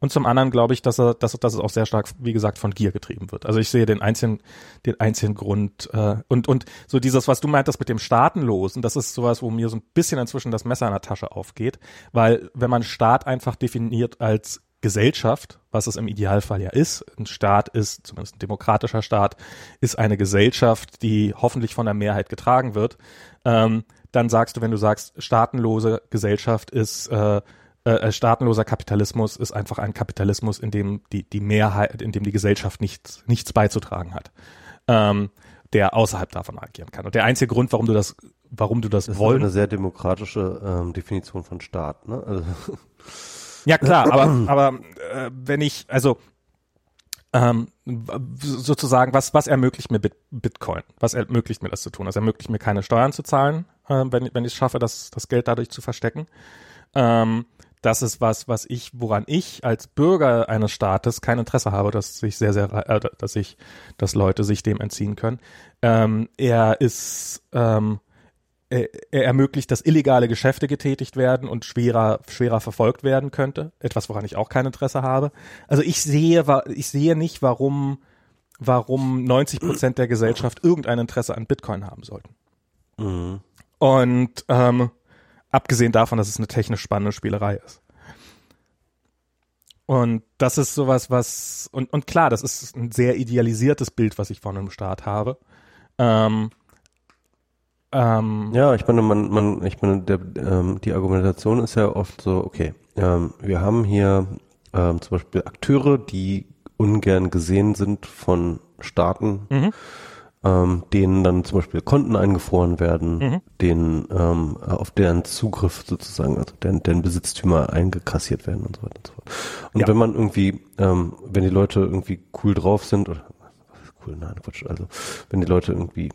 und zum anderen glaube ich, dass er, dass, dass es auch sehr stark, wie gesagt, von Gier getrieben wird. Also ich sehe den einzigen, den einzigen Grund äh, und und so dieses, was du meintest mit dem Staatenlosen, das ist sowas, wo mir so ein bisschen inzwischen das Messer in der Tasche aufgeht, weil wenn man Staat einfach definiert als Gesellschaft, was es im Idealfall ja ist, ein Staat ist, zumindest ein demokratischer Staat, ist eine Gesellschaft, die hoffentlich von der Mehrheit getragen wird, ähm, dann sagst du, wenn du sagst, staatenlose Gesellschaft ist äh, äh, staatenloser Kapitalismus ist einfach ein Kapitalismus, in dem die, die Mehrheit, in dem die Gesellschaft nichts, nichts beizutragen hat, ähm, der außerhalb davon agieren kann. Und der einzige Grund, warum du das, warum du das, das wollen. ist eine sehr demokratische ähm, Definition von Staat, ne? Also. Ja klar, aber, aber äh, wenn ich, also ähm, sozusagen, was, was ermöglicht mir Bitcoin? Was ermöglicht mir das zu tun? Das ermöglicht mir keine Steuern zu zahlen, äh, wenn, wenn ich es schaffe, das, das Geld dadurch zu verstecken. Ähm, das ist was, was ich, woran ich als Bürger eines Staates kein Interesse habe, dass sich sehr, sehr, äh, dass ich, dass Leute sich dem entziehen können. Ähm, er ist, ähm, er, er ermöglicht, dass illegale Geschäfte getätigt werden und schwerer, schwerer verfolgt werden könnte. Etwas, woran ich auch kein Interesse habe. Also ich sehe, ich sehe nicht, warum, warum 90 Prozent der Gesellschaft irgendein Interesse an Bitcoin haben sollten. Mhm. Und ähm, abgesehen davon, dass es eine technisch spannende Spielerei ist. Und das ist sowas, was und und klar, das ist ein sehr idealisiertes Bild, was ich von einem Staat habe. Ähm, ähm, ja, ich meine, man, man, ich meine, der, ähm, die Argumentation ist ja oft so, okay, ähm, wir haben hier ähm, zum Beispiel Akteure, die ungern gesehen sind von Staaten, mhm. Ähm, denen dann zum Beispiel Konten eingefroren werden, mhm. denen ähm, auf deren Zugriff sozusagen, also deren, deren Besitztümer eingekassiert werden und so weiter und so fort. Und ja. wenn man irgendwie, ähm, wenn die Leute irgendwie cool drauf sind, oder cool, nein, Quatsch, also wenn die Leute irgendwie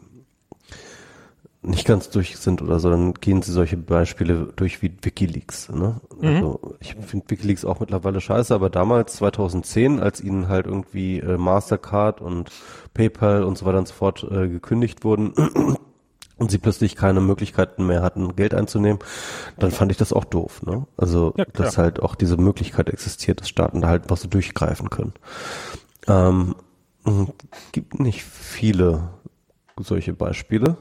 nicht ganz durch sind oder so, dann gehen sie solche Beispiele durch wie WikiLeaks. Ne? Mhm. Also ich finde WikiLeaks auch mittlerweile scheiße, aber damals 2010, als ihnen halt irgendwie äh, Mastercard und PayPal und so weiter und so fort äh, gekündigt wurden und sie plötzlich keine Möglichkeiten mehr hatten, Geld einzunehmen, dann fand ich das auch doof. Ne? Also ja, dass halt auch diese Möglichkeit existiert, dass Staaten da halt was so durchgreifen können. Ähm, gibt nicht viele solche Beispiele.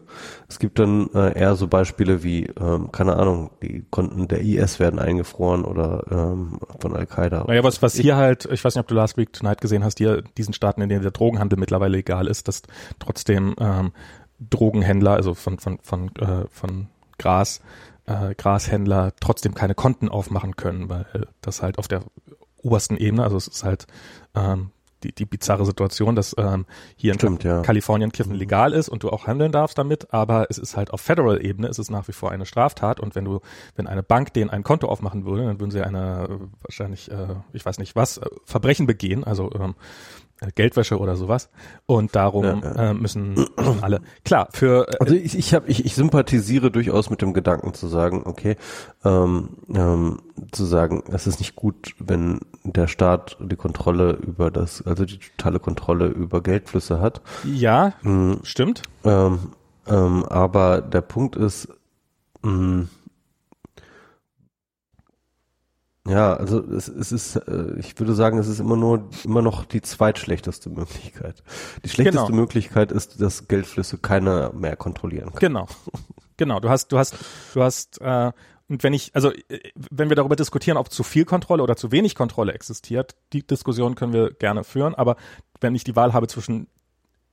Es gibt dann äh, eher so Beispiele wie, ähm, keine Ahnung, die Konten der IS werden eingefroren oder ähm, von Al-Qaida. Naja, was, was hier halt, ich weiß nicht, ob du Last Week Tonight gesehen hast, hier diesen Staaten, in denen der Drogenhandel mittlerweile legal ist, dass trotzdem ähm, Drogenhändler, also von, von, von, äh, von Gras, äh, Grashändler trotzdem keine Konten aufmachen können, weil das halt auf der obersten Ebene, also es ist halt ähm, die, die bizarre Situation, dass ähm, hier Stimmt, in ja. Kalifornien Kiffen legal ist und du auch handeln darfst damit, aber es ist halt auf Federal-Ebene, ist es nach wie vor eine Straftat und wenn du, wenn eine Bank denen ein Konto aufmachen würde, dann würden sie eine wahrscheinlich, äh, ich weiß nicht was, äh, Verbrechen begehen, also ähm, äh, Geldwäsche oder sowas. Und darum ja, ja. Äh, müssen alle. Klar, für äh, Also ich, ich habe ich, ich sympathisiere durchaus mit dem Gedanken zu sagen, okay, ähm, ähm, zu sagen, es ist nicht gut, wenn der Staat die Kontrolle über das, also die totale Kontrolle über Geldflüsse hat. Ja, mhm. stimmt. Ähm, ähm, aber der Punkt ist, mh, ja, also es, es ist, äh, ich würde sagen, es ist immer nur immer noch die zweitschlechteste Möglichkeit. Die schlechteste genau. Möglichkeit ist, dass Geldflüsse keiner mehr kontrollieren kann. Genau, genau. Du hast, du hast, du hast. Äh, und wenn ich, also äh, wenn wir darüber diskutieren, ob zu viel Kontrolle oder zu wenig Kontrolle existiert, die Diskussion können wir gerne führen. Aber wenn ich die Wahl habe zwischen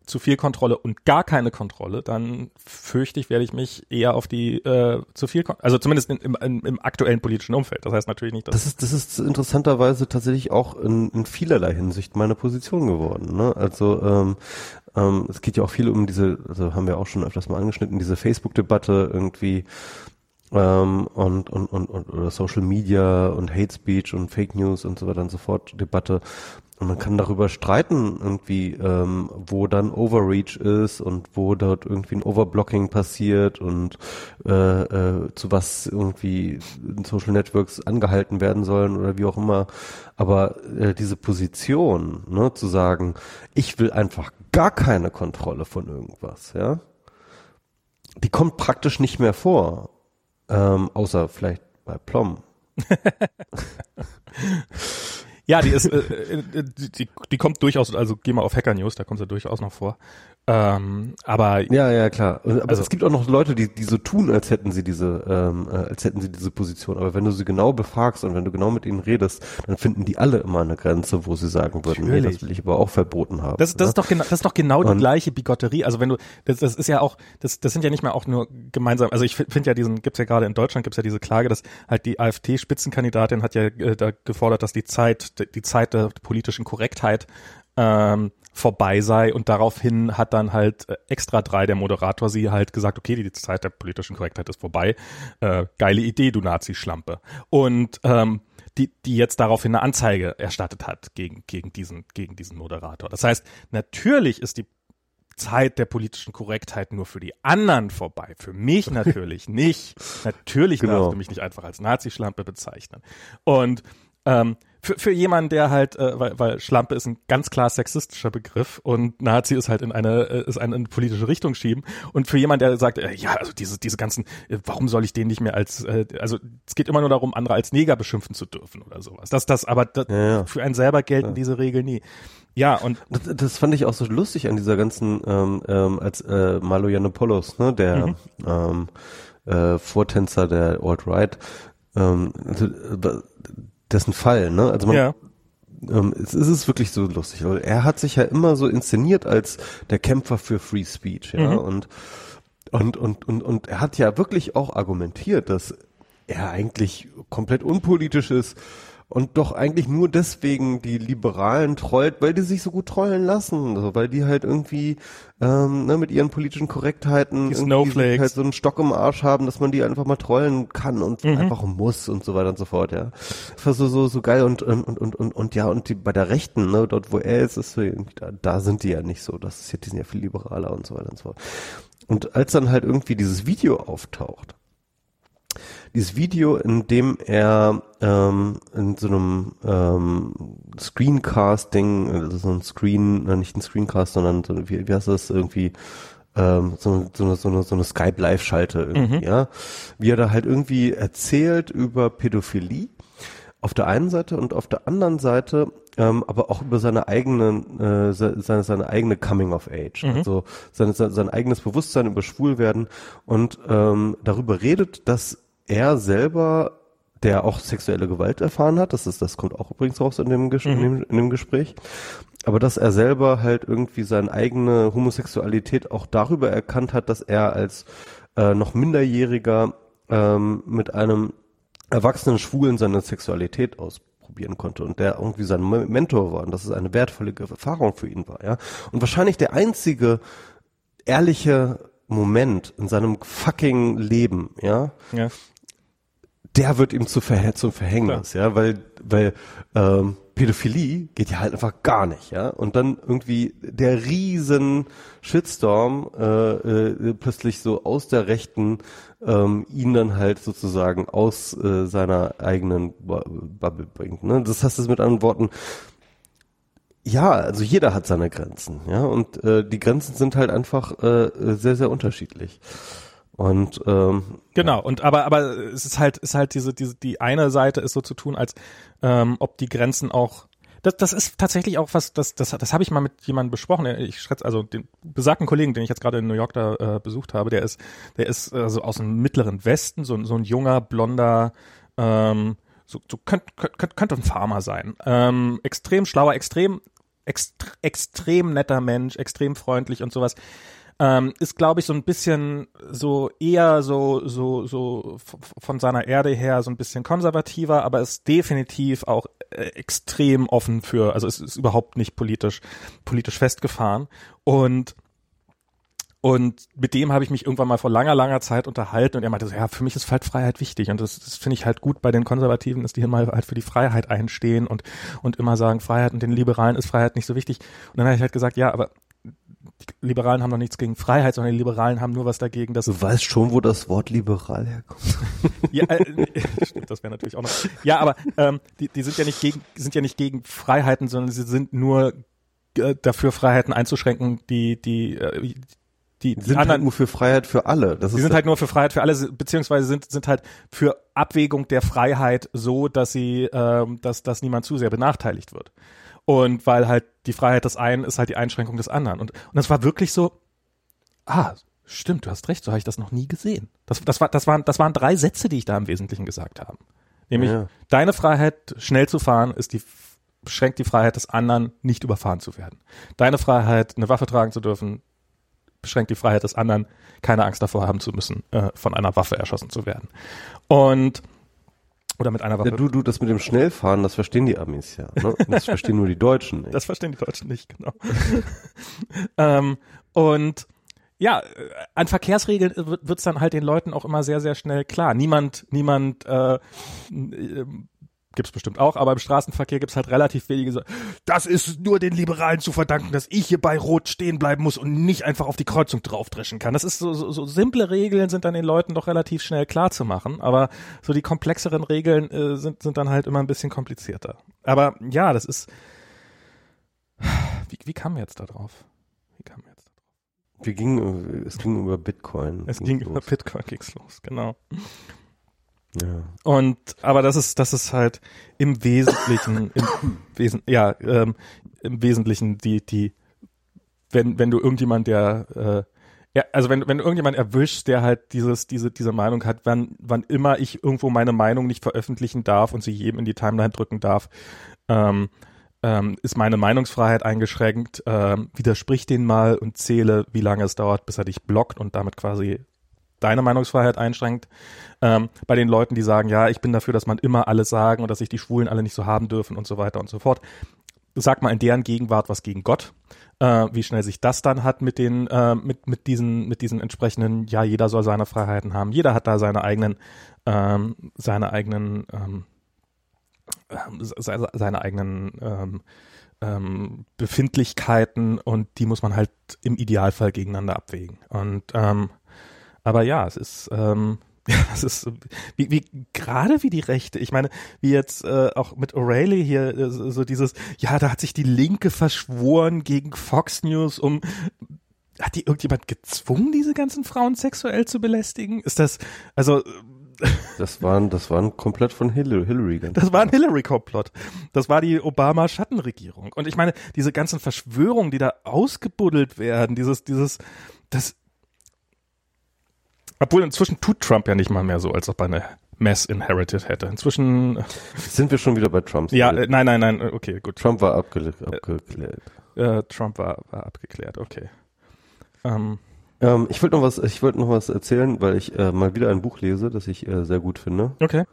zu viel Kontrolle und gar keine Kontrolle, dann fürchte ich, werde ich mich eher auf die äh, zu viel, also zumindest in, im, im aktuellen politischen Umfeld. Das heißt natürlich nicht, dass das ist das ist interessanterweise tatsächlich auch in, in vielerlei Hinsicht meine Position geworden. Ne? Also ähm, ähm, es geht ja auch viel um diese, also haben wir auch schon öfters mal angeschnitten, diese Facebook-Debatte irgendwie ähm, und, und, und, und oder Social Media und Hate Speech und Fake News und so weiter und so fort Debatte, und man kann darüber streiten, irgendwie, ähm, wo dann Overreach ist und wo dort irgendwie ein Overblocking passiert und äh, äh, zu was irgendwie Social Networks angehalten werden sollen oder wie auch immer. Aber äh, diese Position, ne, zu sagen, ich will einfach gar keine Kontrolle von irgendwas, ja, die kommt praktisch nicht mehr vor. Ähm, außer vielleicht bei Plom. Ja, die ist, äh, äh, die, die kommt durchaus, also geh mal auf Hacker News, da kommt sie durchaus noch vor. Ähm, aber ja, ja, klar. Aber also, es gibt auch noch Leute, die, die so tun, als hätten sie diese, ähm, äh, als hätten sie diese Position. Aber wenn du sie genau befragst und wenn du genau mit ihnen redest, dann finden die alle immer eine Grenze, wo sie sagen würden, nee, das will ich aber auch verboten haben. Das, das ne? ist doch genau, das ist doch genau und, die gleiche Bigotterie. Also wenn du, das, das ist ja auch, das, das sind ja nicht mehr auch nur gemeinsam. Also ich finde ja diesen, gibt's ja gerade in Deutschland gibt's ja diese Klage, dass halt die AfD-Spitzenkandidatin hat ja äh, da gefordert, dass die Zeit, die Zeit der politischen Korrektheit ähm, vorbei sei und daraufhin hat dann halt äh, extra drei der Moderator sie halt gesagt, okay, die Zeit der politischen Korrektheit ist vorbei. Äh, geile Idee, du Nazi-Schlampe. Und ähm, die, die jetzt daraufhin eine Anzeige erstattet hat gegen, gegen diesen, gegen diesen Moderator. Das heißt, natürlich ist die Zeit der politischen Korrektheit nur für die anderen vorbei. Für mich natürlich nicht. Natürlich genau. darfst du mich nicht einfach als Nazi-Schlampe bezeichnen. Und ähm, für, für jemanden, der halt, äh, weil, weil Schlampe ist ein ganz klar sexistischer Begriff und Nazi ist halt in eine, äh, ist eine, eine politische Richtung schieben. Und für jemanden, der sagt, äh, ja, also diese, diese ganzen, äh, warum soll ich den nicht mehr als, äh, also es geht immer nur darum, andere als Neger beschimpfen zu dürfen oder sowas. Das, das, aber das, ja, ja. für einen selber gelten ja. diese Regeln nie. Ja, und das, das fand ich auch so lustig an dieser ganzen, ähm, ähm, als äh, Malo Yiannopoulos, ne, der mhm. ähm, äh, Vortänzer der Alt-Right, ähm, also, äh, dessen Fall, ne? Also man, ja. ähm, es ist wirklich so lustig, weil er hat sich ja immer so inszeniert als der Kämpfer für Free Speech, ja, mhm. und und und und und er hat ja wirklich auch argumentiert, dass er eigentlich komplett unpolitisch ist und doch eigentlich nur deswegen die Liberalen trollt, weil die sich so gut trollen lassen, also weil die halt irgendwie ähm, ne, mit ihren politischen Korrektheiten irgendwie halt so einen Stock im Arsch haben, dass man die einfach mal trollen kann und mhm. einfach muss und so weiter und so fort, ja. Das war so so so geil und und und und und ja und die bei der Rechten, ne, dort wo er ist, ist so, da, da sind die ja nicht so, das ist ja die sind ja viel liberaler und so weiter und so fort. Und als dann halt irgendwie dieses Video auftaucht, dieses Video, in dem er ähm, in so einem ähm, Screencasting, also so ein Screen, äh, nicht ein Screencast, sondern so, wie, wie heißt das irgendwie, ähm, so, so, eine, so eine, so eine Skype Live-Schalte irgendwie, mhm. ja, wie er da halt irgendwie erzählt über Pädophilie auf der einen Seite und auf der anderen Seite ähm, aber auch über seine eigenen, äh, seine, seine eigene Coming of Age, mhm. also seine, sein, sein eigenes Bewusstsein über Schwulwerden und ähm, darüber redet, dass er selber, der auch sexuelle Gewalt erfahren hat, das ist, das kommt auch übrigens raus in dem, Ges mhm. in, dem in dem Gespräch, aber dass er selber halt irgendwie seine eigene Homosexualität auch darüber erkannt hat, dass er als äh, noch Minderjähriger ähm, mit einem erwachsenen Schwulen seine Sexualität ausprobieren konnte und der irgendwie sein Mentor war und dass es eine wertvolle Erfahrung für ihn war, ja. Und wahrscheinlich der einzige ehrliche Moment in seinem fucking Leben, ja, ja der wird ihm zu Ver zum Verhängnis, Klar. ja, weil, weil ähm, Pädophilie geht ja halt einfach gar nicht, ja. Und dann irgendwie der riesen Shitstorm äh, äh, plötzlich so aus der Rechten ähm, ihn dann halt sozusagen aus äh, seiner eigenen Bubble bringt. Ne? Das heißt es mit anderen Worten, ja, also jeder hat seine Grenzen, ja, und äh, die Grenzen sind halt einfach äh, sehr, sehr unterschiedlich. Und ähm, genau, und aber aber es ist halt ist halt diese diese die eine Seite ist so zu tun, als ähm, ob die Grenzen auch das, das ist tatsächlich auch was, das, das, das habe ich mal mit jemandem besprochen. Ich schätze, also den besagten Kollegen, den ich jetzt gerade in New York da äh, besucht habe, der ist, der ist äh, so aus dem mittleren Westen, so, so ein junger, blonder, ähm, so, so könnte könnt, könnte ein Farmer sein. Ähm, extrem schlauer, extrem, extre, extrem netter Mensch, extrem freundlich und sowas ähm, ist, glaube ich, so ein bisschen so eher so, so, so von seiner Erde her so ein bisschen konservativer, aber ist definitiv auch äh, extrem offen für, also es ist überhaupt nicht politisch, politisch festgefahren. Und und mit dem habe ich mich irgendwann mal vor langer, langer Zeit unterhalten und er meinte so, ja, für mich ist halt Freiheit wichtig und das, das finde ich halt gut bei den Konservativen, dass die hier mal halt für die Freiheit einstehen und, und immer sagen, Freiheit und den Liberalen ist Freiheit nicht so wichtig. Und dann habe ich halt gesagt, ja, aber die Liberalen haben doch nichts gegen Freiheit, sondern die Liberalen haben nur was dagegen, dass du weißt schon, wo das Wort liberal herkommt. ja, äh, stimmt, das wäre natürlich auch noch. Ja, aber ähm, die, die sind ja nicht gegen, sind ja nicht gegen Freiheiten, sondern sie sind nur äh, dafür Freiheiten einzuschränken, die die äh, die, die sind halt anderen, halt nur für Freiheit für alle. Das die sind halt nur für Freiheit für alle, beziehungsweise sind, sind halt für Abwägung der Freiheit so, dass sie, ähm, dass, dass niemand zu sehr benachteiligt wird. Und weil halt die Freiheit des einen ist halt die Einschränkung des anderen. Und, und das war wirklich so, ah, stimmt, du hast recht, so habe ich das noch nie gesehen. Das, das, war, das, waren, das waren drei Sätze, die ich da im Wesentlichen gesagt habe. Nämlich, ja. deine Freiheit, schnell zu fahren, ist die, beschränkt die Freiheit des anderen, nicht überfahren zu werden. Deine Freiheit, eine Waffe tragen zu dürfen, beschränkt die Freiheit des anderen, keine Angst davor haben zu müssen, äh, von einer Waffe erschossen zu werden. Und oder mit einer Waffe. Ja, du, du, das mit dem Schnellfahren, das verstehen die Amis ja. Ne? Das verstehen nur die Deutschen nicht. Das verstehen die Deutschen nicht, genau. ähm, und ja, an Verkehrsregeln wird es dann halt den Leuten auch immer sehr, sehr schnell klar. Niemand, niemand äh, gibt's bestimmt auch, aber im Straßenverkehr gibt's halt relativ wenige. So, das ist nur den Liberalen zu verdanken, dass ich hier bei Rot stehen bleiben muss und nicht einfach auf die Kreuzung draufdreschen kann. Das ist so, so, so simple Regeln sind dann den Leuten doch relativ schnell klar zu machen, aber so die komplexeren Regeln äh, sind, sind dann halt immer ein bisschen komplizierter. Aber ja, das ist. Wie, wie kam wir jetzt da drauf? Wie kam wir jetzt da drauf? Wir gingen, es ging über Bitcoin. Es ging über Bitcoin ging's los, genau. Ja. Und aber das ist das ist halt im Wesentlichen im Wesen ja ähm, im Wesentlichen die die wenn wenn du irgendjemand der äh, also wenn wenn irgendjemand erwischst, der halt dieses diese diese Meinung hat, wann wann immer ich irgendwo meine Meinung nicht veröffentlichen darf und sie jedem in die Timeline drücken darf, ähm, ähm, ist meine Meinungsfreiheit eingeschränkt, ähm, widersprich den mal und zähle, wie lange es dauert, bis er dich blockt und damit quasi deine Meinungsfreiheit einschränkt. Ähm, bei den Leuten, die sagen, ja, ich bin dafür, dass man immer alles sagen und dass sich die Schwulen alle nicht so haben dürfen und so weiter und so fort. Sag mal in deren Gegenwart was gegen Gott. Äh, wie schnell sich das dann hat mit den, äh, mit, mit diesen, mit diesen entsprechenden, ja, jeder soll seine Freiheiten haben. Jeder hat da seine eigenen, ähm, seine eigenen, ähm, ähm seine, seine eigenen, ähm, ähm, Befindlichkeiten und die muss man halt im Idealfall gegeneinander abwägen. Und ähm, aber ja, es ist, ähm, ja, es ist wie, wie gerade wie die Rechte. Ich meine, wie jetzt äh, auch mit O'Reilly hier äh, so dieses, ja, da hat sich die Linke verschworen gegen Fox News, um hat die irgendjemand gezwungen, diese ganzen Frauen sexuell zu belästigen? Ist das also das waren, das waren komplett von Hillary. Hillary das war ein Hillary-Komplott. Das war die Obama-Schattenregierung. Und ich meine, diese ganzen Verschwörungen, die da ausgebuddelt werden, dieses, dieses, das, obwohl inzwischen tut Trump ja nicht mal mehr so, als ob er eine Mess inherited hätte. Inzwischen sind wir schon wieder bei Trump. Ja, äh, nein, nein, nein, okay, gut. Trump war abge abgeklärt. Äh, Trump war, war abgeklärt, okay. Ähm, ähm, ich wollte noch was, ich wollte noch was erzählen, weil ich äh, mal wieder ein Buch lese, das ich äh, sehr gut finde. Okay.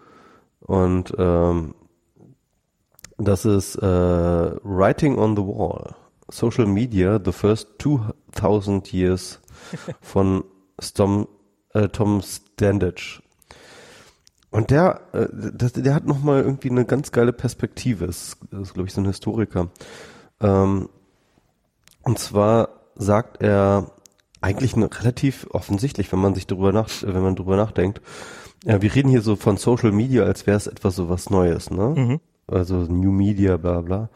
Und ähm, das ist äh, Writing on the Wall: Social Media: The First 2000 Years von Stom äh, Tom Standage. Und der, äh, das, der hat nochmal irgendwie eine ganz geile Perspektive. Das ist, ist glaube ich, so ein Historiker. Ähm, und zwar sagt er eigentlich relativ offensichtlich, wenn man sich darüber nach, wenn man darüber nachdenkt. Ja, wir reden hier so von Social Media, als wäre es etwas so was Neues, ne? Mhm. Also New Media, bla bla.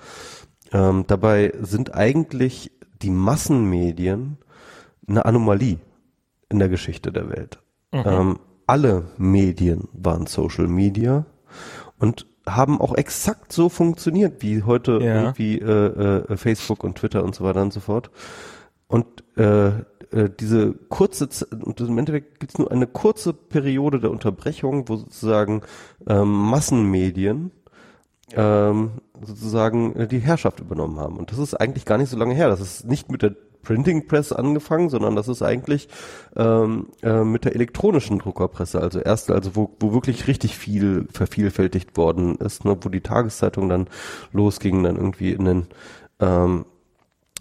Ähm, dabei sind eigentlich die Massenmedien eine Anomalie in der Geschichte der Welt. Mhm. Ähm, alle Medien waren Social Media und haben auch exakt so funktioniert wie heute ja. irgendwie äh, äh, Facebook und Twitter und so weiter und so fort. Und äh, äh, diese kurze, und im Endeffekt gibt es nur eine kurze Periode der Unterbrechung, wo sozusagen ähm, Massenmedien ähm, sozusagen äh, die Herrschaft übernommen haben. Und das ist eigentlich gar nicht so lange her. Das ist nicht mit der Printing Press angefangen, sondern das ist eigentlich ähm, äh, mit der elektronischen Druckerpresse, also erst, also wo, wo wirklich richtig viel vervielfältigt worden ist, ne, wo die Tageszeitung dann losging, dann irgendwie in den ähm,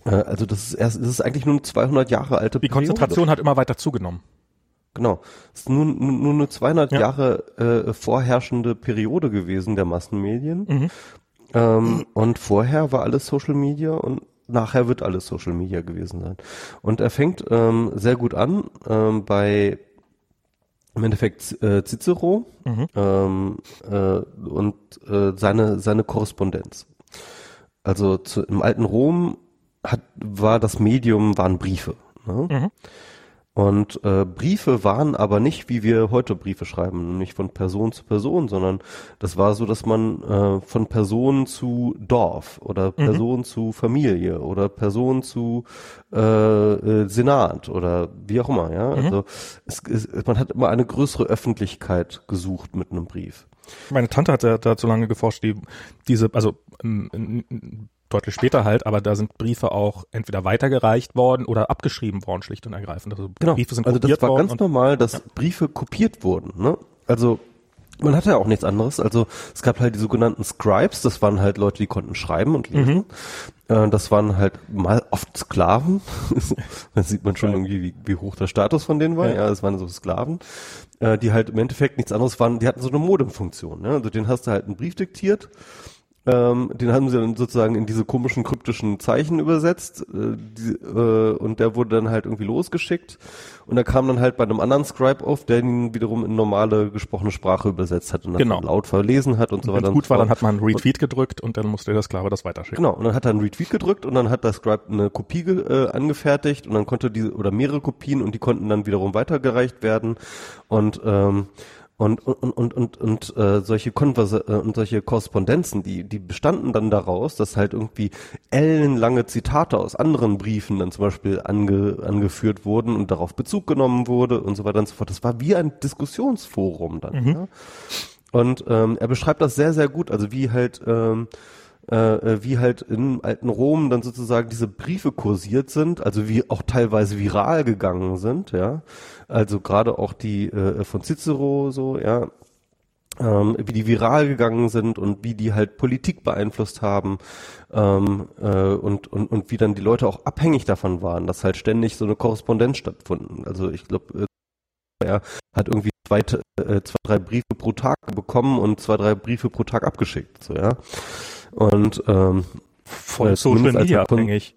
äh, also das ist erst, das ist eigentlich nur eine 200 Jahre alte. Die Konzentration hat immer weiter zugenommen. Genau. Es ist nur, nur eine 200 ja. Jahre äh, vorherrschende Periode gewesen der Massenmedien. Mhm. Ähm, und vorher war alles Social Media und nachher wird alles Social Media gewesen sein. Und er fängt ähm, sehr gut an ähm, bei im Endeffekt äh, Cicero mhm. ähm, äh, und äh, seine seine Korrespondenz. Also zu, im alten Rom hat war das Medium waren Briefe. Ne? Mhm. Und äh, Briefe waren aber nicht, wie wir heute Briefe schreiben, nicht von Person zu Person, sondern das war so, dass man äh, von Person zu Dorf oder mhm. Person mhm. zu Familie oder Person zu äh, äh, Senat oder wie auch immer, ja. Mhm. Also es, es, man hat immer eine größere Öffentlichkeit gesucht mit einem Brief. Meine Tante hat ja dazu lange geforscht, die diese, also deutlich später halt, aber da sind Briefe auch entweder weitergereicht worden oder abgeschrieben worden, schlicht und ergreifend. Also genau. Briefe sind also das war ganz normal, dass ja. Briefe kopiert wurden. Ne? Also man hatte ja auch nichts anderes. Also es gab halt die sogenannten Scribes, das waren halt Leute, die konnten schreiben und lesen. Mhm. Äh, das waren halt mal oft Sklaven. da sieht man schon irgendwie, wie, wie hoch der Status von denen war. Ja, ja das waren so Sklaven, äh, die halt im Endeffekt nichts anderes waren. Die hatten so eine Modemfunktion. Ne? Also den hast du halt einen Brief diktiert ähm, den haben sie dann sozusagen in diese komischen kryptischen Zeichen übersetzt äh, die, äh, und der wurde dann halt irgendwie losgeschickt und da kam dann halt bei einem anderen Scribe auf, der ihn wiederum in normale gesprochene Sprache übersetzt hat und dann genau. laut verlesen hat und, und so weiter. Wenn gut war, dann hat man einen Retweet gedrückt und dann musste der Sklave das weiterschicken. Genau, und dann hat er einen Retweet gedrückt und dann hat der Scribe eine Kopie äh, angefertigt und dann konnte diese oder mehrere Kopien und die konnten dann wiederum weitergereicht werden und ähm, und, und, und, und, und äh, solche Konverse äh, und solche Korrespondenzen, die, die bestanden dann daraus, dass halt irgendwie ellenlange Zitate aus anderen Briefen dann zum Beispiel ange, angeführt wurden und darauf Bezug genommen wurde und so weiter und so fort. Das war wie ein Diskussionsforum dann. Mhm. Ja? Und ähm, er beschreibt das sehr, sehr gut, also wie halt ähm, äh, äh, wie halt in alten Rom dann sozusagen diese Briefe kursiert sind, also wie auch teilweise viral gegangen sind, ja. Also gerade auch die äh, von Cicero so, ja, ähm, wie die viral gegangen sind und wie die halt Politik beeinflusst haben ähm, äh, und, und, und wie dann die Leute auch abhängig davon waren, dass halt ständig so eine Korrespondenz stattgefunden. Also ich glaube, äh, er hat irgendwie zwei, äh, zwei, drei Briefe pro Tag bekommen und zwei, drei Briefe pro Tag abgeschickt. So, ja. Und ähm, voll Social Media abhängig.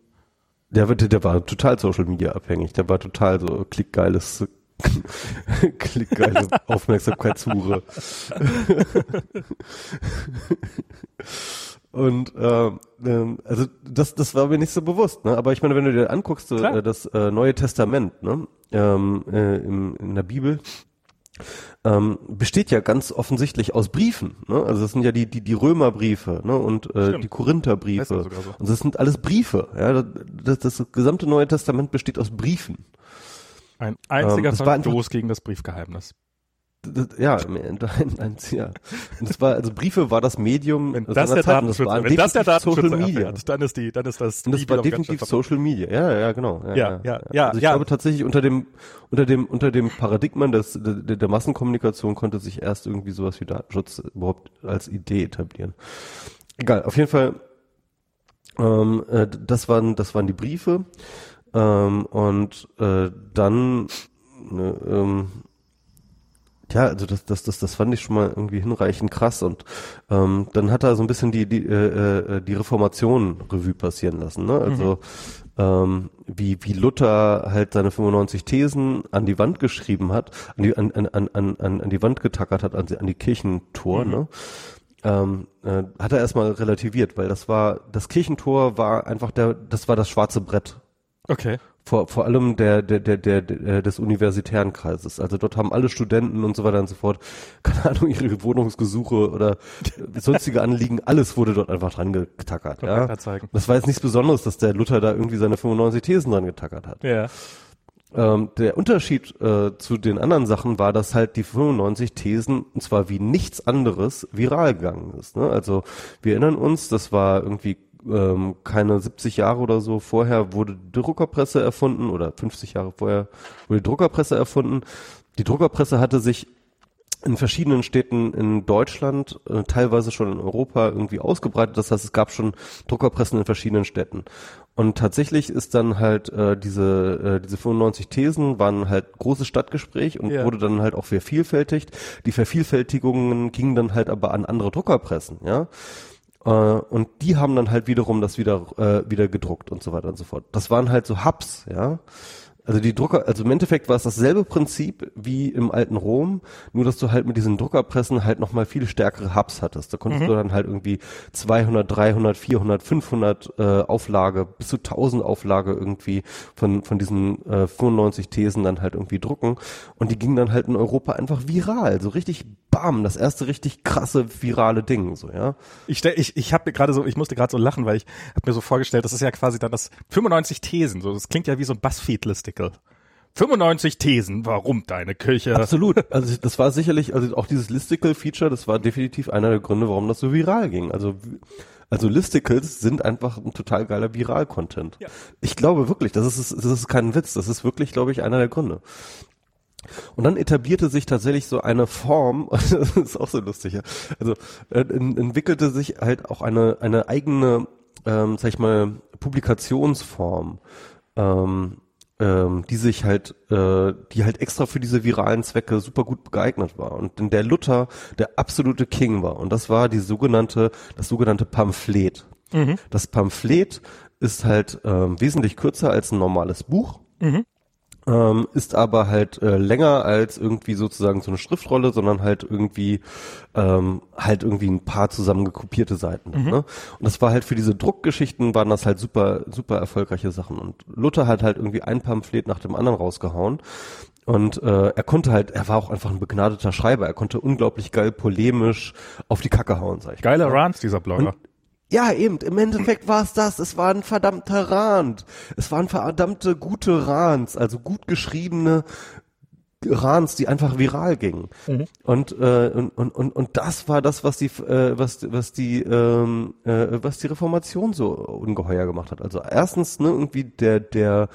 Der, der, der war total Social Media abhängig. Der war total so klickgeiles klickgeile Aufmerksamkeitshure. Und ähm, ähm, also das, das war mir nicht so bewusst, ne? Aber ich meine, wenn du dir anguckst, äh, das äh, Neue Testament, ne? Ähm, äh, im, in der Bibel, ähm, besteht ja ganz offensichtlich aus Briefen. Ne? Also das sind ja die die die Römerbriefe ne? und äh, die Korintherbriefe. So. Und das sind alles Briefe. Ja, das, das gesamte Neue Testament besteht aus Briefen. Ein einziger ähm, Verstoß gegen das Briefgeheimnis. Ja, ein, ein, ja. Und das war, also Briefe war das Medium. Wenn das der Zeit, das war wenn das der Social Media, erfährt, dann ist die, dann ist das. Und das war definitiv Social Media. Ja, ja, genau. Ja, ja, ja. ja, also ich ja. glaube tatsächlich unter dem, unter dem, unter dem Paradigma des, der, der Massenkommunikation konnte sich erst irgendwie sowas wie Datenschutz überhaupt als Idee etablieren. Egal, auf jeden Fall. Ähm, äh, das waren, das waren die Briefe. Ähm, und äh, dann ne, ähm, ja, also das, das, das, das fand ich schon mal irgendwie hinreichend krass und ähm, dann hat er so ein bisschen die die äh, äh, die Reformation Revue passieren lassen, ne? Also mhm. ähm, wie wie Luther halt seine 95 Thesen an die Wand geschrieben hat, an die an an an an, an die Wand getackert hat, an, an die Kirchentor, mhm. ne? Ähm, äh, hat er erstmal relativiert, weil das war das Kirchentor war einfach der das war das schwarze Brett Okay. Vor, vor allem der, der, der, der, der, des universitären Kreises. Also dort haben alle Studenten und so weiter und so fort, keine Ahnung, ihre Wohnungsgesuche oder sonstige Anliegen, alles wurde dort einfach dran getackert. Ja? Das war jetzt nichts Besonderes, dass der Luther da irgendwie seine 95 Thesen dran getackert hat. Ja. Ähm, der Unterschied äh, zu den anderen Sachen war, dass halt die 95 Thesen, und zwar wie nichts anderes, viral gegangen ist. Ne? Also wir erinnern uns, das war irgendwie ähm, keine 70 Jahre oder so vorher wurde die Druckerpresse erfunden oder 50 Jahre vorher wurde die Druckerpresse erfunden. Die Druckerpresse hatte sich in verschiedenen Städten in Deutschland, äh, teilweise schon in Europa irgendwie ausgebreitet. Das heißt, es gab schon Druckerpressen in verschiedenen Städten. Und tatsächlich ist dann halt äh, diese äh, diese 95 Thesen waren halt großes Stadtgespräch und ja. wurde dann halt auch vervielfältigt. Die Vervielfältigungen gingen dann halt aber an andere Druckerpressen, ja. Äh, und die haben dann halt wiederum das wieder, äh, wieder gedruckt und so weiter und so fort. Das waren halt so Hubs, ja. Also die Drucker, also im Endeffekt war es dasselbe Prinzip wie im alten Rom, nur dass du halt mit diesen Druckerpressen halt nochmal viel stärkere Hubs hattest. Da konntest mhm. du dann halt irgendwie 200, 300, 400, 500 äh, Auflage, bis zu 1000 Auflage irgendwie von, von diesen äh, 95 Thesen dann halt irgendwie drucken. Und die gingen dann halt in Europa einfach viral, so richtig bam, das erste richtig krasse virale Ding, so, ja. Ich stell, ich, ich habe gerade so, ich musste gerade so lachen, weil ich habe mir so vorgestellt, das ist ja quasi dann das 95 Thesen, so, das klingt ja wie so ein Buzzfeed-Listicle. 95 Thesen, warum deine Kirche. Absolut. Also das war sicherlich, also auch dieses Listicle-Feature, das war definitiv einer der Gründe, warum das so viral ging. Also also Listicles sind einfach ein total geiler Viral-Content. Ja. Ich glaube wirklich, das ist, das ist kein Witz, das ist wirklich, glaube ich, einer der Gründe. Und dann etablierte sich tatsächlich so eine Form, das ist auch so lustig, ja. Also äh, entwickelte sich halt auch eine, eine eigene, ähm, sag ich mal, Publikationsform, ähm, ähm, die sich halt, äh, die halt extra für diese viralen Zwecke super gut geeignet war. Und in der Luther der absolute King war. Und das war die sogenannte, das sogenannte Pamphlet. Mhm. Das Pamphlet ist halt ähm, wesentlich kürzer als ein normales Buch. Mhm ähm, ist aber halt äh, länger als irgendwie sozusagen so eine Schriftrolle, sondern halt irgendwie ähm, halt irgendwie ein paar zusammengekopierte Seiten. Mhm. Ne? Und das war halt für diese Druckgeschichten waren das halt super super erfolgreiche Sachen. Und Luther hat halt irgendwie ein Pamphlet nach dem anderen rausgehauen. Und äh, er konnte halt, er war auch einfach ein begnadeter Schreiber. Er konnte unglaublich geil polemisch auf die Kacke hauen, sag ich. Geiler mal. Rants, dieser Blogger. Und ja, eben. Im Endeffekt war es das. Es war ein verdammter Rand. Es waren verdammte gute Rans, also gut geschriebene Rans, die einfach viral gingen. Mhm. Und, äh, und, und, und, und das war das, was die, äh, was, was die, ähm, äh, was die Reformation so ungeheuer gemacht hat. Also erstens, ne, irgendwie der, der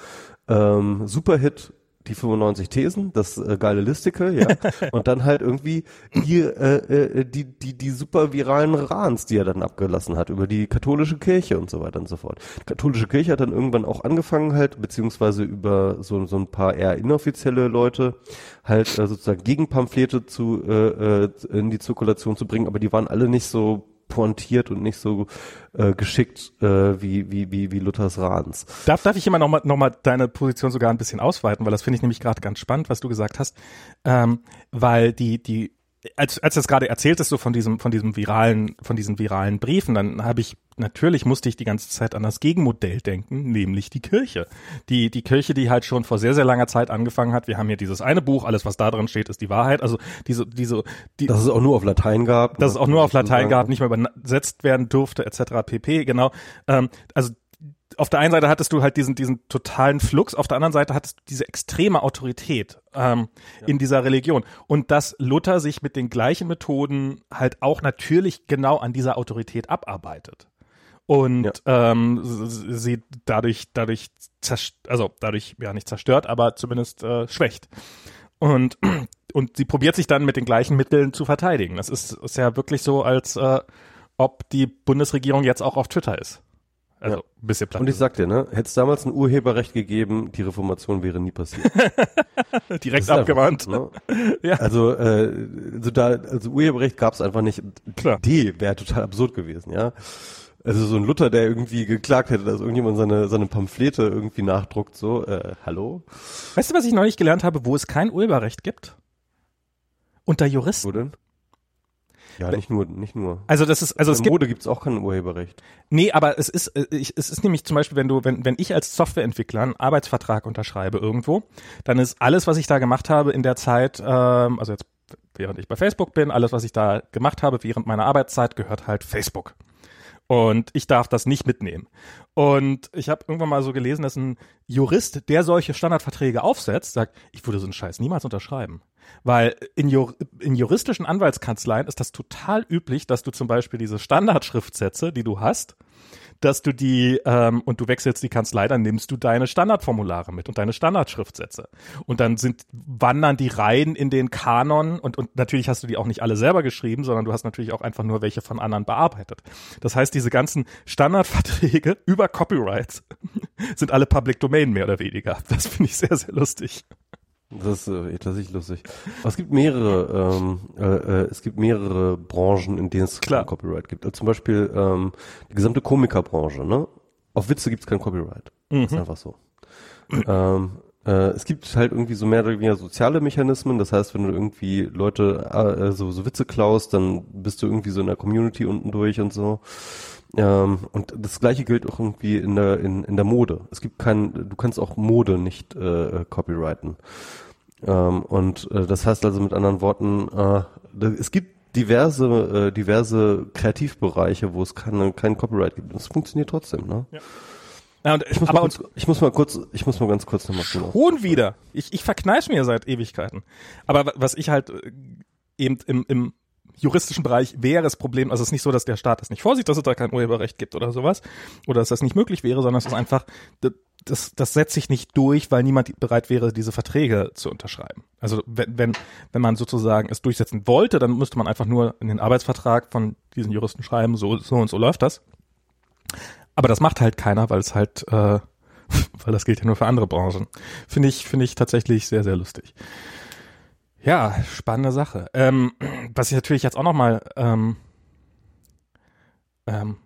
ähm, Superhit die 95 Thesen, das äh, geile Listicle, ja, und dann halt irgendwie die, äh, äh, die, die, die super viralen Rans, die er dann abgelassen hat über die katholische Kirche und so weiter und so fort. Die katholische Kirche hat dann irgendwann auch angefangen halt, beziehungsweise über so, so ein paar eher inoffizielle Leute halt äh, sozusagen Gegenpamphlete zu, äh, äh, in die Zirkulation zu bringen, aber die waren alle nicht so pointiert und nicht so äh, geschickt äh, wie, wie, wie, wie Luthers Rans. Darf, darf ich immer nochmal noch mal deine Position sogar ein bisschen ausweiten, weil das finde ich nämlich gerade ganz spannend, was du gesagt hast, ähm, weil die, die als, als das gerade erzähltest so von diesem, von diesem viralen, von diesen viralen Briefen, dann habe ich, natürlich musste ich die ganze Zeit an das Gegenmodell denken, nämlich die Kirche. Die, die Kirche, die halt schon vor sehr, sehr langer Zeit angefangen hat. Wir haben hier dieses eine Buch, alles was da drin steht, ist die Wahrheit. Also diese, diese, die, Dass es auch nur auf Latein gab. Dass es auch nur auf Latein gab, nicht mehr übersetzt werden durfte, etc. pp. Genau. Ähm, also auf der einen Seite hattest du halt diesen, diesen totalen Flux, auf der anderen Seite hattest du diese extreme Autorität ähm, ja. in dieser Religion. Und dass Luther sich mit den gleichen Methoden halt auch natürlich genau an dieser Autorität abarbeitet. Und ja. ähm, sie dadurch, dadurch also dadurch ja nicht zerstört, aber zumindest äh, schwächt. Und, und sie probiert sich dann mit den gleichen Mitteln zu verteidigen. Das ist, ist ja wirklich so, als äh, ob die Bundesregierung jetzt auch auf Twitter ist. Also ja. ein bisschen platt. Und ich sag dir, ne, hätte es damals ein Urheberrecht gegeben, die Reformation wäre nie passiert. Direkt abgewandt. Einfach, ne? ja. Also, äh, also da, also Urheberrecht gab es einfach nicht. Klar. Die Idee wäre total absurd gewesen, ja. Also so ein Luther, der irgendwie geklagt hätte, dass irgendjemand seine, seine Pamphlete irgendwie nachdruckt, so, äh, hallo? Weißt du, was ich neulich gelernt habe, wo es kein Urheberrecht gibt? Unter Juristen. Wo denn? Ja, nicht nur, nicht nur. Also das ist, also es gibt Mode gibt's auch kein Urheberrecht. Nee, aber es ist, äh, ich, es ist nämlich zum Beispiel, wenn du, wenn, wenn ich als Softwareentwickler einen Arbeitsvertrag unterschreibe irgendwo, dann ist alles, was ich da gemacht habe in der Zeit, ähm, also jetzt während ich bei Facebook bin, alles, was ich da gemacht habe während meiner Arbeitszeit, gehört halt Facebook. Und ich darf das nicht mitnehmen. Und ich habe irgendwann mal so gelesen, dass ein Jurist, der solche Standardverträge aufsetzt, sagt, ich würde so einen Scheiß niemals unterschreiben. Weil in, Jur in juristischen Anwaltskanzleien ist das total üblich, dass du zum Beispiel diese Standardschriftsätze, die du hast, dass du die ähm, und du wechselst die Kanzlei, dann nimmst du deine Standardformulare mit und deine Standardschriftsätze. Und dann sind wandern die Reihen in den Kanon und, und natürlich hast du die auch nicht alle selber geschrieben, sondern du hast natürlich auch einfach nur welche von anderen bearbeitet. Das heißt, diese ganzen Standardverträge über Copyrights sind alle Public Domain mehr oder weniger. Das finde ich sehr, sehr lustig. Das ist äh, tatsächlich lustig. Aber es gibt mehrere, ähm, äh, äh, es gibt mehrere Branchen, in denen es Klar. Copyright gibt. Also zum Beispiel ähm, die gesamte Komikerbranche. Ne? Auf Witze gibt es kein Copyright. Mhm. Ist einfach so. ähm, äh, es gibt halt irgendwie so mehr oder weniger soziale Mechanismen. Das heißt, wenn du irgendwie Leute äh, so, so Witze klaust, dann bist du irgendwie so in der Community unten durch und so. Ähm, und das gleiche gilt auch irgendwie in der, in, in der Mode. Es gibt kein, du kannst auch Mode nicht äh, copyrighten. Ähm, und äh, das heißt also mit anderen Worten, äh, es gibt diverse, äh, diverse Kreativbereiche, wo es keine, kein Copyright gibt. Das funktioniert trotzdem, ne? Ja. Ja, und, ich, muss aber kurz, ich muss mal kurz, ich muss mal ganz kurz nochmal Schon wieder. Ich, ich verkneiß mir seit Ewigkeiten. Aber was ich halt äh, eben im, im juristischen Bereich wäre es Problem, also es ist nicht so, dass der Staat das nicht vorsieht, dass es da kein Urheberrecht gibt oder sowas, oder dass das nicht möglich wäre, sondern es ist einfach, das, das setzt sich nicht durch, weil niemand bereit wäre, diese Verträge zu unterschreiben. Also wenn, wenn, wenn man sozusagen es durchsetzen wollte, dann müsste man einfach nur in den Arbeitsvertrag von diesen Juristen schreiben, so, so und so läuft das. Aber das macht halt keiner, weil es halt, äh, weil das gilt ja nur für andere Branchen. Finde ich, finde ich tatsächlich sehr, sehr lustig. Ja, spannende Sache. Ähm, was ich natürlich jetzt auch nochmal, ähm, ähm,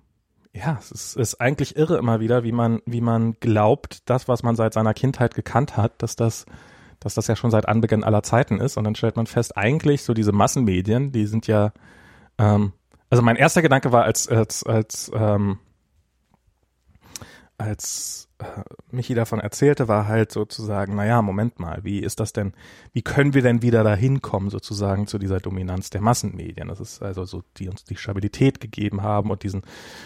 ja, es ist, ist eigentlich irre immer wieder, wie man, wie man glaubt, das, was man seit seiner Kindheit gekannt hat, dass das, dass das ja schon seit Anbeginn aller Zeiten ist. Und dann stellt man fest, eigentlich so diese Massenmedien, die sind ja, ähm, also mein erster Gedanke war, als, als, als, ähm, als äh, Michi davon erzählte, war halt sozusagen, naja, Moment mal, wie ist das denn, wie können wir denn wieder dahin kommen, sozusagen zu dieser Dominanz der Massenmedien? Das ist also so, die uns die Stabilität gegeben haben und diesen,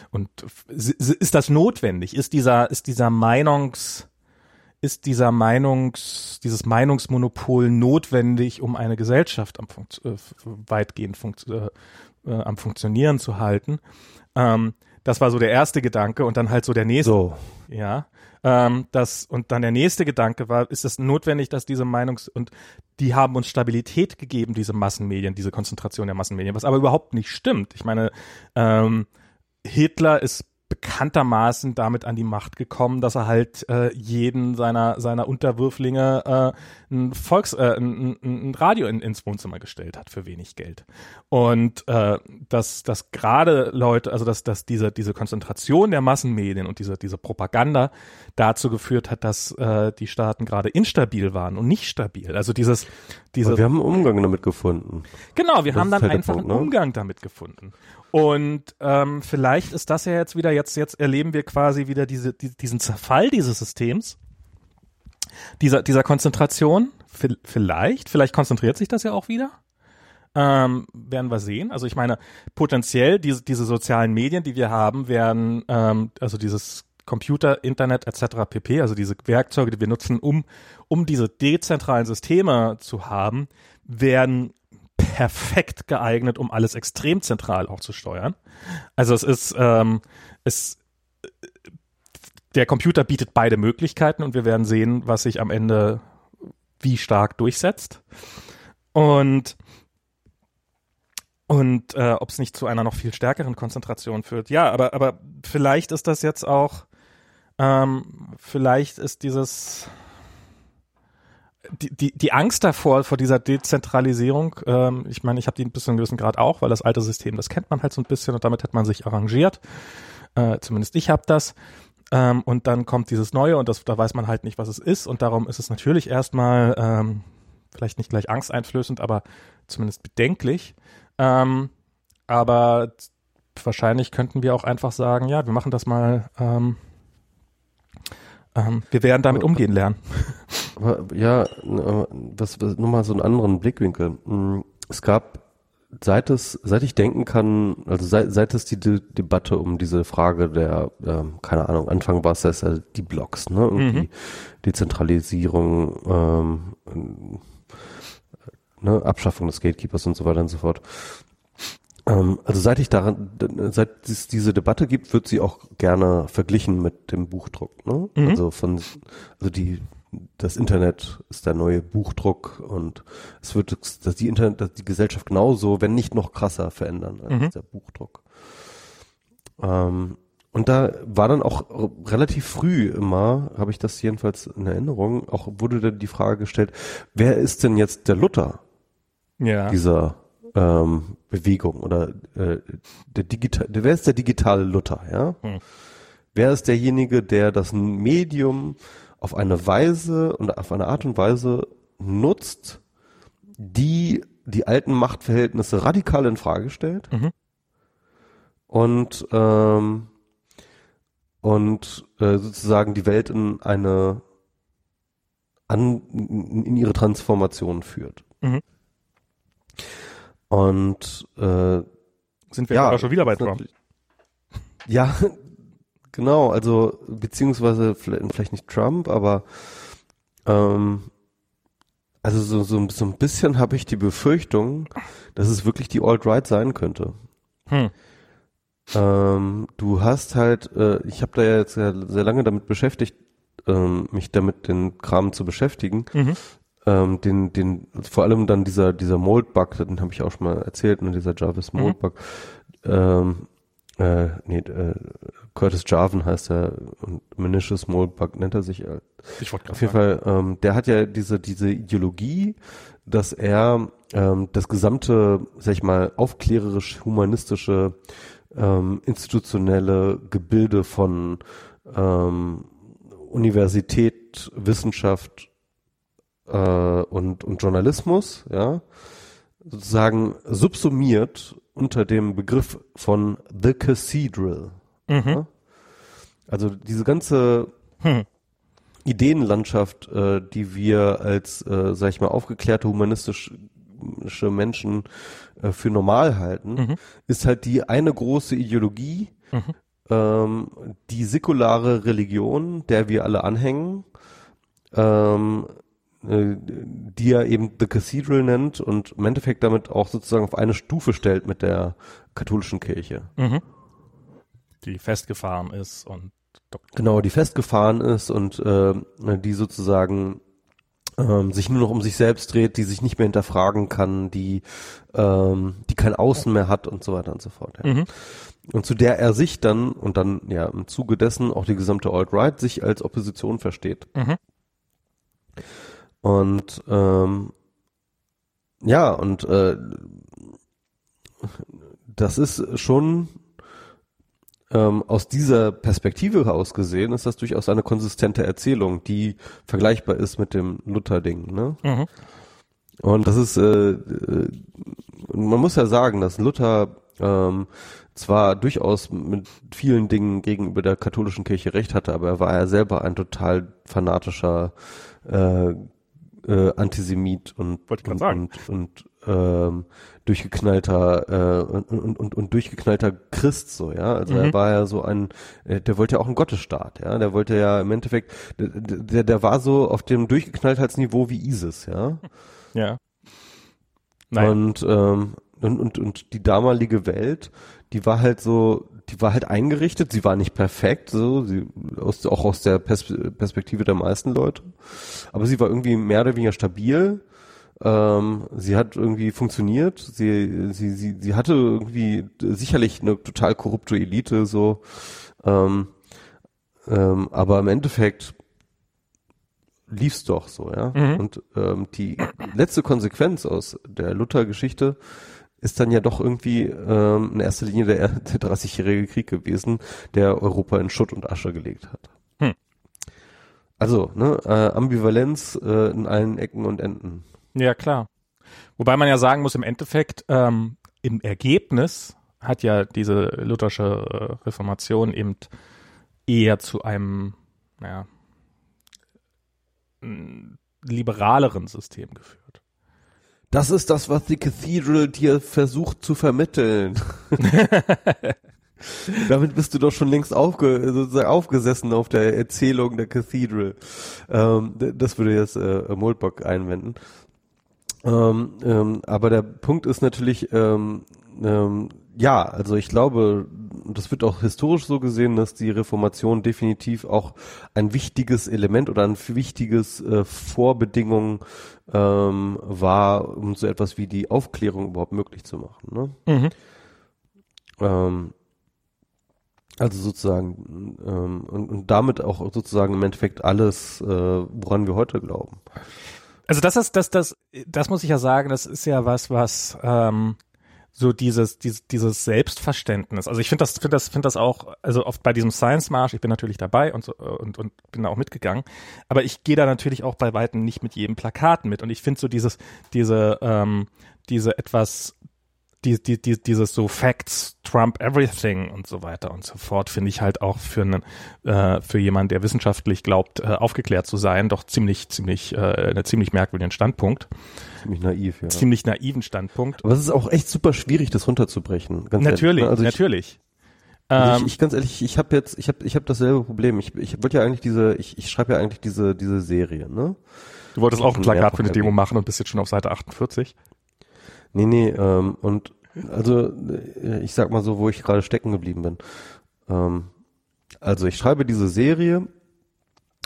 und ist das notwendig? Ist dieser, ist dieser Meinungs, ist dieser Meinungs, dieses Meinungsmonopol notwendig, um eine Gesellschaft am Funkt, äh, weitgehend funkt, äh, äh, am Funktionieren zu halten? Ähm, das war so der erste Gedanke und dann halt so der nächste. So. Ja. Ähm, das, und dann der nächste Gedanke war, ist es notwendig, dass diese Meinungs- und die haben uns Stabilität gegeben, diese Massenmedien, diese Konzentration der Massenmedien, was aber überhaupt nicht stimmt. Ich meine, ähm, Hitler ist bekanntermaßen damit an die Macht gekommen, dass er halt äh, jeden seiner seiner Unterwürflinge äh, ein Volks äh, ein, ein Radio in, ins Wohnzimmer gestellt hat für wenig Geld und äh, dass dass gerade Leute also dass dass diese diese Konzentration der Massenmedien und diese diese Propaganda dazu geführt hat, dass äh, die Staaten gerade instabil waren und nicht stabil. Also dieses dieses wir haben einen Umgang damit gefunden. Genau, wir das haben dann halt einfach Punkt, einen ne? Umgang damit gefunden. Und ähm, vielleicht ist das ja jetzt wieder, jetzt, jetzt erleben wir quasi wieder diese, die, diesen Zerfall dieses Systems, dieser, dieser Konzentration. Vielleicht, vielleicht konzentriert sich das ja auch wieder. Ähm, werden wir sehen. Also ich meine, potenziell diese, diese sozialen Medien, die wir haben, werden, ähm, also dieses Computer, Internet etc. pp, also diese Werkzeuge, die wir nutzen, um, um diese dezentralen Systeme zu haben, werden perfekt geeignet, um alles extrem zentral auch zu steuern. Also es ist, ähm, es, der Computer bietet beide Möglichkeiten und wir werden sehen, was sich am Ende wie stark durchsetzt. Und und äh, ob es nicht zu einer noch viel stärkeren Konzentration führt. Ja, aber aber vielleicht ist das jetzt auch, ähm, vielleicht ist dieses die, die, die Angst davor, vor dieser Dezentralisierung, ähm, ich meine, ich habe die bis zu einem gewissen Grad auch, weil das alte System, das kennt man halt so ein bisschen und damit hat man sich arrangiert. Äh, zumindest ich habe das. Ähm, und dann kommt dieses Neue und das, da weiß man halt nicht, was es ist. Und darum ist es natürlich erstmal ähm, vielleicht nicht gleich angsteinflößend, aber zumindest bedenklich. Ähm, aber wahrscheinlich könnten wir auch einfach sagen, ja, wir machen das mal, ähm, ähm, wir werden damit umgehen lernen. ja, was, was, nur mal so einen anderen Blickwinkel. Hm, es gab, seit es, seit ich denken kann, also seit, seit es die De Debatte um diese Frage der, ähm, keine Ahnung, Anfang war es ja die Blocks, ne, und mhm. die Dezentralisierung, ähm, ne, Abschaffung des Gatekeepers und so weiter und so fort. Ähm, also seit ich daran, seit es diese Debatte gibt, wird sie auch gerne verglichen mit dem Buchdruck. Ne? Mhm. Also von, also die das Internet ist der neue Buchdruck und es wird dass die Internet, dass die Gesellschaft genauso, wenn nicht noch krasser verändern als mhm. der Buchdruck. Ähm, und da war dann auch relativ früh immer, habe ich das jedenfalls in Erinnerung, auch wurde dann die Frage gestellt, wer ist denn jetzt der Luther ja. dieser ähm, Bewegung oder äh, der digital, wer ist der digitale Luther, ja? Hm. Wer ist derjenige, der das Medium auf eine Weise und auf eine Art und Weise nutzt, die die alten Machtverhältnisse radikal in Frage stellt mhm. und ähm, und äh, sozusagen die Welt in eine an in ihre Transformation führt. Mhm. Und äh, sind wir ja schon wieder bei Trump? Ja, Genau, also beziehungsweise vielleicht nicht Trump, aber ähm, Also so, so, so ein bisschen habe ich die Befürchtung, dass es wirklich die Alt-Right sein könnte. Hm. Ähm, du hast halt, äh, ich habe da ja jetzt sehr, sehr lange damit beschäftigt, ähm, mich damit den Kram zu beschäftigen. Mhm. Ähm, den, den, vor allem dann dieser, dieser Mold-Bug, den habe ich auch schon mal erzählt, ne, dieser Jarvis Mold-Bug. Mhm. Ähm, äh, nee, äh, Curtis Jarvan heißt er und Manicious Moldbug nennt er sich. Äh, ich wollte Auf jeden sagen. Fall, ähm, der hat ja diese, diese Ideologie, dass er ähm, das gesamte, sag ich mal, aufklärerisch-humanistische ähm, institutionelle Gebilde von ähm, Universität, Wissenschaft äh, und, und Journalismus, ja, sozusagen subsumiert unter dem Begriff von The Cathedral. Mhm. Ja? Also diese ganze hm. Ideenlandschaft, äh, die wir als, äh, sag ich mal, aufgeklärte humanistische Menschen äh, für normal halten, mhm. ist halt die eine große Ideologie, mhm. ähm, die säkulare Religion, der wir alle anhängen, ähm, äh, die er eben The Cathedral nennt und im Endeffekt damit auch sozusagen auf eine Stufe stellt mit der katholischen Kirche. Mhm. Die festgefahren ist und genau, die festgefahren ist und äh, die sozusagen ähm, sich nur noch um sich selbst dreht, die sich nicht mehr hinterfragen kann, die ähm, die kein Außen mehr hat und so weiter und so fort. Ja. Mhm. Und zu der er sich dann und dann ja im Zuge dessen auch die gesamte Alt-Right sich als Opposition versteht. Mhm. Und ähm, ja, und äh, das ist schon ähm, aus dieser Perspektive heraus gesehen, ist das durchaus eine konsistente Erzählung, die vergleichbar ist mit dem Luther-Ding. Ne? Mhm. Und das ist, äh, äh, man muss ja sagen, dass Luther ähm, zwar durchaus mit vielen Dingen gegenüber der katholischen Kirche recht hatte, aber er war ja selber ein total fanatischer äh, äh, Antisemit und, und, und, und ähm, durchgeknallter äh, und, und, und, und durchgeknallter Christ so, ja. Also mhm. er war ja so ein, äh, der wollte ja auch einen Gottesstaat, ja. Der wollte ja im Endeffekt, der, der, der war so auf dem Durchgeknalltheitsniveau wie ISIS, ja. Ja. Nein. Und, ähm, und, und, und die damalige Welt, die war halt so, die war halt eingerichtet, sie war nicht perfekt, so, sie, aus, auch aus der Pers Perspektive der meisten Leute. Aber sie war irgendwie mehr oder weniger stabil. Ähm, sie hat irgendwie funktioniert. Sie, sie, sie, sie hatte irgendwie sicherlich eine total korrupte Elite, so. Ähm, ähm, aber im Endeffekt lief's doch so, ja. Mhm. Und ähm, die letzte Konsequenz aus der Luther-Geschichte ist dann ja doch irgendwie ähm, in erster Linie der, der 30-jährige Krieg gewesen, der Europa in Schutt und Asche gelegt hat. Hm. Also, ne, äh, Ambivalenz äh, in allen Ecken und Enden. Ja, klar. Wobei man ja sagen muss, im Endeffekt, ähm, im Ergebnis hat ja diese luthersche äh, Reformation eben eher zu einem, naja, liberaleren System geführt. Das ist das, was die Cathedral dir versucht zu vermitteln. Damit bist du doch schon längst aufge, aufgesessen auf der Erzählung der Cathedral. Ähm, das würde jetzt äh, Moldbock einwenden. Ähm, ähm, aber der Punkt ist natürlich, ähm, ähm, ja, also ich glaube, das wird auch historisch so gesehen, dass die Reformation definitiv auch ein wichtiges Element oder ein wichtiges äh, Vorbedingung ähm, war, um so etwas wie die Aufklärung überhaupt möglich zu machen. Ne? Mhm. Ähm, also sozusagen ähm, und, und damit auch sozusagen im Endeffekt alles, äh, woran wir heute glauben. Also das ist, das, das, das muss ich ja sagen, das ist ja was, was ähm, so dieses, dieses, dieses Selbstverständnis. Also ich finde das, finde das, finde das auch, also oft bei diesem Science March, ich bin natürlich dabei und so, und, und bin da auch mitgegangen, aber ich gehe da natürlich auch bei weitem nicht mit jedem Plakat mit. Und ich finde so dieses, diese, ähm, diese etwas die, die, die, dieses so Facts Trump everything und so weiter und so fort finde ich halt auch für einen äh, für jemanden, der wissenschaftlich glaubt, äh, aufgeklärt zu sein, doch ziemlich ziemlich äh, einen ziemlich merkwürdigen Standpunkt. Ziemlich naiv, ja. Ziemlich naiven Standpunkt. Aber es ist auch echt super schwierig, das runterzubrechen. Ganz natürlich, ne? also natürlich. Also ich, ähm, ich, ganz ehrlich, ich habe jetzt, ich habe, ich habe dasselbe Problem. Ich, ich wollte ja eigentlich diese, ich, ich schreibe ja eigentlich diese, diese Serie, ne? Du wolltest auch ein Plakat für eine Demo machen und bist jetzt schon auf Seite 48. Nee, nee, ähm, und also äh, ich sag mal so, wo ich gerade stecken geblieben bin. Ähm, also ich schreibe diese Serie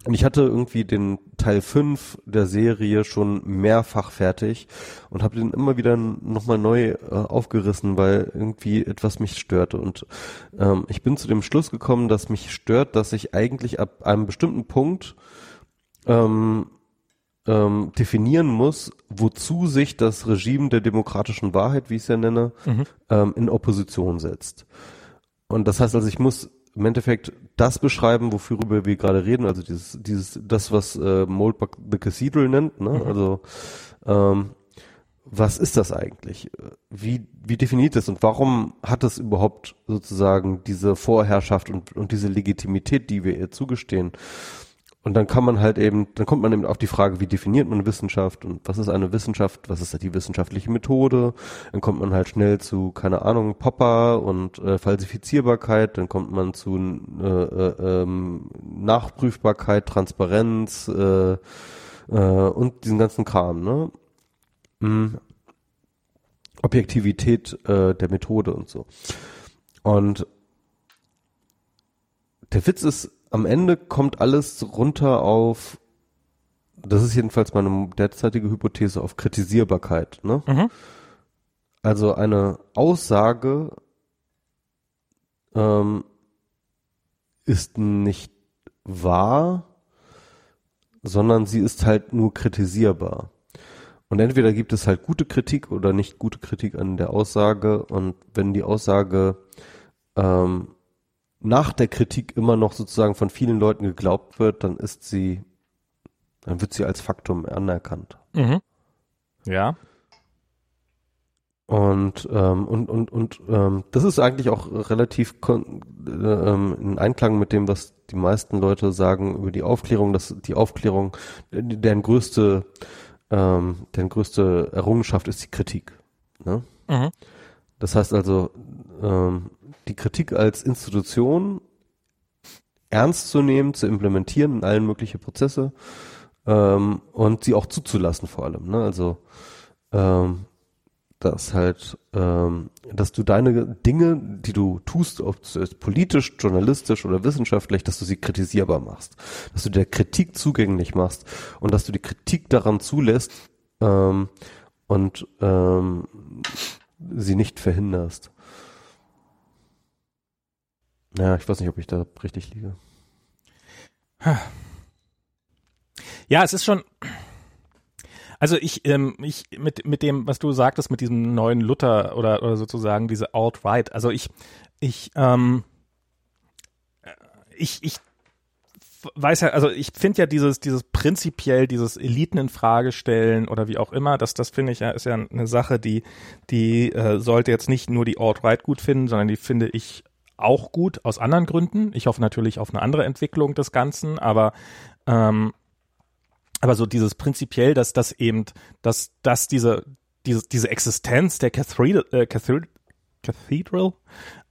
und ich hatte irgendwie den Teil 5 der Serie schon mehrfach fertig und habe den immer wieder nochmal neu äh, aufgerissen, weil irgendwie etwas mich störte. Und ähm, ich bin zu dem Schluss gekommen, dass mich stört, dass ich eigentlich ab einem bestimmten Punkt ähm, ähm, definieren muss, wozu sich das Regime der demokratischen Wahrheit, wie ich es ja nenne, mhm. ähm, in Opposition setzt. Und das heißt also, ich muss im Endeffekt das beschreiben, wofür wir gerade reden, also dieses, dieses, das, was äh, Moldbach the Cathedral nennt, ne? Mhm. Also ähm, was ist das eigentlich? Wie, wie definiert es und warum hat es überhaupt sozusagen diese Vorherrschaft und, und diese Legitimität, die wir ihr zugestehen? Und dann kann man halt eben, dann kommt man eben auf die Frage, wie definiert man Wissenschaft und was ist eine Wissenschaft, was ist die wissenschaftliche Methode? Dann kommt man halt schnell zu, keine Ahnung, Popper und äh, Falsifizierbarkeit, dann kommt man zu äh, äh, ähm, Nachprüfbarkeit, Transparenz äh, äh, und diesen ganzen Kram, ne? Mhm. Objektivität äh, der Methode und so. Und der Witz ist, am Ende kommt alles runter auf, das ist jedenfalls meine derzeitige Hypothese, auf Kritisierbarkeit. Ne? Mhm. Also eine Aussage ähm, ist nicht wahr, sondern sie ist halt nur kritisierbar. Und entweder gibt es halt gute Kritik oder nicht gute Kritik an der Aussage. Und wenn die Aussage ähm, nach der Kritik immer noch sozusagen von vielen Leuten geglaubt wird, dann ist sie, dann wird sie als Faktum anerkannt. Mhm. Ja. Und, ähm, und, und, und ähm, das ist eigentlich auch relativ äh, ähm, in Einklang mit dem, was die meisten Leute sagen über die Aufklärung, dass die Aufklärung, deren größte, ähm, deren größte Errungenschaft ist die Kritik. Ne? Mhm. Das heißt also, ähm, die Kritik als Institution ernst zu nehmen, zu implementieren in allen möglichen Prozesse ähm, und sie auch zuzulassen vor allem. Ne? Also ähm, dass halt, ähm, dass du deine Dinge, die du tust, ob es politisch, journalistisch oder wissenschaftlich, dass du sie kritisierbar machst, dass du der Kritik zugänglich machst und dass du die Kritik daran zulässt ähm, und ähm, sie nicht verhinderst. Ja, ich weiß nicht, ob ich da richtig liege. Ja, es ist schon. Also ich, ähm, ich mit mit dem, was du sagtest, mit diesem neuen Luther oder oder sozusagen diese Alt-Right. Also ich ich ähm, ich ich weiß ja, also ich finde ja dieses, dieses prinzipiell, dieses Eliten in Frage stellen oder wie auch immer, das, das finde ich ja, ist ja eine Sache, die, die äh, sollte jetzt nicht nur die Alt-Right gut finden, sondern die finde ich auch gut aus anderen Gründen. Ich hoffe natürlich auf eine andere Entwicklung des Ganzen, aber ähm, aber so dieses prinzipiell, dass das eben, dass, dass diese, diese, diese Existenz der Cathedral, äh, Cathedral, Cathedral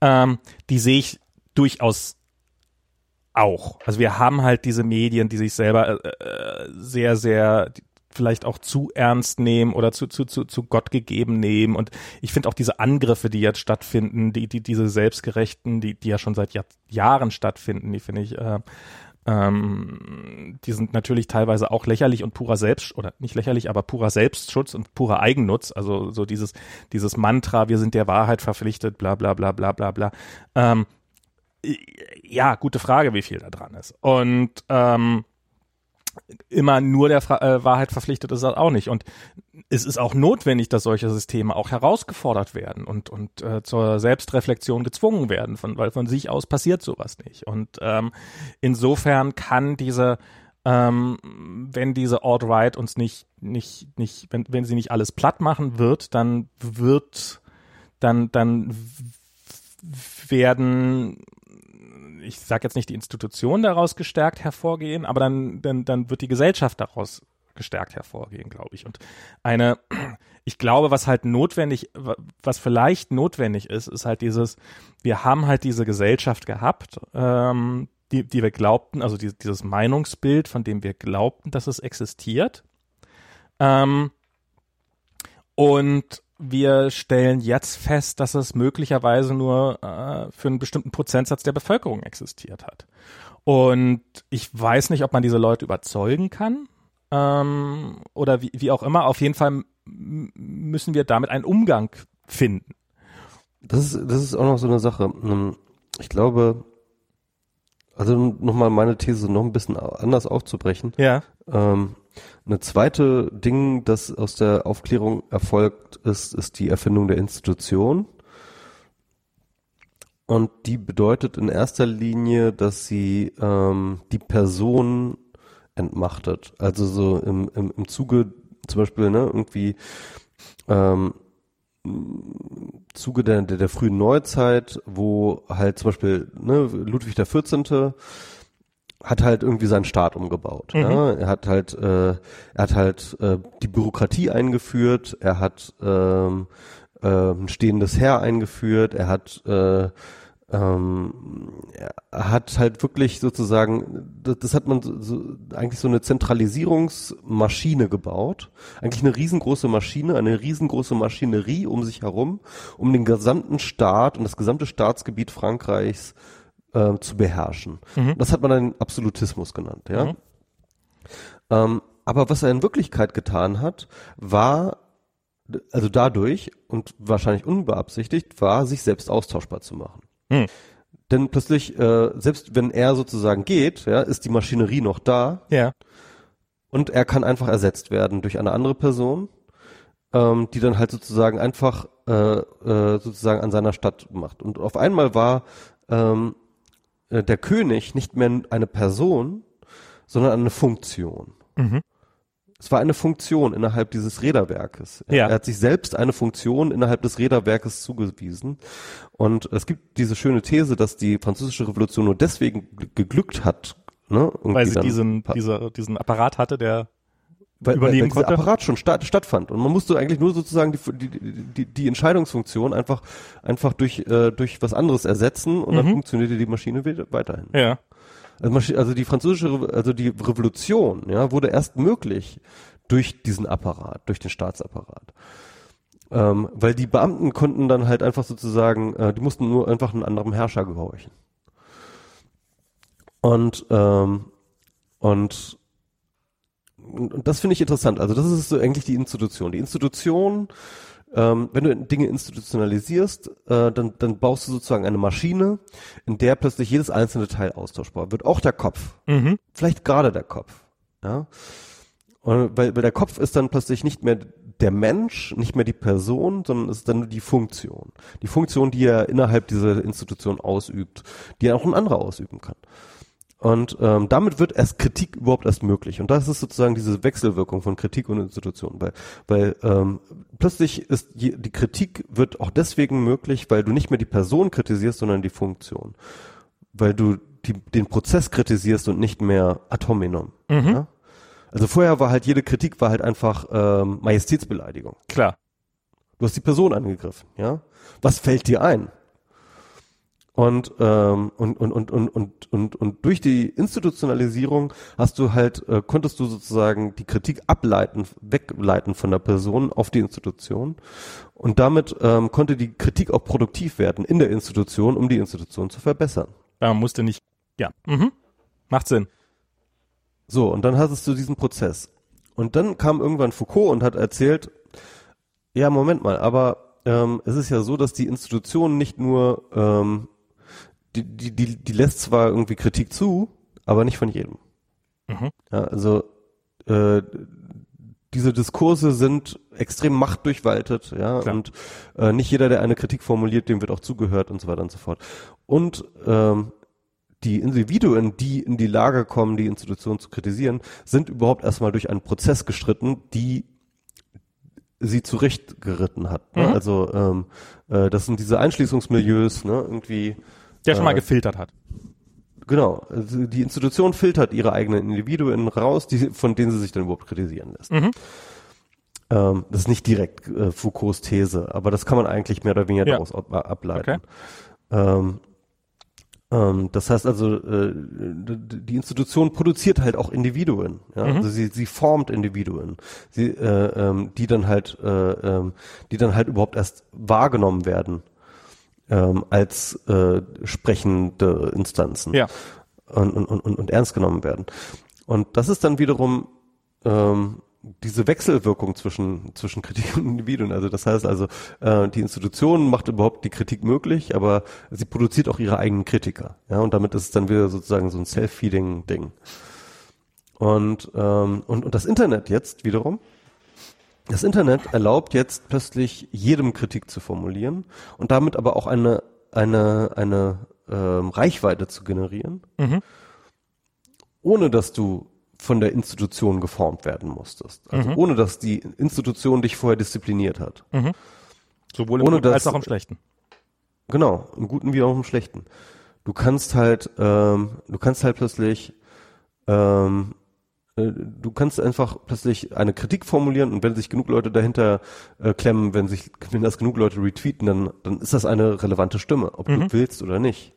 ähm, die sehe ich durchaus auch. Also wir haben halt diese Medien, die sich selber äh, äh sehr, sehr vielleicht auch zu ernst nehmen oder zu, zu, zu, zu Gott gegeben nehmen. Und ich finde auch diese Angriffe, die jetzt stattfinden, die, die, diese selbstgerechten, die, die ja schon seit Jahr, Jahren stattfinden, die finde ich, äh, ähm, die sind natürlich teilweise auch lächerlich und purer Selbst, oder nicht lächerlich, aber purer Selbstschutz und purer Eigennutz. Also so dieses, dieses Mantra, wir sind der Wahrheit verpflichtet, bla bla bla bla bla bla. Ähm, ja, gute Frage, wie viel da dran ist. Und ähm, immer nur der Fra äh, Wahrheit verpflichtet ist das auch nicht. Und es ist auch notwendig, dass solche Systeme auch herausgefordert werden und, und äh, zur Selbstreflexion gezwungen werden, von, weil von sich aus passiert sowas nicht. Und ähm, insofern kann diese, ähm, wenn diese Alt-Right uns nicht, nicht, nicht, wenn, wenn sie nicht alles platt machen wird, dann wird, dann, dann werden ich sage jetzt nicht die Institution daraus gestärkt hervorgehen, aber dann, dann, dann wird die Gesellschaft daraus gestärkt hervorgehen, glaube ich. Und eine, ich glaube, was halt notwendig, was vielleicht notwendig ist, ist halt dieses, wir haben halt diese Gesellschaft gehabt, ähm, die, die wir glaubten, also die, dieses Meinungsbild, von dem wir glaubten, dass es existiert. Ähm, und wir stellen jetzt fest, dass es möglicherweise nur äh, für einen bestimmten Prozentsatz der Bevölkerung existiert hat. Und ich weiß nicht, ob man diese Leute überzeugen kann ähm, oder wie, wie auch immer. Auf jeden Fall müssen wir damit einen Umgang finden. Das ist, das ist auch noch so eine Sache. Ähm, ich glaube, also nochmal meine These noch ein bisschen anders aufzubrechen. Ja. Ähm, eine zweite Ding, das aus der Aufklärung erfolgt ist, ist die Erfindung der Institution. Und die bedeutet in erster Linie, dass sie ähm, die Person entmachtet. Also so im, im, im Zuge zum Beispiel, ne, irgendwie ähm, Zuge der, der, der frühen Neuzeit, wo halt zum Beispiel ne, Ludwig der 14. hat halt irgendwie seinen Staat umgebaut. Mhm. Ja? Er hat halt, äh, er hat halt äh, die Bürokratie eingeführt, er hat ähm, äh, ein stehendes Heer eingeführt, er hat äh, ähm, er hat halt wirklich sozusagen, das, das hat man so, so, eigentlich so eine Zentralisierungsmaschine gebaut, eigentlich eine riesengroße Maschine, eine riesengroße Maschinerie um sich herum, um den gesamten Staat und das gesamte Staatsgebiet Frankreichs äh, zu beherrschen. Mhm. Das hat man dann Absolutismus genannt, ja. Mhm. Ähm, aber was er in Wirklichkeit getan hat, war also dadurch und wahrscheinlich unbeabsichtigt war, sich selbst austauschbar zu machen. Hm. Denn plötzlich, äh, selbst wenn er sozusagen geht, ja, ist die Maschinerie noch da. Ja. Und er kann einfach ersetzt werden durch eine andere Person, ähm, die dann halt sozusagen einfach äh, äh, sozusagen an seiner Stadt macht. Und auf einmal war ähm, äh, der König nicht mehr eine Person, sondern eine Funktion. Mhm. Es war eine Funktion innerhalb dieses Räderwerkes. Ja. Er hat sich selbst eine Funktion innerhalb des Räderwerkes zugewiesen. Und es gibt diese schöne These, dass die französische Revolution nur deswegen geglückt hat, ne, weil sie diesen, dieser, diesen Apparat hatte, der weil, übernehmen weil, weil konnte. Apparat schon statt, stattfand und man musste eigentlich nur sozusagen die, die, die, die Entscheidungsfunktion einfach einfach durch äh, durch was anderes ersetzen und mhm. dann funktionierte die Maschine weiterhin. Ja. Also, also die französische, also die Revolution, ja, wurde erst möglich durch diesen Apparat, durch den Staatsapparat. Ähm, weil die Beamten konnten dann halt einfach sozusagen, äh, die mussten nur einfach einem anderen Herrscher gehorchen. Und, ähm, und, und das finde ich interessant. Also das ist so eigentlich die Institution. Die Institution ähm, wenn du Dinge institutionalisierst, äh, dann, dann baust du sozusagen eine Maschine, in der plötzlich jedes einzelne Teil austauschbar wird. Auch der Kopf. Mhm. Vielleicht gerade der Kopf. Ja. Und weil, weil der Kopf ist dann plötzlich nicht mehr der Mensch, nicht mehr die Person, sondern es ist dann nur die Funktion. Die Funktion, die er innerhalb dieser Institution ausübt, die auch ein anderer ausüben kann. Und ähm, damit wird erst Kritik überhaupt erst möglich. Und das ist sozusagen diese Wechselwirkung von Kritik und Institution, weil, weil ähm, plötzlich ist die, die Kritik wird auch deswegen möglich, weil du nicht mehr die Person kritisierst, sondern die Funktion. Weil du die, den Prozess kritisierst und nicht mehr Atominom. Mhm. Ja? Also vorher war halt jede Kritik war halt einfach ähm, Majestätsbeleidigung. Klar. Du hast die Person angegriffen, ja. Was fällt dir ein? Und, ähm, und, und, und, und, und, und, und durch die Institutionalisierung hast du halt, äh, konntest du sozusagen die Kritik ableiten, wegleiten von der Person auf die Institution. Und damit ähm, konnte die Kritik auch produktiv werden in der Institution, um die Institution zu verbessern. Ja, man musste nicht, ja, mhm. macht Sinn. So, und dann hattest du diesen Prozess. Und dann kam irgendwann Foucault und hat erzählt, ja, Moment mal, aber ähm, es ist ja so, dass die Institution nicht nur ähm, die, die, die, die lässt zwar irgendwie Kritik zu, aber nicht von jedem. Mhm. Ja, also äh, diese Diskurse sind extrem machtdurchwaltet, ja, Klar. und äh, nicht jeder, der eine Kritik formuliert, dem wird auch zugehört und so weiter und so fort. Und ähm, die Individuen, die in die Lage kommen, die Institution zu kritisieren, sind überhaupt erstmal durch einen Prozess gestritten, die sie zurechtgeritten hat. Ne? Mhm. Also ähm, äh, das sind diese Einschließungsmilieus, ne, irgendwie der schon äh, mal gefiltert hat. Genau. Also die Institution filtert ihre eigenen Individuen raus, die, von denen sie sich dann überhaupt kritisieren lässt. Mhm. Ähm, das ist nicht direkt äh, Foucaults These, aber das kann man eigentlich mehr oder weniger ja. daraus ab, ableiten. Okay. Ähm, Ähm, das heißt also, äh, die Institution produziert halt auch Individuen. Ja? Mhm. Also sie, sie formt Individuen, sie, äh, ähm, die dann halt, äh, ähm, die dann halt überhaupt erst wahrgenommen werden ähm, als äh, sprechende Instanzen ja. und, und, und, und ernst genommen werden. Und das ist dann wiederum ähm, diese Wechselwirkung zwischen, zwischen Kritik und Individuen. Also das heißt also, äh, die Institution macht überhaupt die Kritik möglich, aber sie produziert auch ihre eigenen Kritiker. Ja, und damit ist es dann wieder sozusagen so ein Self-Feeding-Ding. Und, ähm, und, und das Internet jetzt wiederum, das Internet erlaubt jetzt plötzlich jedem Kritik zu formulieren und damit aber auch eine, eine, eine ähm, Reichweite zu generieren, mhm. ohne dass du von der Institution geformt werden musstest. Also mhm. ohne, dass die Institution dich vorher diszipliniert hat. Mhm. Sowohl im ohne, Guten als auch im Schlechten. Genau, im Guten wie auch im Schlechten. Du kannst halt, ähm, du kannst halt plötzlich, ähm, äh, du kannst einfach plötzlich eine Kritik formulieren und wenn sich genug Leute dahinter äh, klemmen, wenn sich, wenn das genug Leute retweeten, dann, dann ist das eine relevante Stimme, ob mhm. du willst oder nicht.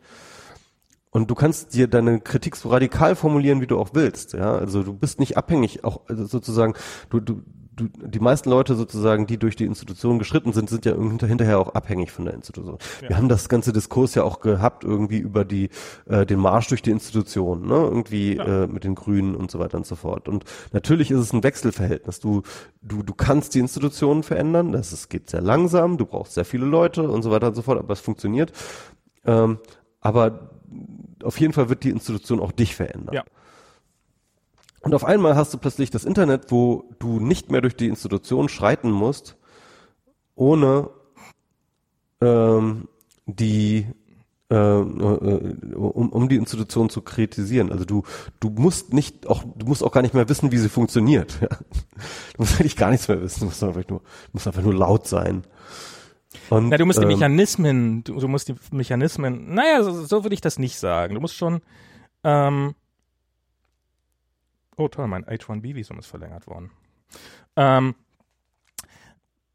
Und du kannst dir deine Kritik so radikal formulieren, wie du auch willst. Ja, also du bist nicht abhängig, auch also sozusagen, du, du, du, die meisten Leute sozusagen, die durch die Institution geschritten sind, sind ja hinterher auch abhängig von der Institution. Ja. Wir haben das ganze Diskurs ja auch gehabt irgendwie über die äh, den Marsch durch die Institution, ne, irgendwie ja. äh, mit den Grünen und so weiter und so fort. Und natürlich ist es ein Wechselverhältnis. Du du du kannst die Institutionen verändern. Das ist, geht sehr langsam. Du brauchst sehr viele Leute und so weiter und so fort. Aber es funktioniert. Ähm, aber auf jeden Fall wird die Institution auch dich verändern. Ja. Und auf einmal hast du plötzlich das Internet, wo du nicht mehr durch die Institution schreiten musst, ohne ähm, die äh, äh, um, um die Institution zu kritisieren. Also du du musst nicht auch du musst auch gar nicht mehr wissen, wie sie funktioniert. Ja? Du musst eigentlich gar nichts mehr wissen. Du musst einfach nur du musst einfach nur laut sein. Und, Na, du musst die ähm, Mechanismen, du, du, musst die Mechanismen, naja, so, so würde ich das nicht sagen. Du musst schon, ähm, oh toll, mein H1B-Visum ist verlängert worden. Ähm,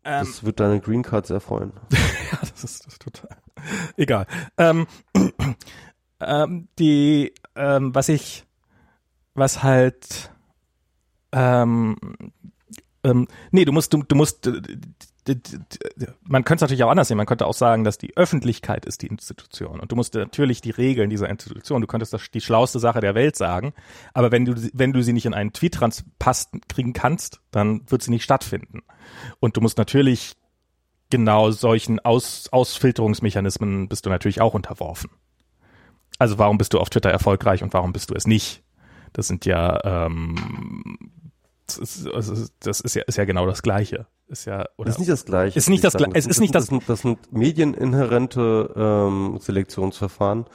ähm, das wird deine Green Card sehr freuen. ja, das ist, das ist total. Egal. Ähm, ähm, die, ähm, was ich, was halt, ähm, ähm, nee, du musst, du, du musst man könnte es natürlich auch anders sehen. Man könnte auch sagen, dass die Öffentlichkeit ist die Institution. Und du musst natürlich die Regeln dieser Institution, du könntest das die schlauste Sache der Welt sagen. Aber wenn du, wenn du sie nicht in einen Tweet kriegen kannst, dann wird sie nicht stattfinden. Und du musst natürlich genau solchen Aus, Ausfilterungsmechanismen bist du natürlich auch unterworfen. Also warum bist du auf Twitter erfolgreich und warum bist du es nicht? Das sind ja ähm, das ist, das ist ja, ist ja genau das Gleiche. Ist ja, oder? Ist nicht das Gleiche. Ist nicht das Gleiche. Es ist nicht das. Das sind, das sind medieninhärente ähm, Selektionsverfahren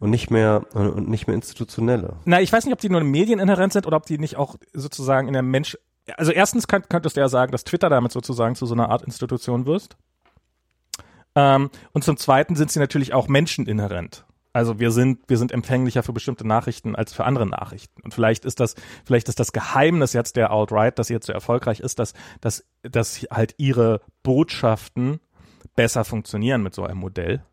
und nicht mehr und nicht mehr institutionelle. Na, ich weiß nicht, ob die nur medieninhärent sind oder ob die nicht auch sozusagen in der Mensch. Also erstens könnt, könntest du ja sagen, dass Twitter damit sozusagen zu so einer Art Institution wirst. Ähm, und zum Zweiten sind sie natürlich auch menscheninhärent. Also wir sind, wir sind empfänglicher für bestimmte Nachrichten als für andere Nachrichten. Und vielleicht ist das, vielleicht ist das Geheimnis jetzt der Alt-Right, dass sie jetzt so erfolgreich ist, dass, dass, dass halt ihre Botschaften besser funktionieren mit so einem Modell.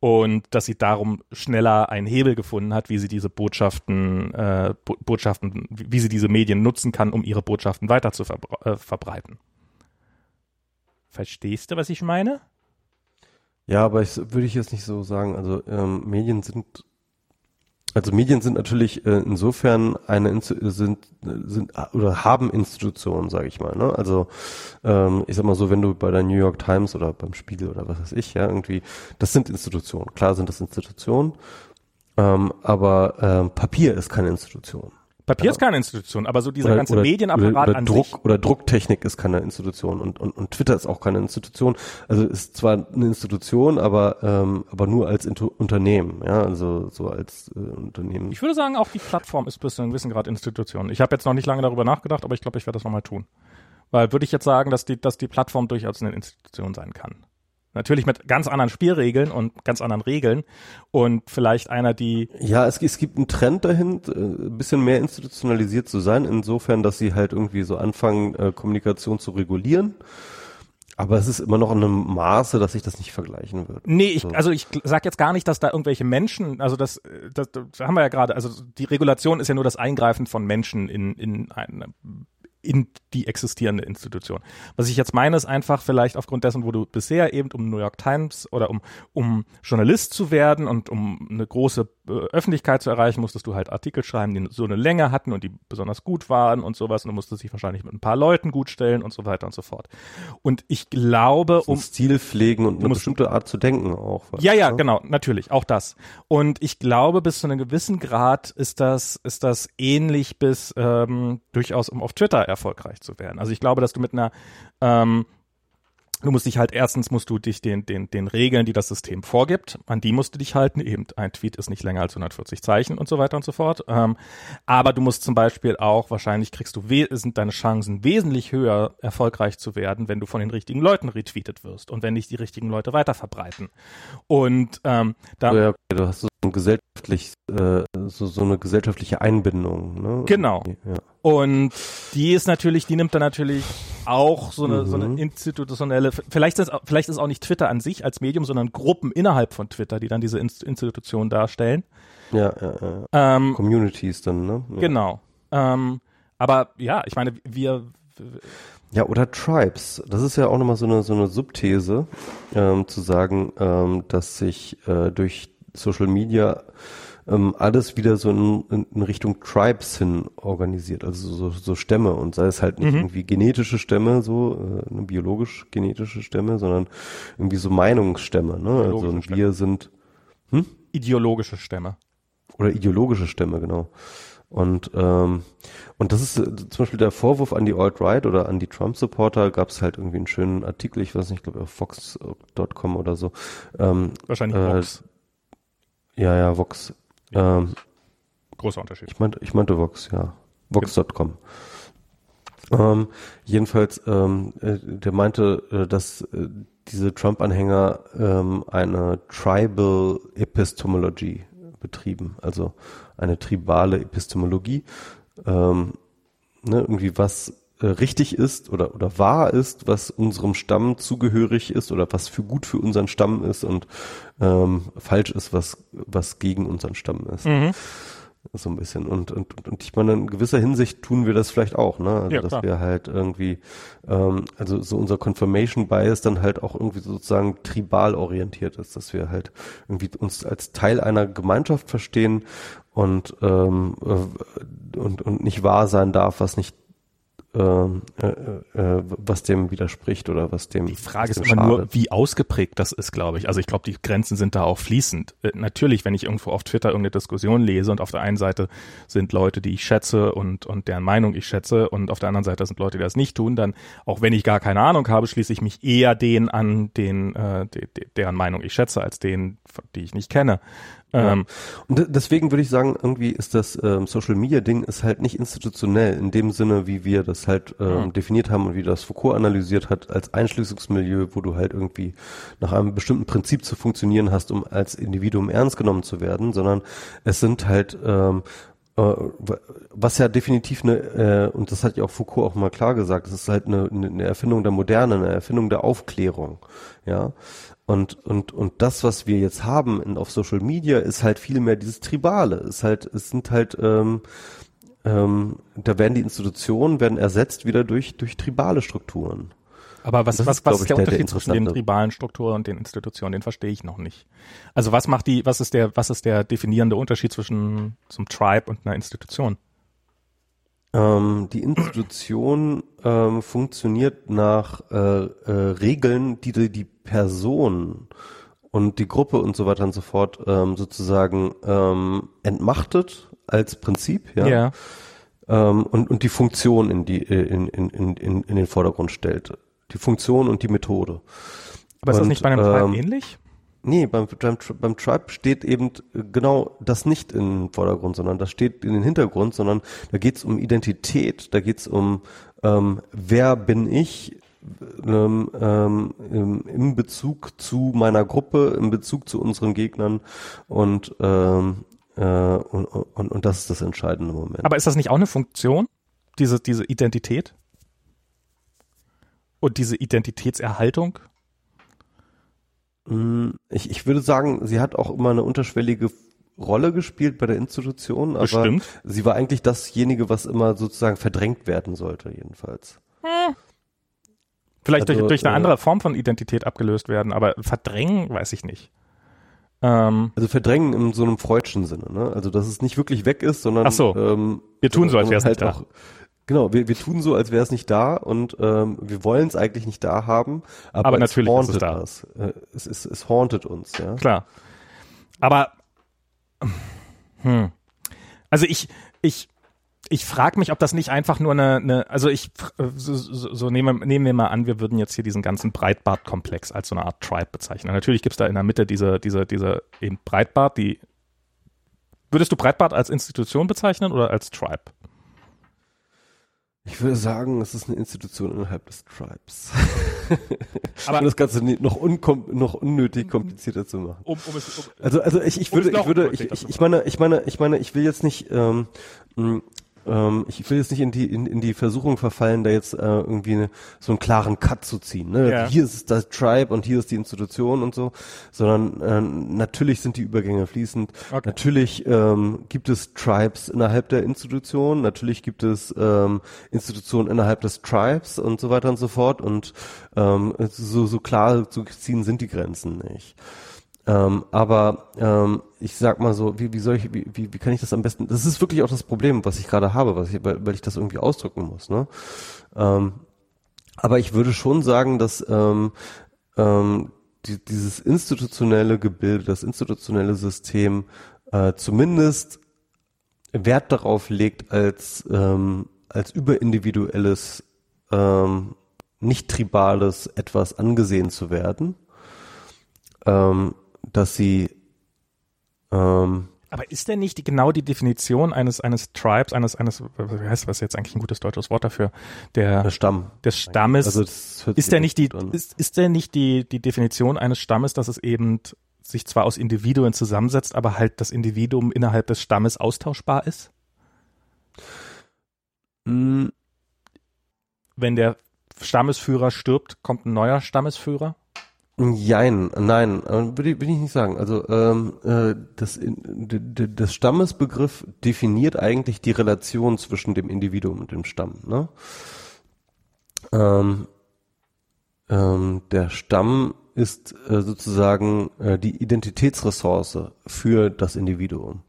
Und dass sie darum schneller einen Hebel gefunden hat, wie sie diese Botschaften, äh, Botschaften, wie sie diese Medien nutzen kann, um ihre Botschaften weiter zu verbre äh, verbreiten. Verstehst du, was ich meine? Ja, aber ich würde ich jetzt nicht so sagen. Also ähm, Medien sind also Medien sind natürlich äh, insofern eine sind sind oder haben Institutionen, sage ich mal. Ne? Also ähm, ich sag mal so, wenn du bei der New York Times oder beim Spiegel oder was weiß ich, ja irgendwie, das sind Institutionen. Klar sind das Institutionen, ähm, aber ähm, Papier ist keine Institution. Papier ist keine Institution, aber so dieser oder, ganze oder, Medienapparat oder, oder an Druck, sich. Oder Drucktechnik ist keine Institution und, und, und Twitter ist auch keine Institution. Also ist zwar eine Institution, aber, ähm, aber nur als Intu Unternehmen, ja, also so als äh, Unternehmen. Ich würde sagen, auch die Plattform ist bis zu einem gewissen Grad Institution. Ich habe jetzt noch nicht lange darüber nachgedacht, aber ich glaube, ich werde das nochmal tun. Weil würde ich jetzt sagen, dass die, dass die Plattform durchaus eine Institution sein kann. Natürlich mit ganz anderen Spielregeln und ganz anderen Regeln und vielleicht einer, die. Ja, es, es gibt einen Trend dahin, äh, ein bisschen mehr institutionalisiert zu sein, insofern, dass sie halt irgendwie so anfangen, äh, Kommunikation zu regulieren. Aber es ist immer noch in einem Maße, dass sich das nicht vergleichen wird. Nee, ich, also ich sag jetzt gar nicht, dass da irgendwelche Menschen, also das, das, das haben wir ja gerade, also die Regulation ist ja nur das Eingreifen von Menschen in, in eine in die existierende Institution. Was ich jetzt meine, ist einfach vielleicht aufgrund dessen, wo du bisher eben um New York Times oder um, um Journalist zu werden und um eine große Öffentlichkeit zu erreichen, musstest du halt Artikel schreiben, die so eine Länge hatten und die besonders gut waren und sowas. Und du musstest dich wahrscheinlich mit ein paar Leuten gut stellen und so weiter und so fort. Und ich glaube, um Stil pflegen und eine bestimmte Art zu denken auch. Ja, ja, ne? genau, natürlich, auch das. Und ich glaube, bis zu einem gewissen Grad ist das, ist das ähnlich bis ähm, durchaus um auf Twitter erfolgreich zu werden. Also ich glaube, dass du mit einer ähm, Du musst dich halt erstens musst du dich den den den Regeln, die das System vorgibt, an die musst du dich halten. Eben ein Tweet ist nicht länger als 140 Zeichen und so weiter und so fort. Ähm, aber du musst zum Beispiel auch wahrscheinlich kriegst du sind deine Chancen wesentlich höher erfolgreich zu werden, wenn du von den richtigen Leuten retweetet wirst und wenn dich die richtigen Leute weiter verbreiten. Und ähm, da ja, okay, du hast so ein gesellschaftlich äh, so so eine gesellschaftliche Einbindung. Ne? Genau. Ja. Und die ist natürlich, die nimmt dann natürlich auch so eine, mhm. so eine mhm. institutionelle, vielleicht ist, vielleicht ist auch nicht Twitter an sich als Medium, sondern Gruppen innerhalb von Twitter, die dann diese Institution darstellen. Ja, ja, ja. Ähm, Communities dann, ne? Ja. Genau. Ähm, aber ja, ich meine, wir, ja, oder Tribes. Das ist ja auch nochmal so eine, so eine Subthese, ähm, zu sagen, ähm, dass sich äh, durch Social Media ähm, alles wieder so in, in, Richtung Tribes hin organisiert, also so, so Stämme und sei es halt nicht mhm. irgendwie genetische Stämme, so äh, biologisch genetische Stämme, sondern irgendwie so Meinungsstämme. Ne? Also und wir sind hm? ideologische Stämme oder ideologische Stämme, genau. Und ähm, und das ist äh, zum Beispiel der Vorwurf an die Alt-Right oder an die Trump-Supporter, gab es halt irgendwie einen schönen Artikel, ich weiß nicht, ich glaube auf Fox.com oder so. Ähm, Wahrscheinlich äh, Vox. Ja, ja, Vox. Ähm, Großer Unterschied. Ich meinte, ich meinte Vox, ja. Vox.com. Ähm, jedenfalls, ähm, äh, der meinte, äh, dass äh, diese Trump-Anhänger ähm, eine Tribal Epistemology betrieben, also eine tribale Epistemologie, ähm, ne, irgendwie was äh, richtig ist oder, oder wahr ist, was unserem Stamm zugehörig ist oder was für gut für unseren Stamm ist und ähm, falsch ist, was, was gegen unseren Stamm ist. Mhm. So ein bisschen. Und, und, und ich meine, in gewisser Hinsicht tun wir das vielleicht auch, ne? Also, ja, dass wir halt irgendwie, ähm, also so unser Confirmation Bias dann halt auch irgendwie sozusagen tribal orientiert ist, dass wir halt irgendwie uns als Teil einer Gemeinschaft verstehen und, ähm, äh, und, und nicht wahr sein darf, was nicht ähm, äh, äh, was dem widerspricht oder was dem. Die Frage ist immer schadet. nur, wie ausgeprägt das ist, glaube ich. Also ich glaube, die Grenzen sind da auch fließend. Äh, natürlich, wenn ich irgendwo auf Twitter irgendeine Diskussion lese und auf der einen Seite sind Leute, die ich schätze und, und deren Meinung ich schätze und auf der anderen Seite sind Leute, die das nicht tun, dann, auch wenn ich gar keine Ahnung habe, schließe ich mich eher denen an, den, äh, de, de, deren Meinung ich schätze, als denen, die ich nicht kenne. Ähm, und deswegen würde ich sagen, irgendwie ist das ähm, Social Media Ding ist halt nicht institutionell in dem Sinne, wie wir das halt ähm, mhm. definiert haben und wie das Foucault analysiert hat als Einschließungsmilieu, wo du halt irgendwie nach einem bestimmten Prinzip zu funktionieren hast, um als Individuum ernst genommen zu werden, sondern es sind halt ähm, äh, was ja definitiv eine, äh, und das hat ja auch Foucault auch mal klar gesagt, es ist halt eine, eine Erfindung der Moderne, eine Erfindung der Aufklärung, ja. Und, und, und das, was wir jetzt haben in, auf Social Media, ist halt viel mehr dieses Tribale. Ist halt, es sind halt, ähm, ähm, da werden die Institutionen werden ersetzt wieder durch, durch tribale Strukturen. Aber was, was, ist, was ist der, der Unterschied der zwischen den tribalen Strukturen und den Institutionen? Den verstehe ich noch nicht. Also was macht die, was ist der, was ist der definierende Unterschied zwischen zum Tribe und einer Institution? Ähm, die Institution ähm, funktioniert nach äh, äh, Regeln, die die, die Person und die Gruppe und so weiter und so fort ähm, sozusagen ähm, entmachtet als Prinzip, ja. ja. Ähm, und, und die Funktion in, die, äh, in, in, in, in den Vordergrund stellt. Die Funktion und die Methode. Aber ist und, das nicht bei einem Tribe ähm, ähnlich? Nee, beim, beim, beim Tribe steht eben genau das nicht im Vordergrund, sondern das steht in den Hintergrund, sondern da geht's um Identität, da geht's um ähm, wer bin ich ähm, ähm, im Bezug zu meiner Gruppe, im Bezug zu unseren Gegnern und, ähm, äh, und, und, und das ist das entscheidende Moment. Aber ist das nicht auch eine Funktion, diese, diese Identität? und diese Identitätserhaltung? Mm, ich, ich würde sagen, sie hat auch immer eine unterschwellige Rolle gespielt bei der Institution, aber Bestimmt. sie war eigentlich dasjenige, was immer sozusagen verdrängt werden sollte, jedenfalls. Hm. Vielleicht Also, durch, durch eine äh, andere Form von Identität abgelöst werden, aber verdrängen weiß ich nicht. Ähm, Also verdrängen in so einem freudschen Sinne, ne? Also dass es nicht wirklich weg ist, sondern Ach so. ähm, Wir tun so, als sondern wär's nicht da. auch- Genau, wir, wir tun so, als wäre es nicht da und ähm, wir wollen es eigentlich nicht da haben, aber, Aber es natürlich ist es hauntet da. us. Äh, es, es, es hauntet uns, ja. klar. Aber hm. also ich, ich, ich frage mich, ob das nicht einfach nur eine, eine also ich äh, so, so, so nehmen, nehmen wir mal an, wir würden jetzt hier diesen ganzen Breitbart-Komplex als so eine Art Tribe bezeichnen. Natürlich gibt's da in der Mitte diese, diese, diese eben Breitbart, die Würdest du Breitbart als Institution bezeichnen oder als Tribe? Ich würde sagen, es ist eine Institution innerhalb des Tribes. Aber- um das Ganze noch, unkom noch unnötig komplizierter zu machen. Um, um es, um, Also, also ich, ich würde, ich würde, ich, ich, ich meine, ich meine, ich meine, ich will jetzt nicht, ähm, ähm, ich will jetzt nicht in die in, in die Versuchung verfallen, da jetzt äh, irgendwie eine, so einen klaren Cut zu ziehen. Ne? Ja. Hier ist das Tribe und hier ist die Institution und so, sondern äh, natürlich sind die Übergänge fließend. Okay. Natürlich ähm, gibt es Tribes innerhalb der Institution, natürlich gibt es ähm, Institutionen innerhalb des Tribes und so weiter und so fort. Und ähm, so, so klar zu ziehen sind die Grenzen nicht. Ähm, aber ähm, ich sag mal so, wie, wie soll ich, wie, wie, wie kann ich das am besten? Das ist wirklich auch das Problem, was ich gerade habe, was ich, weil, weil ich das irgendwie ausdrücken muss. Ne? Ähm, aber ich würde schon sagen, dass ähm, ähm, die, dieses institutionelle Gebilde, das institutionelle System äh, zumindest Wert darauf legt, als ähm, als überindividuelles, ähm, nicht tribales etwas angesehen zu werden ähm, dass sie ähm, aber ist denn nicht genau die Definition eines, eines Tribes, eines, eines, wie heißt was jetzt eigentlich ein gutes deutsches Wort dafür, der, der Stamm. des Stammes, Also ist der nicht die, ist, ist der nicht die, die Definition eines Stammes, dass es eben sich zwar aus Individuen zusammensetzt, aber halt das Individuum innerhalb des Stammes austauschbar ist? Mm, Wenn der Stammesführer stirbt, kommt ein neuer Stammesführer? Jein, nein, äh, würde ich, ich nicht sagen. Also ähm, äh, das, das Stammesbegriff definiert eigentlich die Relation zwischen dem Individuum und dem Stamm. Ne? Ähm, ähm, der Stamm ist äh, sozusagen äh, die Identitätsressource für das Individuum.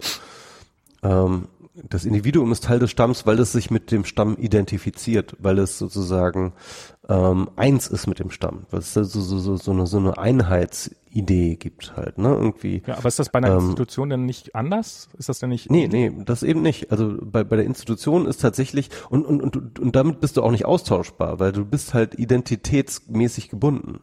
Ähm, das Individuum ist Teil des Stamms, weil es sich mit dem Stamm identifiziert, weil es sozusagen ähm, eins ist mit dem Stamm, weil es so, so, so, so, eine, so eine Einheitsidee gibt halt, ne? Irgendwie. Ja, aber ist das bei einer Ähm, Institution denn nicht anders? Ist das denn nicht? Nee, nee, das eben nicht. Also bei, bei der Institution ist tatsächlich, und, und, und, und damit bist du auch nicht austauschbar, weil du bist halt identitätsmäßig gebunden.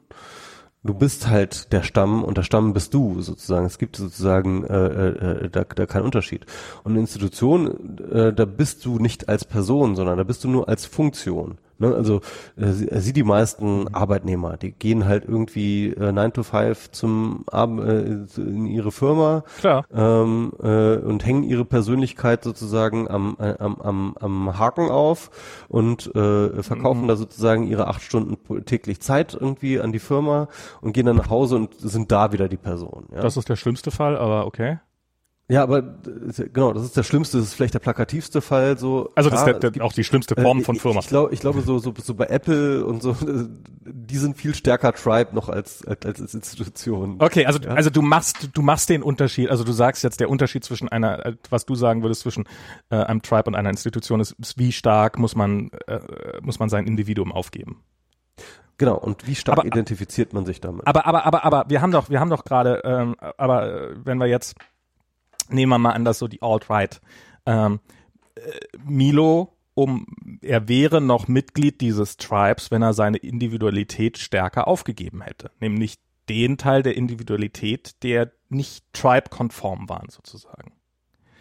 Du bist halt der Stamm und der Stamm bist du sozusagen. Es gibt sozusagen äh, äh, da, da keinen Unterschied. Und Institution, äh, da bist du nicht als Person, sondern da bist du nur als Funktion. Ne? Also äh, sie, sie die meisten Arbeitnehmer, die gehen halt irgendwie äh, 9 to 5 zum Ab äh, in ihre Firma Klar. ähm, äh, und hängen ihre Persönlichkeit sozusagen am, äh, am, am, am Haken auf und äh, verkaufen da sozusagen ihre acht Stunden täglich Zeit irgendwie an die Firma und gehen dann nach Hause und sind da wieder die Person. Ja, Das ist der schlimmste Fall, aber okay. Ja aber äh, genau, das ist der schlimmste, das ist vielleicht der plakativste Fall. So Also das Klar, ist der, der, auch die schlimmste Form äh, von ich- Firma. Ich glaube, ich glaube so, so, so bei Apple und so, die sind viel stärker Tribe noch als, als, als Institution. Okay, also, Ja. also du machst, du machst den Unterschied, also du sagst jetzt, der Unterschied zwischen einer, was du sagen würdest, zwischen äh, einem Tribe und einer Institution ist, ist wie stark muss man, äh, muss man sein Individuum aufgeben. Genau, und wie stark Aber- identifiziert man sich damit? Aber, aber, aber, aber, wir haben doch, wir haben doch gerade, ähm, aber äh, wenn wir jetzt, nehmen wir mal an, dass so die Alt-Right, ähm, äh, Milo, um, er wäre noch Mitglied dieses Tribes, wenn er seine Individualität stärker aufgegeben hätte. Nämlich den Teil der Individualität, der nicht Tribe-konform waren, sozusagen.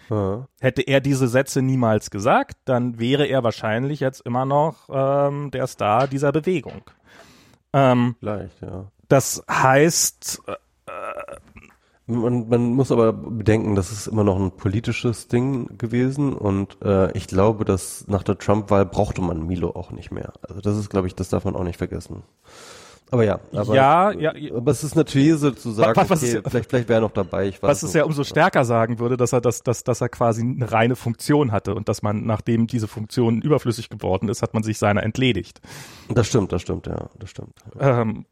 Ja. Hätte er diese Sätze niemals gesagt, dann wäre er wahrscheinlich jetzt immer noch ähm, der Star dieser Bewegung. Ähm, Vielleicht, ja. das heißt, Man, man muss aber bedenken, das ist immer noch ein politisches Ding gewesen und äh, ich glaube, dass nach der Trump-Wahl brauchte man Milo auch nicht mehr. Also das ist, glaube ich, das darf man auch nicht vergessen. Aber ja, aber, ja, ja, aber es ist eine These zu sagen, was, was okay, ist, vielleicht, vielleicht wäre er noch dabei. Ich weiß was es ja umso stärker sagen würde, dass er das, dass, dass er quasi eine reine Funktion hatte und dass man, nachdem diese Funktion überflüssig geworden ist, hat man sich seiner entledigt. Das stimmt, das stimmt, ja, das stimmt. Ähm,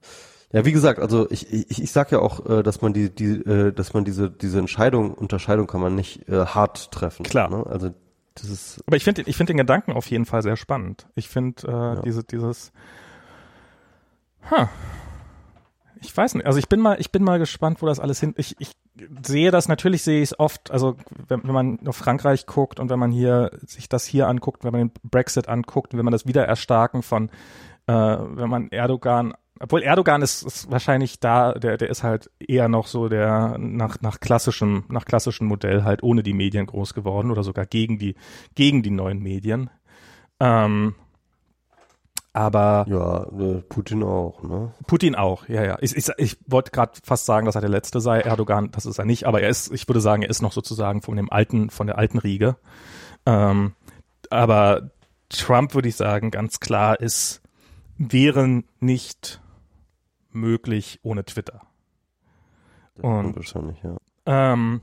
Ja, wie gesagt, also ich, ich, ich sag ja auch, äh, dass man die, die, äh, dass man diese, diese Entscheidung, Unterscheidung kann man nicht äh, hart treffen. Klar. Ne? Also das ist aber ich finde, ich finde den Gedanken auf jeden Fall sehr spannend. Ich finde äh, Ja. diese, dieses, huh. ich weiß nicht. Also ich bin mal, ich bin mal gespannt, wo das alles hin. Ich, ich sehe das natürlich, sehe ich es oft. Also wenn, wenn man auf Frankreich guckt und wenn man hier sich das hier anguckt, wenn man den Brexit anguckt wenn man das Wiedererstarken von, äh, wenn man Erdogan obwohl Erdogan ist, ist wahrscheinlich da, der, der ist halt eher noch so der nach, nach klassischem, nach klassischem Modell halt ohne die Medien groß geworden oder sogar gegen die, gegen die neuen Medien. Ähm, aber ja äh, Putin auch, ne? Putin auch, ja, ja. Ich, ich, ich wollte gerade fast sagen, dass er der Letzte sei. Erdogan, das ist er nicht, aber er ist, ich würde sagen, er ist noch sozusagen von dem alten, von der alten Riege. Ähm, aber Trump, würde ich sagen, ganz klar ist, wäre nicht möglich ohne Twitter. Und- wahrscheinlich, ja. Ähm,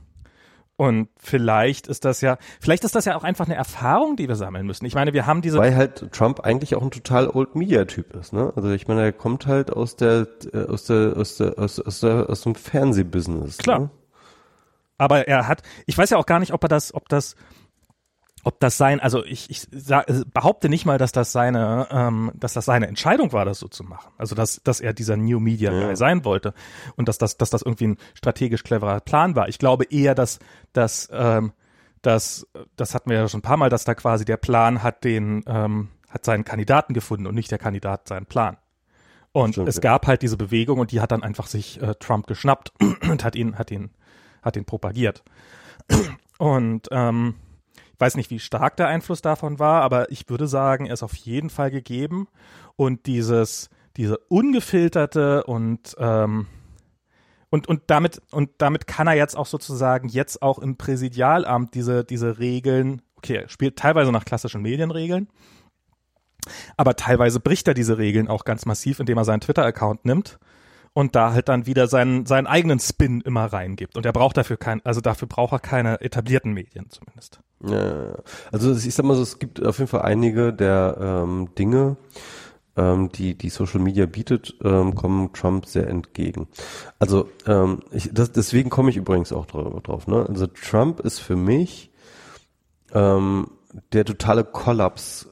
und vielleicht ist das ja, vielleicht ist das ja auch einfach eine Erfahrung, die wir sammeln müssen. Ich meine, wir haben diese, Weil halt Trump eigentlich auch ein total Old Media Typ ist, ne? Also ich meine, er kommt halt aus der äh, aus der aus der aus, aus der aus dem Fernsehbusiness. Klar. Ne? aber er hat, ich weiß ja auch gar nicht, ob er das, ob das, ob das sein, also ich, ich sag, behaupte nicht mal, dass das seine, ähm, dass das seine Entscheidung war, das so zu machen. Also dass, dass er dieser New Media Guy Ja. sein wollte und dass das, dass das irgendwie ein strategisch cleverer Plan war. Ich glaube eher, dass, dass, ähm, dass, das hatten wir ja schon ein paar Mal, dass da quasi der Plan hat den, ähm, hat seinen Kandidaten gefunden und nicht der Kandidat seinen Plan. Und Stimmt, es gab halt diese Bewegung und die hat dann einfach sich äh, Trump geschnappt und hat ihn, hat ihn, hat ihn propagiert. Und ähm, weiß nicht, wie stark der Einfluss davon war, aber ich würde sagen, er ist auf jeden Fall gegeben. Und dieses, diese ungefilterte und ähm, und, und damit, und damit kann er jetzt auch sozusagen jetzt auch im Präsidialamt diese, diese Regeln, okay, er spielt teilweise nach klassischen Medienregeln, aber teilweise bricht er diese Regeln auch ganz massiv, indem er seinen Twitter-Account nimmt und da halt dann wieder seinen, seinen eigenen Spin immer reingibt. Und er braucht dafür kein, also dafür braucht er keine etablierten Medien zumindest. Ja, also ich sag mal so, es gibt auf jeden Fall einige der ähm, Dinge, ähm, die die Social Media bietet, ähm, kommen Trump sehr entgegen. Also ähm, ich, das, deswegen komme ich übrigens auch drauf, drauf. Ne? Also Trump ist für mich ähm, der totale Kollaps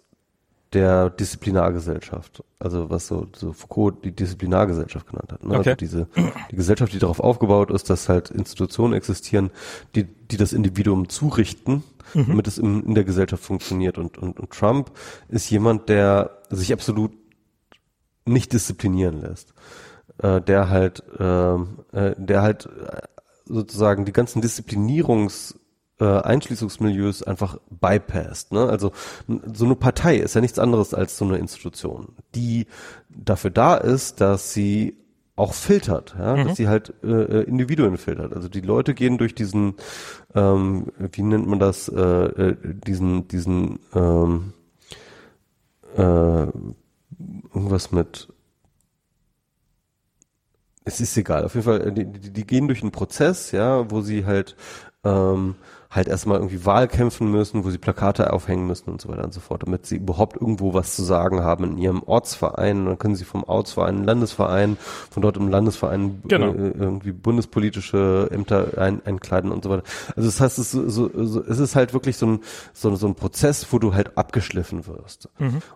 der Disziplinargesellschaft. Also was so, so Foucault die Disziplinargesellschaft genannt hat. Ne? Okay. Also diese die Gesellschaft, die darauf aufgebaut ist, dass halt Institutionen existieren, die, die das Individuum zurichten, damit es in, in der Gesellschaft funktioniert. Und, und, und Trump ist jemand, der sich absolut nicht disziplinieren lässt. Äh, der halt, ähm, äh, der halt äh, sozusagen die ganzen Disziplinierungs äh, Einschließungsmilieus einfach bypasst. Ne? Also so eine Partei ist ja nichts anderes als so eine Institution, die dafür da ist, dass sie auch filtert, ja, dass sie halt äh, äh, Individuen filtert. Also die Leute gehen durch diesen, ähm, wie nennt man das, äh, äh, diesen, diesen ähm, äh, irgendwas mit es ist egal, auf jeden Fall, äh, die, die, die gehen durch einen Prozess, ja, wo sie halt ähm, halt erstmal irgendwie Wahl kämpfen müssen, wo sie Plakate aufhängen müssen und so weiter und so fort, damit sie überhaupt irgendwo was zu sagen haben in ihrem Ortsverein. Und dann können sie vom Ortsverein Landesverein, von dort im Landesverein Genau. äh, irgendwie bundespolitische Ämter ein, einkleiden und so weiter. Also das heißt, es, ist so, so, es ist halt wirklich so ein, so, so ein Prozess, wo du halt abgeschliffen wirst.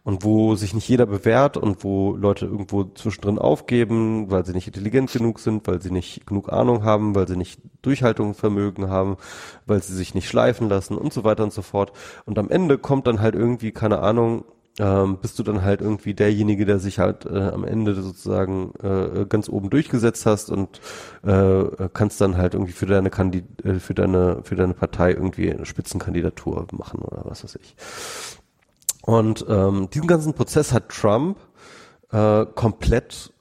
Und wo sich nicht jeder bewährt und wo Leute irgendwo zwischendrin aufgeben, weil sie nicht intelligent genug sind, weil sie nicht genug Ahnung haben, weil sie nicht Durchhaltungsvermögen haben, weil sie sich nicht schleifen lassen und so weiter und so fort. Und am Ende kommt dann halt irgendwie, keine Ahnung, ähm, bist du dann halt irgendwie derjenige, der sich halt äh, am Ende sozusagen äh, ganz oben durchgesetzt hast und äh, kannst dann halt irgendwie für deine Kandi äh, für deine für deine Partei irgendwie eine Spitzenkandidatur machen oder was weiß ich. Und ähm, diesen ganzen Prozess hat Trump äh, komplett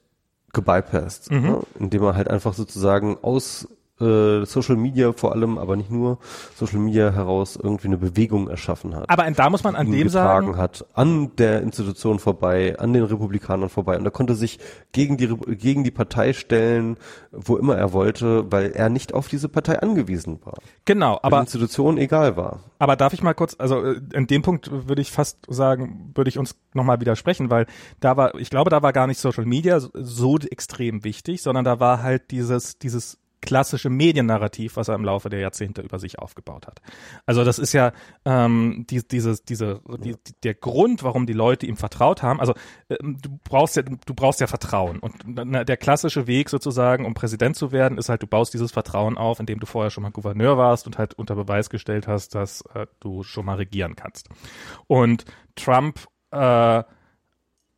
gebypasst, ne? indem er halt einfach sozusagen aus äh, Social Media vor allem, aber nicht nur Social Media heraus irgendwie eine Bewegung erschaffen hat. Aber da muss man an dem sagen, hat, an der Institution vorbei, an den Republikanern vorbei und er konnte sich gegen die gegen die Partei stellen, wo immer er wollte, weil er nicht auf diese Partei angewiesen war. Genau, aber die Institution egal war. Aber darf ich mal kurz, also äh, in dem Punkt würde ich fast sagen, würde ich uns nochmal widersprechen, weil da war, ich glaube, da war gar nicht Social Media so extrem wichtig, sondern da war halt dieses dieses klassische Mediennarrativ, was er im Laufe der Jahrzehnte über sich aufgebaut hat. Also das ist ja ähm, die, dieses, diese, die, der Grund, warum die Leute ihm vertraut haben. Also ähm, du brauchst ja, du brauchst ja Vertrauen und na, der klassische Weg sozusagen, um Präsident zu werden, ist halt, du baust dieses Vertrauen auf, indem du vorher schon mal Gouverneur warst und halt unter Beweis gestellt hast, dass äh, du schon mal regieren kannst. Und Trump äh,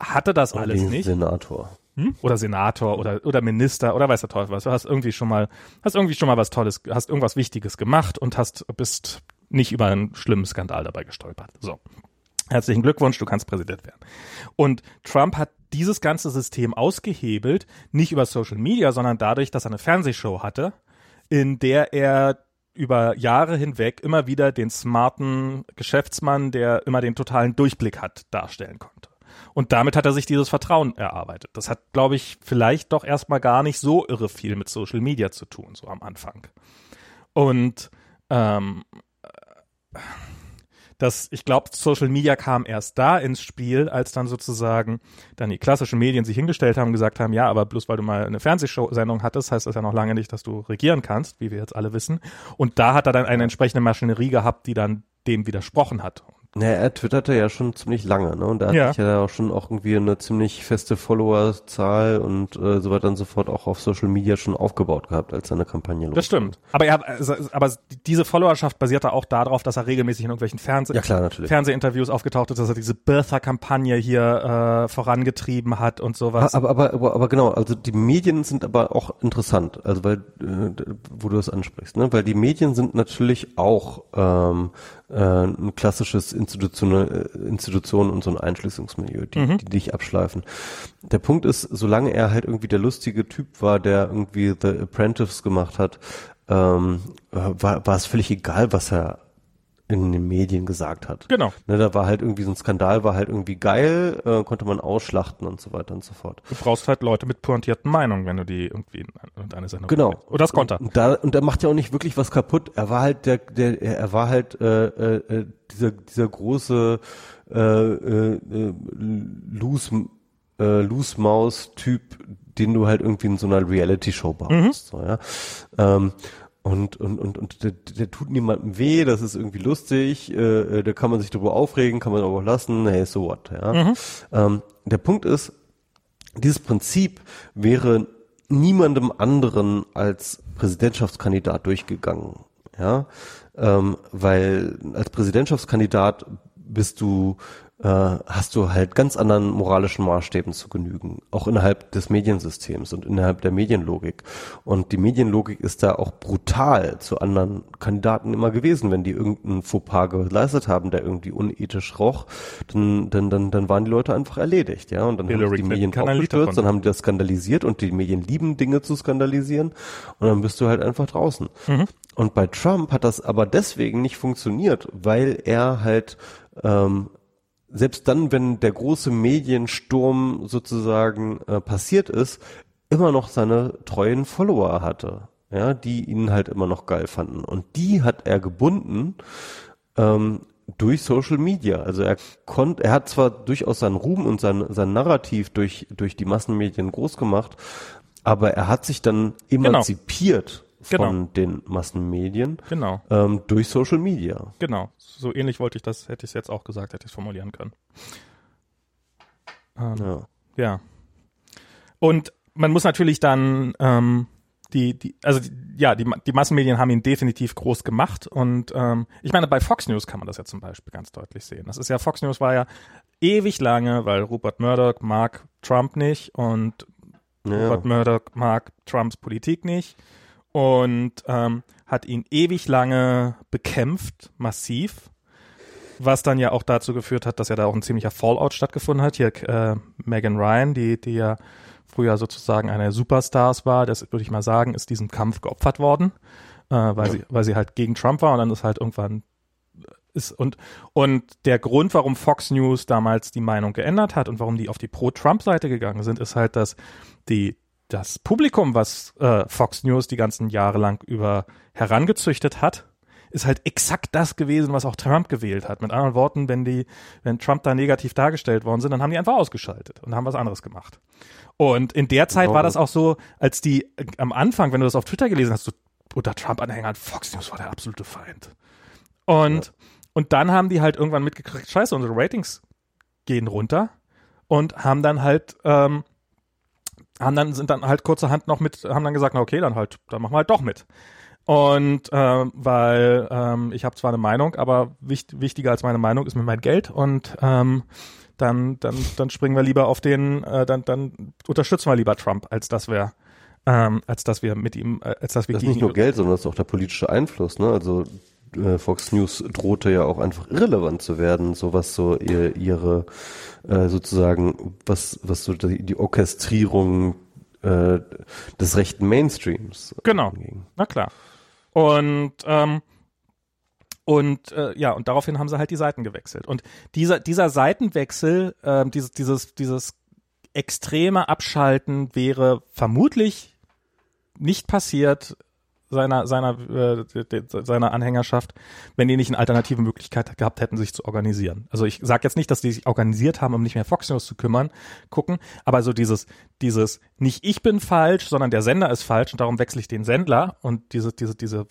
hatte das alles nicht. Senator. Hm? Oder Senator oder, oder Minister oder weiß der Teufel was. Du hast irgendwie schon mal, hast irgendwie schon mal was Tolles, hast irgendwas Wichtiges gemacht und hast, bist nicht über einen schlimmen Skandal dabei gestolpert. So. Herzlichen Glückwunsch, du kannst Präsident werden. Und Trump hat dieses ganze System ausgehebelt, nicht über Social Media, sondern dadurch, dass er eine Fernsehshow hatte, in der er über Jahre hinweg immer wieder den smarten Geschäftsmann, der immer den totalen Durchblick hat, darstellen konnte. Und damit hat er sich dieses Vertrauen erarbeitet. Das hat, glaube ich, vielleicht doch erstmal gar nicht so irre viel mit Social Media zu tun, so am Anfang. Und ähm, das, ich glaube, Social Media kam erst da ins Spiel, als dann sozusagen dann die klassischen Medien sich hingestellt haben und gesagt haben, ja, aber bloß weil du mal eine Fernsehsendung hattest, heißt das ja noch lange nicht, dass du regieren kannst, wie wir jetzt alle wissen. Und da hat er dann eine entsprechende Maschinerie gehabt, die dann dem widersprochen hat. Naja, er twitterte ja schon ziemlich lange, ne? Und er Ja. hat sich ja auch schon auch irgendwie eine ziemlich feste Followerzahl und äh, so weiter und so fort auch auf Social Media schon aufgebaut gehabt, als seine Kampagne losging. Das stimmt. Aber er, also, aber diese Followerschaft basierte auch darauf, dass er regelmäßig in irgendwelchen Fernseh Ja klar, natürlich. Fernsehinterviews aufgetaucht ist, dass er diese Birther-Kampagne hier äh, vorangetrieben hat und sowas. Aber, aber, aber, aber genau, also die Medien sind aber auch interessant, also weil, äh, wo du das ansprichst, ne? Weil die Medien sind natürlich auch ähm, äh, ein klassisches Institution, Institution und so ein Einschließungsmilieu, die, Mhm. die dich abschleifen. Der Punkt ist, solange er halt irgendwie der lustige Typ war, der irgendwie The Apprentice gemacht hat, ähm, äh, war, war es völlig egal, was er in den Medien gesagt hat. Genau. Ne, da war halt irgendwie so ein Skandal, war halt irgendwie geil, äh, konnte man ausschlachten und so weiter und so fort. Du brauchst halt Leute mit pointierten Meinungen, wenn du die irgendwie in, in eine Sendung Genau. bringst. Und das konnte er. Und, da, und er macht ja auch nicht wirklich was kaputt. Er war halt der, der er war halt äh, äh, äh, dieser dieser große äh, äh, äh, Loose äh, Loose Maus Typ, den du halt irgendwie in so einer Reality Show brauchst. So, ja. Ähm, und, und, und, und der, der tut niemandem weh, das ist irgendwie lustig, äh, äh, da kann man sich drüber aufregen, kann man aber auch lassen, hey, so what, ja. Ähm, der Punkt ist, dieses Prinzip wäre niemandem anderen als Präsidentschaftskandidat durchgegangen, ja, ähm, weil als Präsidentschaftskandidat bist du äh, hast du halt ganz anderen moralischen Maßstäben zu genügen, auch innerhalb des Mediensystems und innerhalb der Medienlogik. Und die Medienlogik ist da auch brutal zu anderen Kandidaten immer gewesen, wenn die irgendeinen Fauxpas geleistet haben, der irgendwie unethisch roch, dann, dann, dann, dann waren die Leute einfach erledigt, ja. Und dann Hillary haben die Medien aufgestürzt, dann haben die das skandalisiert und die Medien lieben Dinge zu skandalisieren und dann bist du halt einfach draußen. Und bei Trump hat das aber deswegen nicht funktioniert, weil er halt ähm, selbst dann, wenn der große Mediensturm sozusagen äh, passiert ist, immer noch seine treuen Follower hatte, ja, die ihn halt immer noch geil fanden. Und die hat er gebunden ähm, durch Social Media. Also er konnte, er hat zwar durchaus seinen Ruhm und sein, sein Narrativ durch, durch die Massenmedien groß gemacht, aber er hat sich dann emanzipiert Genau. Von den Massenmedien Genau, ähm, durch Social Media. genau. So ähnlich wollte ich das, hätte ich es jetzt auch gesagt, hätte ich es formulieren können. Ähm, Ja. Ja. Und man muss natürlich dann ähm, die, die, also die, ja, die, die Massenmedien haben ihn definitiv groß gemacht und ähm, ich meine, bei Fox News kann man das ja zum Beispiel ganz deutlich sehen. Das ist ja, Fox News war ja ewig lange, weil Rupert Murdoch mag Trump nicht und Ja. Rupert Murdoch mag Trumps Politik nicht und ähm, hat ihn ewig lange bekämpft, massiv, was dann ja auch dazu geführt hat, dass ja da auch ein ziemlicher Fallout stattgefunden hat. Hier äh, Megan Ryan, die, die ja früher sozusagen eine Superstars war, das würde ich mal sagen, ist diesem Kampf geopfert worden, äh, weil sie, weil sie halt gegen Trump war und dann ist halt irgendwann ist und und der Grund, warum Fox News damals die Meinung geändert hat und warum die auf die Pro-Trump-Seite gegangen sind, ist halt, dass die das Publikum, was äh, Fox News die ganzen Jahre lang über herangezüchtet hat, ist halt exakt das gewesen, was auch Trump gewählt hat. Mit anderen Worten, wenn die, wenn Trump da negativ dargestellt worden sind, dann haben die einfach ausgeschaltet und haben was anderes gemacht. Und in der Zeit genau. war das auch so, als die äh, am Anfang, wenn du das auf Twitter gelesen hast, so unter Trump-Anhängern, Fox News war der absolute Feind. Und, ja. und dann haben die halt irgendwann mitgekriegt, scheiße, unsere Ratings gehen runter und haben dann halt, ähm, haben dann, sind dann halt kurzerhand noch mit, haben dann gesagt, na okay, dann halt, dann machen wir halt doch mit. Und äh, weil ähm, ich habe zwar eine Meinung, aber wicht, wichtiger als meine Meinung ist mir mein Geld und ähm, dann, dann, dann springen wir lieber auf den, äh, dann, dann unterstützen wir lieber Trump, als dass wir ähm, als dass wir mit ihm, äh, als dass wir das ist nicht nur Geld, sondern das ist auch der politische Einfluss. Ne? Also Fox News drohte ja auch einfach irrelevant zu werden, so was so ihr, ihre äh, sozusagen was was so die, die Orchestrierung äh, des rechten Mainstreams. Genau. Anging. Na klar. Und ähm, und äh, ja, und daraufhin haben sie halt die Seiten gewechselt. Und dieser, dieser Seitenwechsel, äh, dieses, dieses, dieses extreme Abschalten wäre vermutlich nicht passiert, seiner, seiner, äh, seiner Anhängerschaft, wenn die nicht eine alternative Möglichkeit gehabt hätten, sich zu organisieren. Also ich sage jetzt nicht, dass die sich organisiert haben, um nicht mehr Fox News zu kümmern, gucken, aber so dieses, dieses nicht ich bin falsch, sondern der Sender ist falsch und darum wechsle ich den Sendler und diese, diese, diese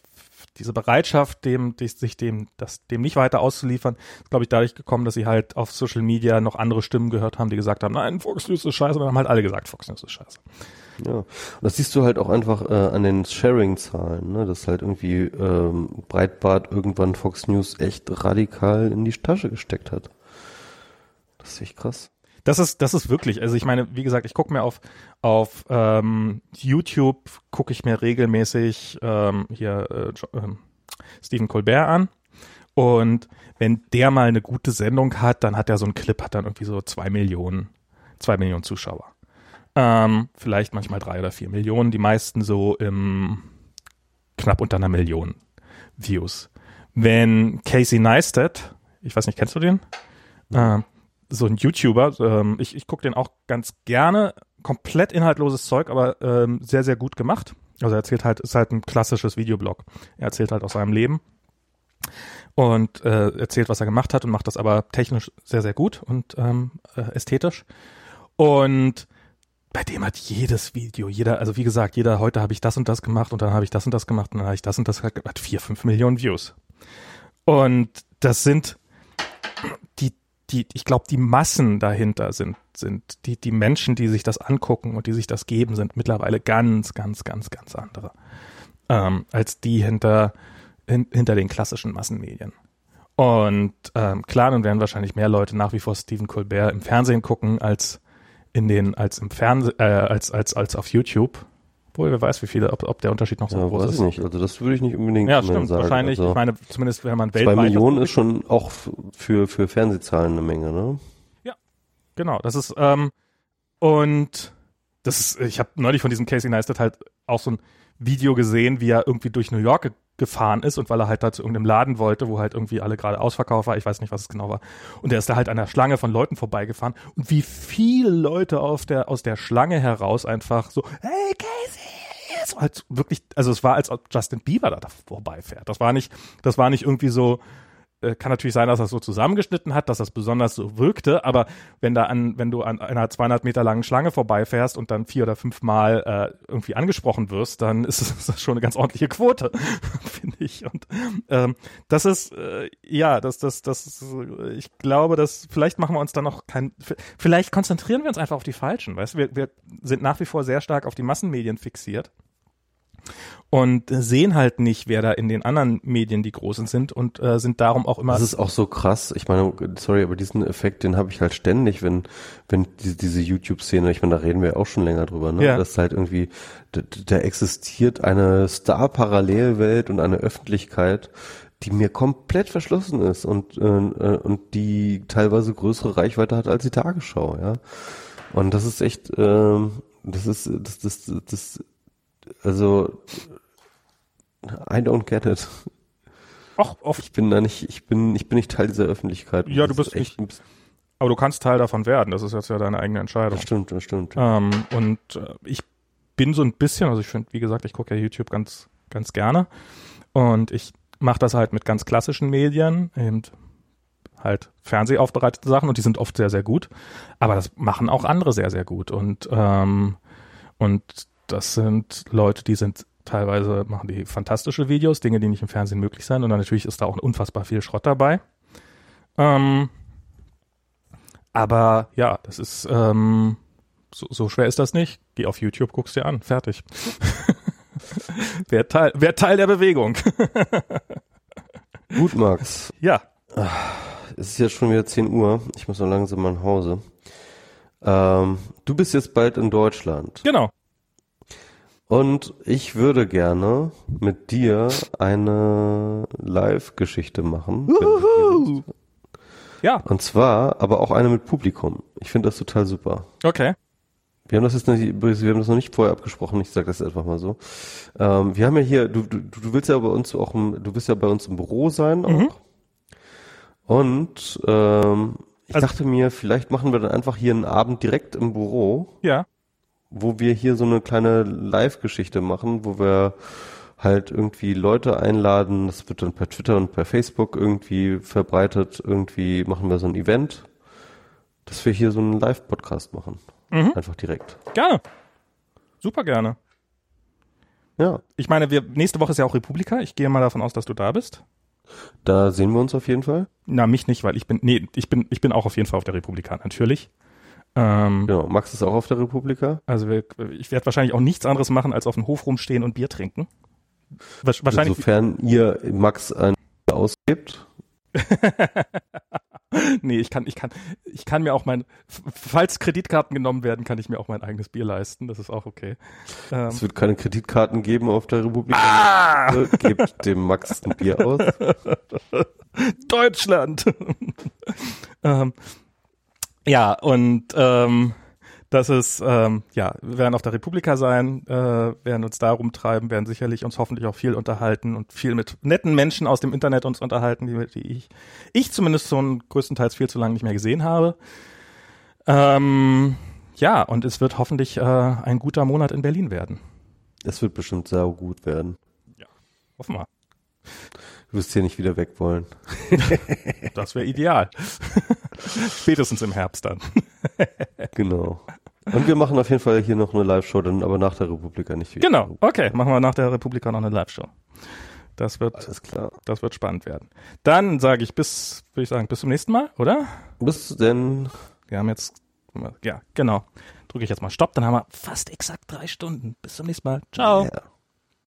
diese Bereitschaft, dem, sich dem, das, dem nicht weiter auszuliefern, ist, glaube ich, dadurch gekommen, dass sie halt auf Social Media noch andere Stimmen gehört haben, die gesagt haben, nein, Fox News ist scheiße, und dann haben halt alle gesagt, Fox News ist scheiße. Ja, und das siehst du halt auch einfach äh, an den Sharing-Zahlen, ne? dass halt irgendwie ähm, Breitbart irgendwann Fox News echt radikal in die Tasche gesteckt hat. Das ist echt krass. Das ist, das ist wirklich, also ich meine, wie gesagt, ich gucke mir auf, auf ähm, YouTube, gucke ich mir regelmäßig ähm, hier äh, äh, Stephen Colbert an. Und wenn der mal eine gute Sendung hat, dann hat er so einen Clip, hat dann irgendwie so zwei Millionen, zwei Millionen Zuschauer. Ähm, vielleicht manchmal drei oder vier Millionen, die meisten so im knapp unter einer Million Views. Wenn Casey Neistat, ich weiß nicht, kennst du den? Ähm, so ein YouTuber, ähm, ich, ich gucke den auch ganz gerne, komplett inhaltloses Zeug, aber ähm, sehr, sehr gut gemacht. Also er erzählt halt, ist halt ein klassisches Videoblog. Er erzählt halt aus seinem Leben und äh, erzählt, was er gemacht hat und macht das aber technisch sehr, sehr gut und ähm, äh, ästhetisch. Und bei dem hat jedes Video, jeder, also wie gesagt, jeder, heute habe ich das und das gemacht und dann habe ich das und das gemacht und dann habe ich das und das gemacht, hat vier, fünf Millionen Views. Und das sind die ich glaube, die Massen dahinter sind, sind die, die Menschen, die sich das angucken und die sich das geben, sind mittlerweile ganz, ganz, ganz, ganz andere ähm, als die hinter, hin, hinter den klassischen Massenmedien. Und ähm, klar, dann werden wahrscheinlich mehr Leute nach wie vor Stephen Colbert im Fernsehen gucken als in den, als im Fernsehen, äh, als, als, als auf YouTube. Obwohl, wer weiß, wie viele, ob, ob der Unterschied noch so ja, groß weiß ist. nicht. Also das würde ich nicht unbedingt ja, stimmt, sagen. Wahrscheinlich, also ich meine, zumindest wenn man weltweit. Zwei Millionen ist schon auch für, für Fernsehzahlen eine Menge, ne? Ja, genau. Das ist, ähm, und das ist, ich habe neulich von diesem Casey Neistat halt auch so ein Video gesehen, wie er irgendwie durch New York gefahren ist und weil er halt da zu irgendeinem Laden wollte, wo halt irgendwie alle gerade ausverkauft war, ich weiß nicht, was es genau war. Und er ist da halt an der Schlange von Leuten vorbeigefahren und wie viele Leute auf der, aus der Schlange heraus einfach so, hey Casey! So halt wirklich, also es war, als ob Justin Bieber da vorbeifährt. Das war nicht, das war nicht irgendwie so, äh, kann natürlich sein, dass er so zusammengeschnitten hat, dass das besonders so wirkte, aber wenn da an, wenn du an einer 200 Meter langen Schlange vorbeifährst und dann vier oder fünf Mal äh, irgendwie angesprochen wirst, dann ist das schon eine ganz ordentliche Quote, finde ich. Und ähm, das ist äh, ja, das, das, das, ich glaube, dass vielleicht machen wir uns dann noch kein, vielleicht konzentrieren wir uns einfach auf die Falschen, weißt? Wir, wir sind nach wie vor sehr stark auf die Massenmedien fixiert und sehen halt nicht, wer da in den anderen Medien die Großen sind und äh, sind darum auch immer. Das ist auch so krass. Ich meine, sorry, aber diesen Effekt, den habe ich halt ständig, wenn wenn diese, diese YouTube-Szene, ich meine, da reden wir auch schon länger drüber, ne? Ja. Dass halt irgendwie da, da existiert eine Star-Parallelwelt und eine Öffentlichkeit, die mir komplett verschlossen ist und äh, und die teilweise größere Reichweite hat als die Tagesschau, ja. Und das ist echt, äh, Das ist, das, das, das, also, I don't get it. Ach, oft. Ich bin da nicht, ich bin, ich bin nicht Teil dieser Öffentlichkeit. Ja, du bist ist echt, nicht- Aber du kannst Teil davon werden. Das ist jetzt ja deine eigene Entscheidung. Das stimmt, das stimmt. Ähm, und äh, ich bin so ein bisschen, also ich finde, wie gesagt, ich gucke ja YouTube ganz, ganz gerne. Und ich mache das halt mit ganz klassischen Medien, eben halt fernsehaufbereitete Sachen und die sind oft sehr, sehr gut. Aber das machen auch andere sehr, sehr gut. Und, ähm, und das sind Leute, die sind teilweise, machen die fantastische Videos, Dinge, die nicht im Fernsehen möglich sind. Und dann natürlich ist da auch unfassbar viel Schrott dabei. Ähm, aber ja, das ist, ähm, so, so schwer ist das nicht. Geh auf YouTube, guck's dir an. Fertig. wer, Teil, wer Teil der Bewegung. Gut, Max. ja. Es ist jetzt schon wieder 10 Uhr. Ich muss noch langsam mal nach Hause. Ähm, du bist jetzt bald in Deutschland. Genau. Und ich würde gerne mit dir eine Live-Geschichte machen. bist. Ja, Und zwar, aber auch eine mit Publikum. Ich finde das total super. okay. Wir haben das jetzt nicht, wir haben das noch nicht vorher abgesprochen, ich sage das einfach mal so. Ähm, wir haben ja hier, du, du, du willst ja bei uns auch im, du wirst ja bei uns im Büro sein auch. Mhm. Und ähm, ich Also- dachte mir, vielleicht machen wir dann einfach hier einen Abend direkt im Büro, Ja. Wo wir hier so eine kleine Live-Geschichte machen, wo wir halt irgendwie Leute einladen, das wird dann per Twitter und per Facebook irgendwie verbreitet, irgendwie machen wir so ein Event, dass wir hier so einen Live-Podcast machen. Mhm. Einfach direkt. Gerne. Super gerne. Ja, Ich meine, wir, nächste Woche ist ja auch Republika. Ich gehe mal davon aus, dass du da bist. da sehen wir uns auf jeden Fall. Na, mich nicht, weil ich bin, nee, ich bin, ich bin auch auf jeden Fall auf der Republika, natürlich. Ähm, Genau, Max ist auch auf der Republika. Also wir, ich werde wahrscheinlich auch nichts anderes machen, als auf dem Hof rumstehen und Bier trinken. Wahrscheinlich, Insofern ihr Max ein ausgibt. nee, ich kann, ich kann, ich kann mir auch mein, falls Kreditkarten genommen werden, kann ich mir auch mein eigenes Bier leisten. Das ist auch okay. Ähm, Es wird keine Kreditkarten geben auf der Republika. ah, Gebt dem Max ein Bier aus. Deutschland. ähm, ja, und ähm, das ist, ähm, ja, wir werden auf der Republika sein, äh, werden uns da rumtreiben, werden sicherlich uns hoffentlich auch viel unterhalten und viel mit netten Menschen aus dem Internet uns unterhalten, die, die ich, ich zumindest schon größtenteils viel zu lange nicht mehr gesehen habe. Ähm, ja, und es wird hoffentlich äh, ein guter Monat in Berlin werden. Es wird bestimmt sehr gut werden. Hoffen wir. Du wirst hier nicht wieder weg wollen. Das wäre ideal. Spätestens im Herbst dann. Genau. Und wir machen auf jeden Fall hier noch eine Live-Show, dann aber nach der Republika nicht wieder. Genau, okay, machen wir nach der Republika noch eine Live-Show. Das wird, Alles klar. das wird spannend werden. Dann sage ich bis, würde ich sagen, bis zum nächsten Mal, oder? Bis denn. Wir haben jetzt, ja, genau. Drücke ich jetzt mal Stopp, dann haben wir fast exakt drei Stunden. Bis zum nächsten Mal. Ciao. Ja.